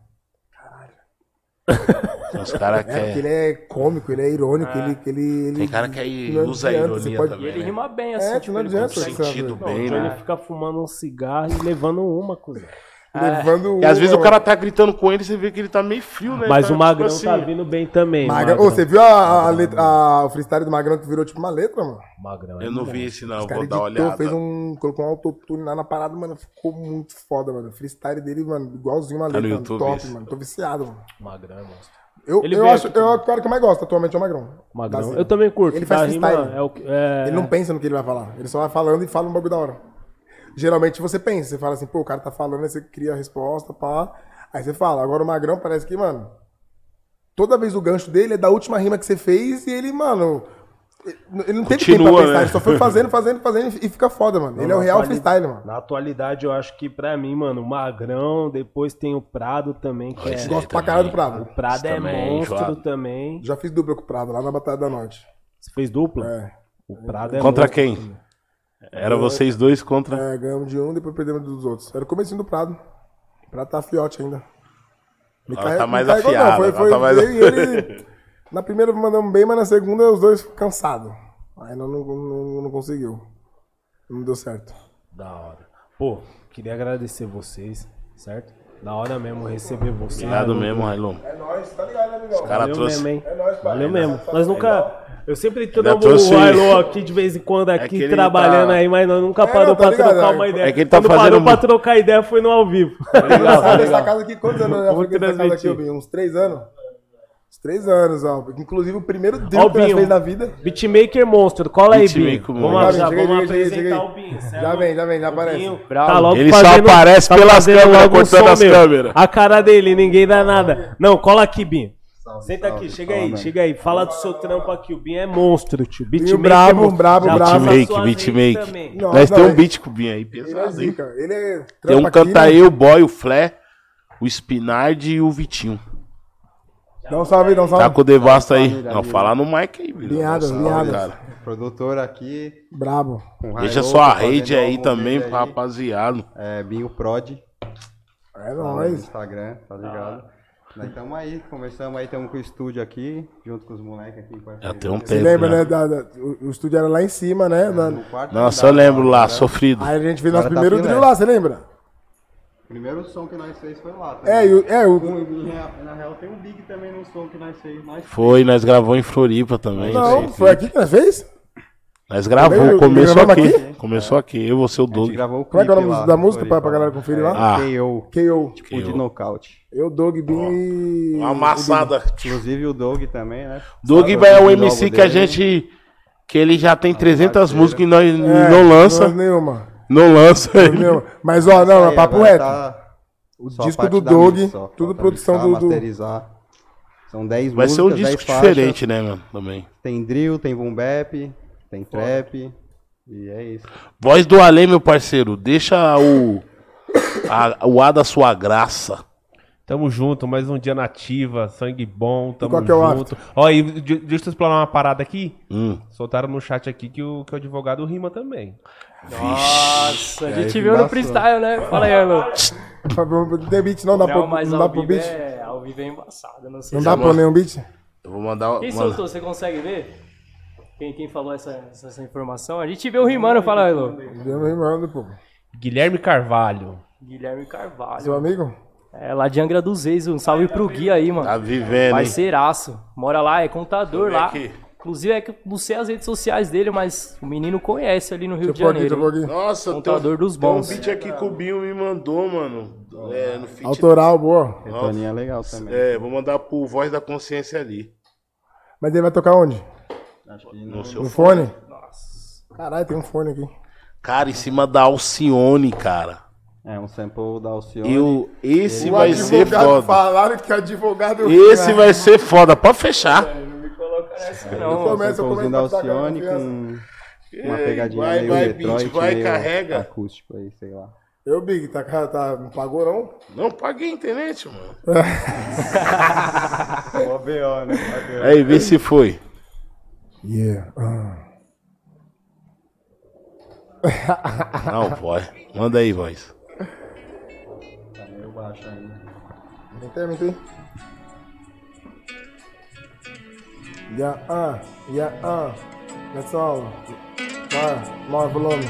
Os caras É, que ele é cômico, ele é irônico, ele, ele, ele. Tem cara que aí não usa a adianta, ironia você pode- também. E ele né? rima bem, É, assim. que tipo, não ele adianta, sabe? Sentido Não, bem, o Johnny né? fica fumando um cigarro e levando uma, cuzão. Levando E às vezes o cara tá gritando com ele, você vê que ele tá meio frio, né? Mas tá, o Magrão tipo tá assim, vindo bem também. Magrão. Ô, você viu a, a letra- a- o freestyle do Magrão que virou tipo uma letra, mano? Magrão é Eu não vi esse não, O cara vou dar uma editou, olhada. fez um. colocou um autotune lá na parada, mano. Ficou muito foda, mano. O freestyle dele, mano, igualzinho uma Tá no letra. YouTube top, isso. mano. Tô viciado, mano. Magrão é monstro. Eu, Ele eu acho, aqui eu, o cara que eu mais gosto atualmente é o Magrão. Magrão. Eu também curto. Ele faz freestyle. É o, é, Ele não pensa no que ele vai falar. Ele só vai falando e fala um bagulho da hora. Geralmente você pensa, você fala assim, pô, o cara tá falando, aí você cria a resposta, pá. Aí você fala. Agora o Magrão parece que, mano, toda vez o gancho dele é da última rima que você fez e ele, mano. Ele não teve tempo pra pensar, né? ele só foi fazendo, fazendo, fazendo e fica foda, mano. ele é o real freestyle, mano. Na atualidade, eu acho que pra mim, mano, o Magrão, depois tem o Prado também, que Esse é... Gosto pra caralho do O Prado. Prado Esse é também, monstro também. Já fiz dupla com o Prado lá na Batalha da Norte. Você fez dupla? É. O Prado é Contra monstro quem? Era vocês dois contra. É, ganhamos de um, depois perdemos dos outros. Era o comecinho do Prado. O Prado tá fiote ainda. Me Ela tá mais carregou, afiada, Foi, ela foi, tá mais- eu e ele, na primeira mandamos bem, mas na segunda os dois cansados. Aí não, não, não, não conseguiu. Não deu certo. Da hora. Pô, queria agradecer vocês, certo? Da hora mesmo receber vocês. Obrigado mesmo, Railon. É nóis, tá ligado, né, amigão? O cara Valeu trouxe. mesmo, hein? É nóis. Valeu mesmo. Nós nunca. Eu sempre Ainda tramo trouxe- o Railô aqui de vez em quando, aqui que ele trabalhando tá- aí, mas nós nunca É, parou não, tá pra ligado, trocar é. uma ideia. É que ele tá Quando fazendo parou pra trocar ideia foi no ao vivo. Eu saí dessa casa aqui, quantos anos eu já casa aqui. Albinho? Uns três anos? Uns três anos, ó. Inclusive o primeiro drill que nós Binho. fez na vida. Beatmaker monstro, cola aí, Binho. Vamos, monstro. já, aí, vamos apresentar o Binho. Já vem, já vem, já aparece. Tá logo Ele só aparece tá pelas câmeras, um cortando som, as câmeras. A cara dele, ninguém dá nada. Não, cola aqui, Binho. Senta salve, aqui, chega fala, aí, mano. chega aí. Fala do seu trampo aqui. O Binho é monstro, tio. Beatmaker brabo, monstro. brabo, passa Beatmake, beatmake. Nós não, temos um ele- beat com o Binho aí, Ele é pesado, hein? zica. Ele é Tem um aqui, né? canta aí, o Boy, o Flé, o Spinard e o Vitinho. Dá um salve, dá um Tá salve. com o Devasta aí. Não, fala no mic aí, Billy. Linhadas, Salve, linhadas. cara. Produtor aqui. Brabo. Deixa sua rede aí também, pro aí. rapaziada. É, Binho Prod. É nóis. Instagram, tá ligado? Nós estamos aí, conversamos aí, estamos com o estúdio aqui, junto com os moleques aqui. Já tem um Você tempo. lembra, né? né? da- da- o, o estúdio era lá em cima, né? na- No quarto Nossa, eu lembro lá, né? sofrido. aí a gente fez nosso tá primeiro drill lá, você lembra? O primeiro som que nós fez foi lá. Tá É, e o- é, o, Um- na real tem um Big também no som que nós fez. Nós Foi, nós gravou em Floripa também. não, foi aqui que nós fez? Nós gravou, começou gravamos aqui. aqui? Começou aqui, eu, você, o A gente Doug. gravou o Como é que é o nome da música pra, pra galera lá. conferir É, lá? Ah. KO, KO. tipo de nocaute. Eu, Doug, Binho e. Uma amassada. Inclusive o Doug também, né? Doug Sabe é o MC que a dele. gente. Que ele já tem 300 parceiro. músicas e nós É, não lança. Não, nenhuma. Não lança ele. nenhuma. Mas, ó, não, é papo reto. tá O disco do Doug, só. tudo produção do- masterizar. São 10 Vai ser um músicas, disco 10 faixas. diferente, né, mano? Também. Tem drill, tem boom bap, tem trap. E é isso. Voz do Além, meu parceiro. Deixa o. A, o A da sua graça. Tamo junto, mais um dia nativa, sangue bom, tamo qual que é o junto. Ó, e de- deixa eu explanar uma parada aqui. Hum. Soltaram no chat aqui que o, que o advogado rima também. Nossa, a aí gente viu no embaçou. freestyle, né? Fala aí, Arlô. Não tem beat, não dá Não, pro, mas não dá ao pro vivo beat? é, ao vivo é embaçado, não sei Não se- dá pra nenhum beat? Eu vou mandar. Quem soltou, você consegue ver? Quem, quem falou essa, essa, essa informação? A gente vê o rimando, fala Arlô. Deu rimando, pô. Guilherme Carvalho. Guilherme Carvalho. Seu amigo? É, lá de Angra dos Reis, um salve pro Gui aí, mano. Tá vivendo? Parceiraço. Mora lá, é contador lá. aqui. Inclusive, é que eu não sei as redes sociais dele, mas o menino conhece ali no Rio de Janeiro. aqui. Nossa, Contador dos tem um bons. beat aqui que o Binho me mandou, mano. É, no feat- Autoral, boa. Retoninha é legal também. É, vou mandar pro Voz da Consciência ali. Mas ele vai tocar onde? Acho que No seu No fone? Caralho, tem um fone aqui. Cara, em cima da Alcione, cara. É um sample da Alcione. Eu, esse O vai ser advogado foda. Falaram que advogado. Esse vai ser foda. Pode fechar. Não me coloca nessa, Eu não. eu samplezinho da Alcione com uma pegadinha vai, meio vai, Detroit, beat, vai, meio carrega. acústico aí, sei lá. Eu, Big, tá, tá, não pagou não? Não paguei a internet, mano. B.O., né? Aí, vê se foi. Yeah. ah. Não, voz. Manda aí, voz. Tá meio baixo ainda. Mentei, mentei. Yeah, ah, yeah, ah. That's all. Maior, maior volume.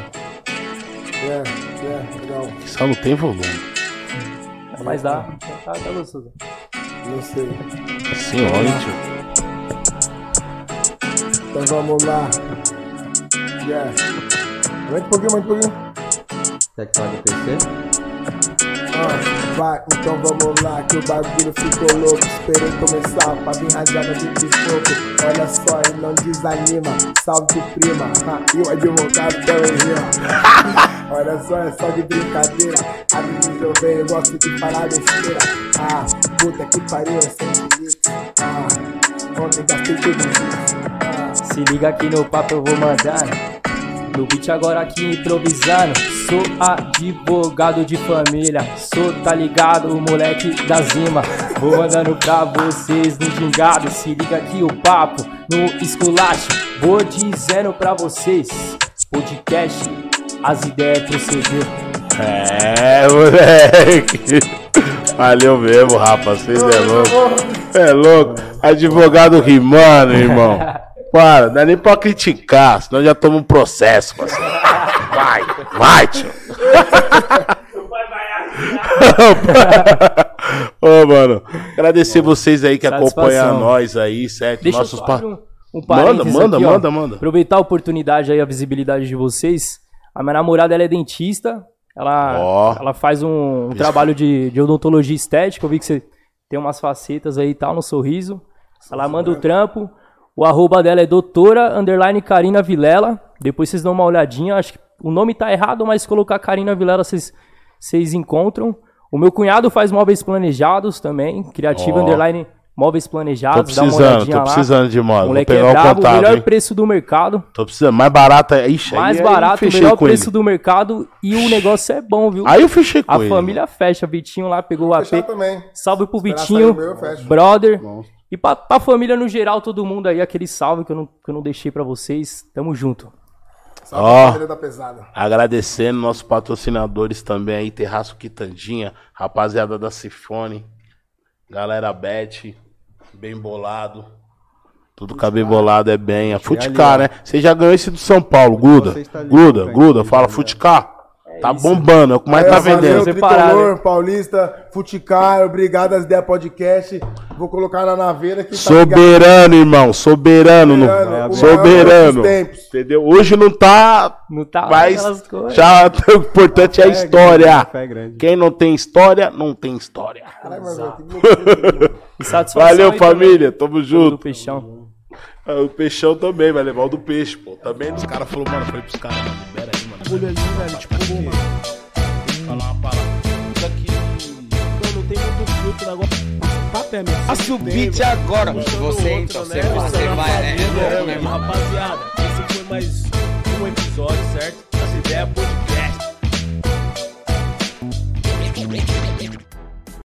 Yeah, yeah, legal. Só não tem volume. Mas dá. Tá, tá gostoso. Não sei. Senhora, tio. Então vamos lá. Yeah. Aumenta um pouquinho, aumenta um pouquinho. Quer que o PC? Ah, vai, então vamos lá, que o bagulho ficou louco. Esperei começar pra vir rajada de pisoco. Olha só e não desanima, salve prima. Ah, e o advogado também rima. Olha só, é só de brincadeira. Às vezes eu venho, eu gosto de falar besteira. Ah, puta que pariu, é sem limite. Ah, ontem gastei tudo isso. Se liga aqui no papo, eu vou mandar. No beat agora aqui improvisando. Sou advogado de família. Sou, tá ligado, o moleque da Zima. Vou mandando pra vocês no gingado. Se liga aqui o papo no esculacho. Vou dizendo pra vocês: podcast, as ideias proceder. É, moleque. Valeu mesmo, rapaz. Vocês é louco. É louco. Advogado rimando, irmão. Para, não dá nem pra criticar, senão já toma um processo, parceiro. Vai, vai, tio. Ô, mano, agradecer vocês aí que Satisfação. acompanham nós aí, certo? Deixa Nossos eu só um, um Manda, manda, aqui, ó. manda, manda. Aproveitar a oportunidade aí, a visibilidade de vocês. A minha namorada, ela é dentista. Ela, Ó. ela faz um, um trabalho de, de odontologia estética. Eu vi que você tem umas facetas aí e tal no sorriso. Ela manda o trampo. O arroba dela é doutora, underline Karina Vilela. Depois vocês dão uma olhadinha. Acho que o nome tá errado, mas se colocar Karina Vilela, vocês, vocês encontram. O meu cunhado faz móveis planejados também. Criativa, Ó. underline móveis Tô planejados. Dá uma precisando, tô lá. precisando de moda. O Vou moleque é pegar o brabo, o contato, melhor hein? preço do mercado. Tô precisando. Mais barato é. Ixi, Mais aí- aí barato, o fechei melhor com ele. preço do mercado e o negócio é bom, viu? Aí eu fechei com a ele. família fecha. Vitinho lá pegou o AP. Fechar também. Salve pro Esperar Vitinho, meu, eu fecho. E pra, pra família no geral, todo mundo aí, aquele salve que eu não, que eu não deixei pra vocês. Tamo junto. Salve família da pesada. Agradecendo nossos patrocinadores também aí, Terraço Quitandinha, rapaziada da Cifone, galera Bet, bem bolado. Tudo com a bem bolado é bem. A Futicar, né? Você já ganhou esse do São Paulo, Guda. Guda, né? Guda, fala Futicar. Tá bombando, é o que mais Aí, tá ó, valeu, vendendo. Separado, Tricolor, Paulista, Futicar, obrigado às ideias podcast. Vou colocar na naveira que tá Soberano, irmão, soberano. no- Soberano, o maior Soberano. Entendeu? Hoje não tá. Não tá Mas coisas. já o importante é a história. fé grande. Quem não tem história, não tem história. Satisfação Valeu, família. Tamo também, junto. Peixão. Ah, O peixão também vai levar o do peixe, pô. Também os caras falaram, mano, falei pros caras, mano, libera aí, mano. Olha ali, velho, tipo, mano. Falar uma parada. Isso aqui. Não, não tem muito filtro o negócio. Papo é mesmo. Faça o beat agora. Você então, você, você vai, né? É né, mano? Rapaziada, esse foi mais um episódio, certo? As ideias podcast.